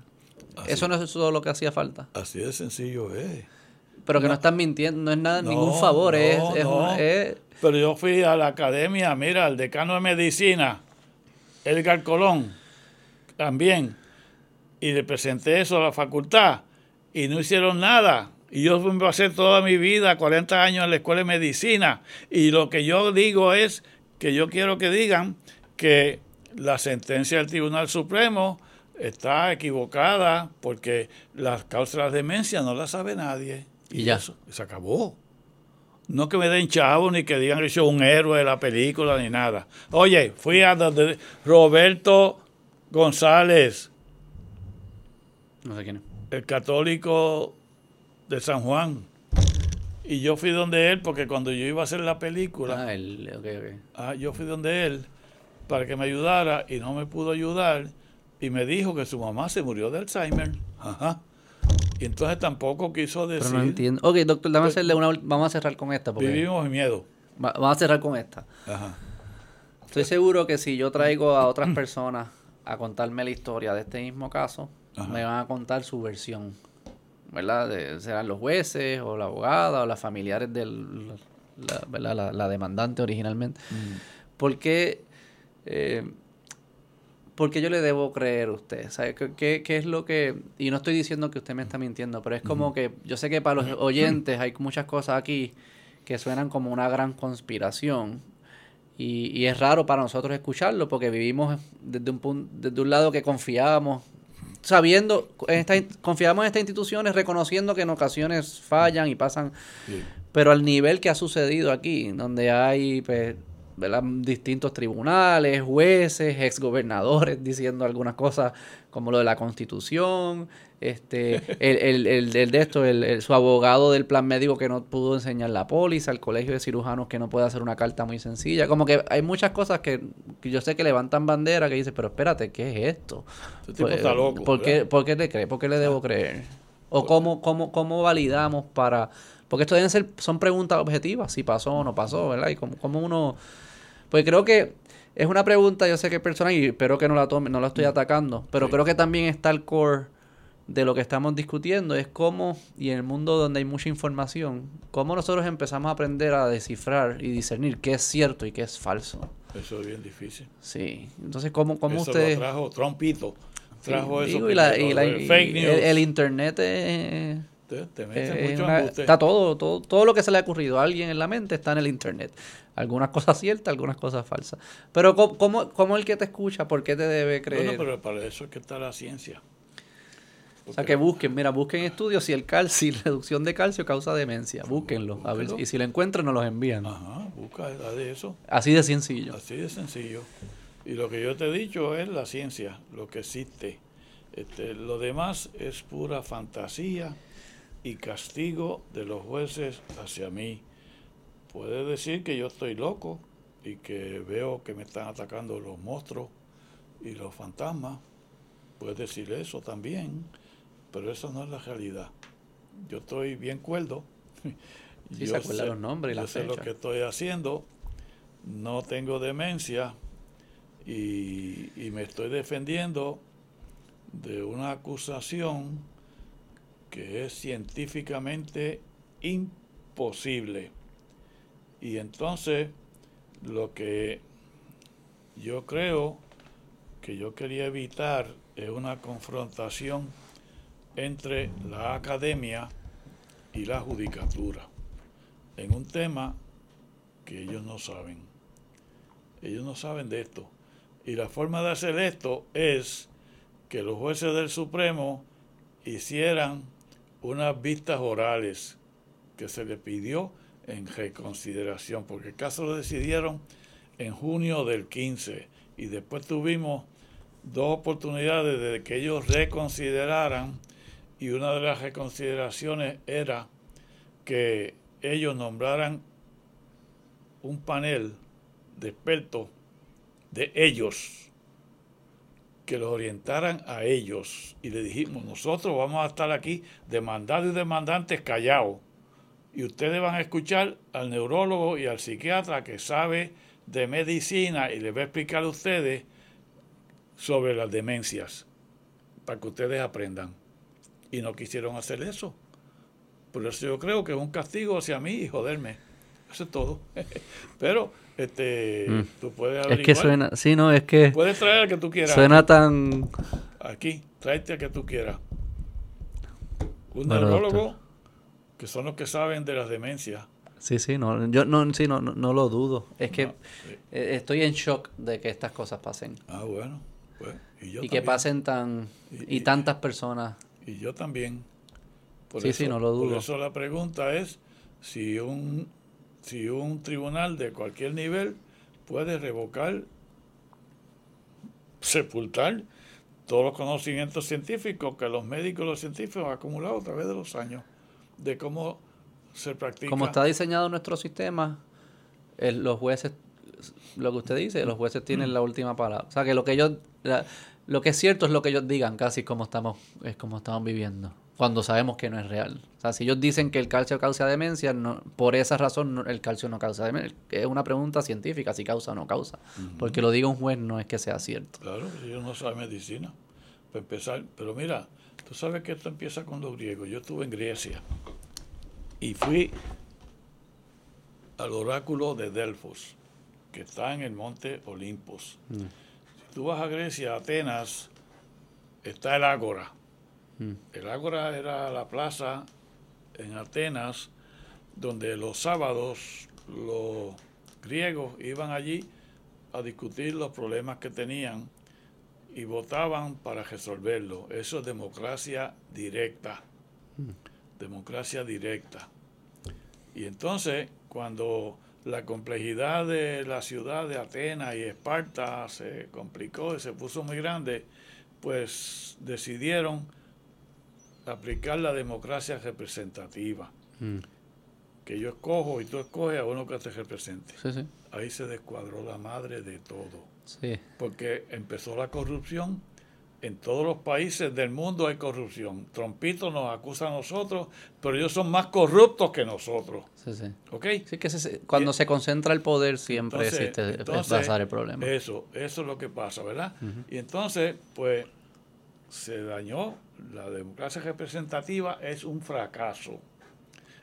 S2: Eso no es todo lo que hacía falta.
S1: Así de sencillo es.
S2: Pero que no, están mintiendo, no es nada, ningún favor, es,
S1: Pero yo fui a la academia, mira, el decano de medicina, Edgar Colón, también, y le presenté eso a la facultad, y no hicieron nada. Y yo a hacer toda mi vida, 40 años en la escuela de medicina, y lo que yo digo es que yo quiero que digan que la sentencia del Tribunal Supremo está equivocada porque las causas de demencia no las sabe nadie.
S2: Y, ya.
S1: se acabó. No que me den chavo ni que digan que soy un héroe de la película ni nada. Oye, fui a donde Roberto González.
S2: No sé quién es.
S1: El católico de San Juan. Y yo fui donde él porque cuando yo iba a hacer la película.
S2: Ah, él, okay, okay.
S1: Ah, yo fui donde él para que me ayudara y no me pudo ayudar y me dijo que su mamá se murió de Alzheimer. Ajá. Y entonces tampoco quiso decir.
S2: Pero no entiendo. Ok, doctor, dame hacerle una, vamos a cerrar con esta.
S1: vivimos en miedo.
S2: vamos a cerrar con esta. Ajá. Estoy seguro que si yo traigo a otras personas a contarme la historia de este mismo caso, me van a contar su versión. ¿Verdad? serán los jueces o la abogada o las familiares del la, la, demandante originalmente. Mm. Porque eh, porque yo le debo creer a usted. ¿Sabe? ¿Qué, ¿Qué, es lo que.? Y no estoy diciendo que usted me está mintiendo, pero es como que. Yo sé que para los oyentes hay muchas cosas aquí que suenan como una gran conspiración. Y, y es raro para nosotros escucharlo porque vivimos desde un, punto, desde un lado que confiábamos, sabiendo, en esta, confiamos en estas instituciones, reconociendo que en ocasiones fallan y pasan. Pero al nivel que ha sucedido aquí, donde hay. Pues, distintos tribunales, jueces, exgobernadores diciendo algunas cosas como lo de la constitución, este, el, el, el, de esto, el, su abogado del plan médico que no pudo enseñar la póliza, el colegio de cirujanos que no puede hacer una carta muy sencilla, como que hay muchas cosas que, yo sé que levantan bandera que dice, pero espérate, ¿qué es esto?
S1: Este tipo está loco,
S2: ¿por, qué, ¿Por qué le cree? ¿Por qué le debo creer? ¿O cómo, cómo, cómo validamos para...? Porque esto deben ser, son preguntas objetivas, si pasó o no pasó, ¿verdad? Y cómo, cómo uno pues creo que es una pregunta, yo sé que es personal y espero que no la tome, no la estoy atacando, pero creo que también está el core de lo que estamos discutiendo, es cómo, y en el mundo donde hay mucha información, cómo nosotros empezamos a aprender a descifrar y discernir qué es cierto y qué es falso.
S1: Eso es bien difícil.
S2: Sí, entonces cómo, cómo eso Lo
S1: trajo Trumpito, trajo eso.
S2: y, la, y, fake news. El, internet es...
S1: Te, mucho
S2: está todo, todo, todo lo que se le ha ocurrido a alguien en la mente está en el internet. Algunas cosas ciertas, algunas cosas falsas. Pero ¿cómo, cómo, el que te escucha, por qué te debe creer?
S1: Bueno, pero para eso es que está la ciencia.
S2: o sea, que busquen, mira, busquen estudios si el calcio, si reducción de calcio causa demencia. Búsquenlo. A ver, y si lo encuentran, nos los envían.
S1: Ajá, busca de eso.
S2: Así de sencillo.
S1: Así de sencillo. Y lo que yo te he dicho es la ciencia, lo que existe. Este, lo demás es pura fantasía y castigo de los jueces hacia mí puede decir que yo estoy loco y que veo que me están atacando los monstruos y los fantasmas. Puede decir eso también, pero eso no es la realidad. Yo estoy bien cuerdo.
S2: yo se sé, los nombres y
S1: yo sé lo que estoy haciendo. No tengo demencia y, y me estoy defendiendo de una acusación que es científicamente imposible. Y entonces lo que yo creo que yo quería evitar es una confrontación entre la academia y la judicatura en un tema que ellos no saben. Ellos no saben de esto. Y la forma de hacer esto es que los jueces del Supremo hicieran unas vistas orales que se le pidió en reconsideración, porque el caso lo decidieron en junio del 15 y después tuvimos dos oportunidades de que ellos reconsideraran y una de las reconsideraciones era que ellos nombraran un panel de expertos de ellos que los orientaran a ellos y le dijimos nosotros vamos a estar aquí demandados y demandantes callados y ustedes van a escuchar al neurólogo y al psiquiatra que sabe de medicina y les va a explicar a ustedes sobre las demencias para que ustedes aprendan. Y no quisieron hacer eso. Por eso yo creo que es un castigo hacia mí y joderme. Eso es todo. Pero este mm. tú puedes
S2: Es que suena, sí, no, es que
S1: puedes traer al que tú quieras.
S2: Suena tan
S1: aquí, tráete al que tú quieras. Un neurólogo que son los que saben de las demencias.
S2: Sí, sí, no, yo no, sí, no, no, lo dudo. Es que e, estoy en shock de que estas cosas pasen.
S1: Ah, bueno. Pues,
S2: y, yo y que pasen tan y, tantas personas.
S1: Y yo también.
S2: sí, sí, no lo dudo.
S1: Por eso la pregunta es si un, si un tribunal de cualquier nivel puede revocar, sepultar todos los conocimientos científicos que los médicos los científicos han acumulado a través de los años de cómo se practica.
S2: Como está diseñado nuestro sistema, los jueces lo que usted dice, los jueces tienen la última palabra. O sea, que lo que ellos, lo que es cierto es lo que ellos digan, casi como estamos, es como estamos viviendo, cuando sabemos que no es real. O sea, si ellos dicen que el calcio causa demencia, no, por esa razón el calcio no causa demencia. Es una pregunta científica, si causa o no causa. Porque lo diga un juez no es que sea cierto.
S1: Claro, ellos no saben medicina. Para empezar, pero mira, tú sabes que esto empieza con los griegos. Yo estuve en Grecia y fui al oráculo de Delfos, que está en el monte Olimpos. Mm. Si tú vas a Grecia, Atenas, está el Ágora. Mm. El Ágora era la plaza en Atenas donde los sábados los griegos iban allí a discutir los problemas que tenían y votaban para resolverlo. Eso es democracia directa. Mm. Democracia directa. Y entonces cuando la complejidad de la ciudad de Atenas y Esparta se complicó y se puso muy grande, pues decidieron aplicar la democracia representativa. Mm. Que yo escojo y tú escoges a uno que te represente. Ahí se descuadró la madre de todo. Porque empezó la corrupción en todos los países del mundo hay corrupción. Trompito nos acusa a nosotros, pero ellos son más corruptos que nosotros.
S2: Sí, sí. ¿Ok? Sí, que cuando se concentra el poder siempre existe pasar el problema.
S1: Eso, eso es lo que pasa, ¿verdad? Y entonces, pues, se dañó. La democracia representativa es un fracaso.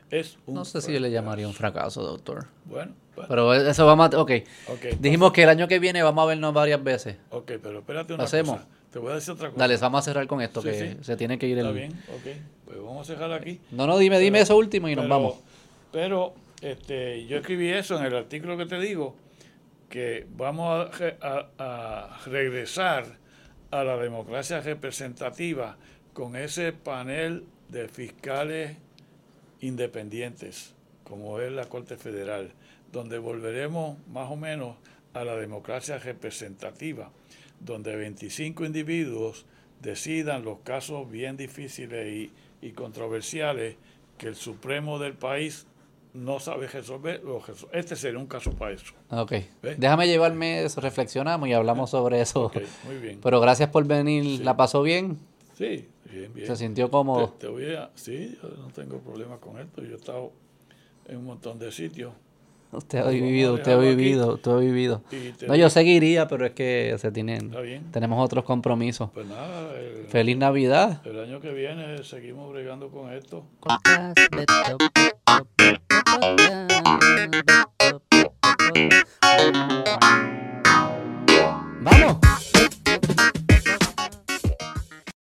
S1: Es un
S2: no sé si yo le llamaría un fracaso, doctor. Bueno, Pero eso vamos a... Ok. okay Dijimos que el año que viene vamos a vernos varias veces.
S1: Ok, pero espérate una
S2: hacemos?
S1: cosa. Te voy a decir otra cosa.
S2: Dale, vamos a cerrar con esto, que se tiene que ir
S1: el... Está bien, ok. Pues vamos a cerrar aquí.
S2: No, no, dime, dime eso último y nos vamos.
S1: Pero este, yo escribí eso en el artículo que te digo, que vamos a, regresar a la democracia representativa con ese panel de fiscales independientes, como es la Corte Federal, donde volveremos más o menos a la democracia representativa donde 25 individuos decidan los casos bien difíciles y, controversiales que el Supremo del país no sabe resolver, este sería un caso para eso.
S2: Ok. Déjame llevarme eso, reflexionamos y hablamos sobre eso. muy bien. Pero gracias por venir, ¿la pasó bien?
S1: Sí,
S2: ¿Se sintió cómodo?
S1: Te, sí, yo no tengo problema con esto. Yo he estado en un montón de sitios.
S2: Usted ha vivido, usted ha vivido, usted ha vivido. No, yo seguiría, pero es que se tienen, tenemos otros compromisos.
S1: Pues nada,
S2: Feliz Navidad.
S1: El año que viene seguimos bregando con esto. Vamos.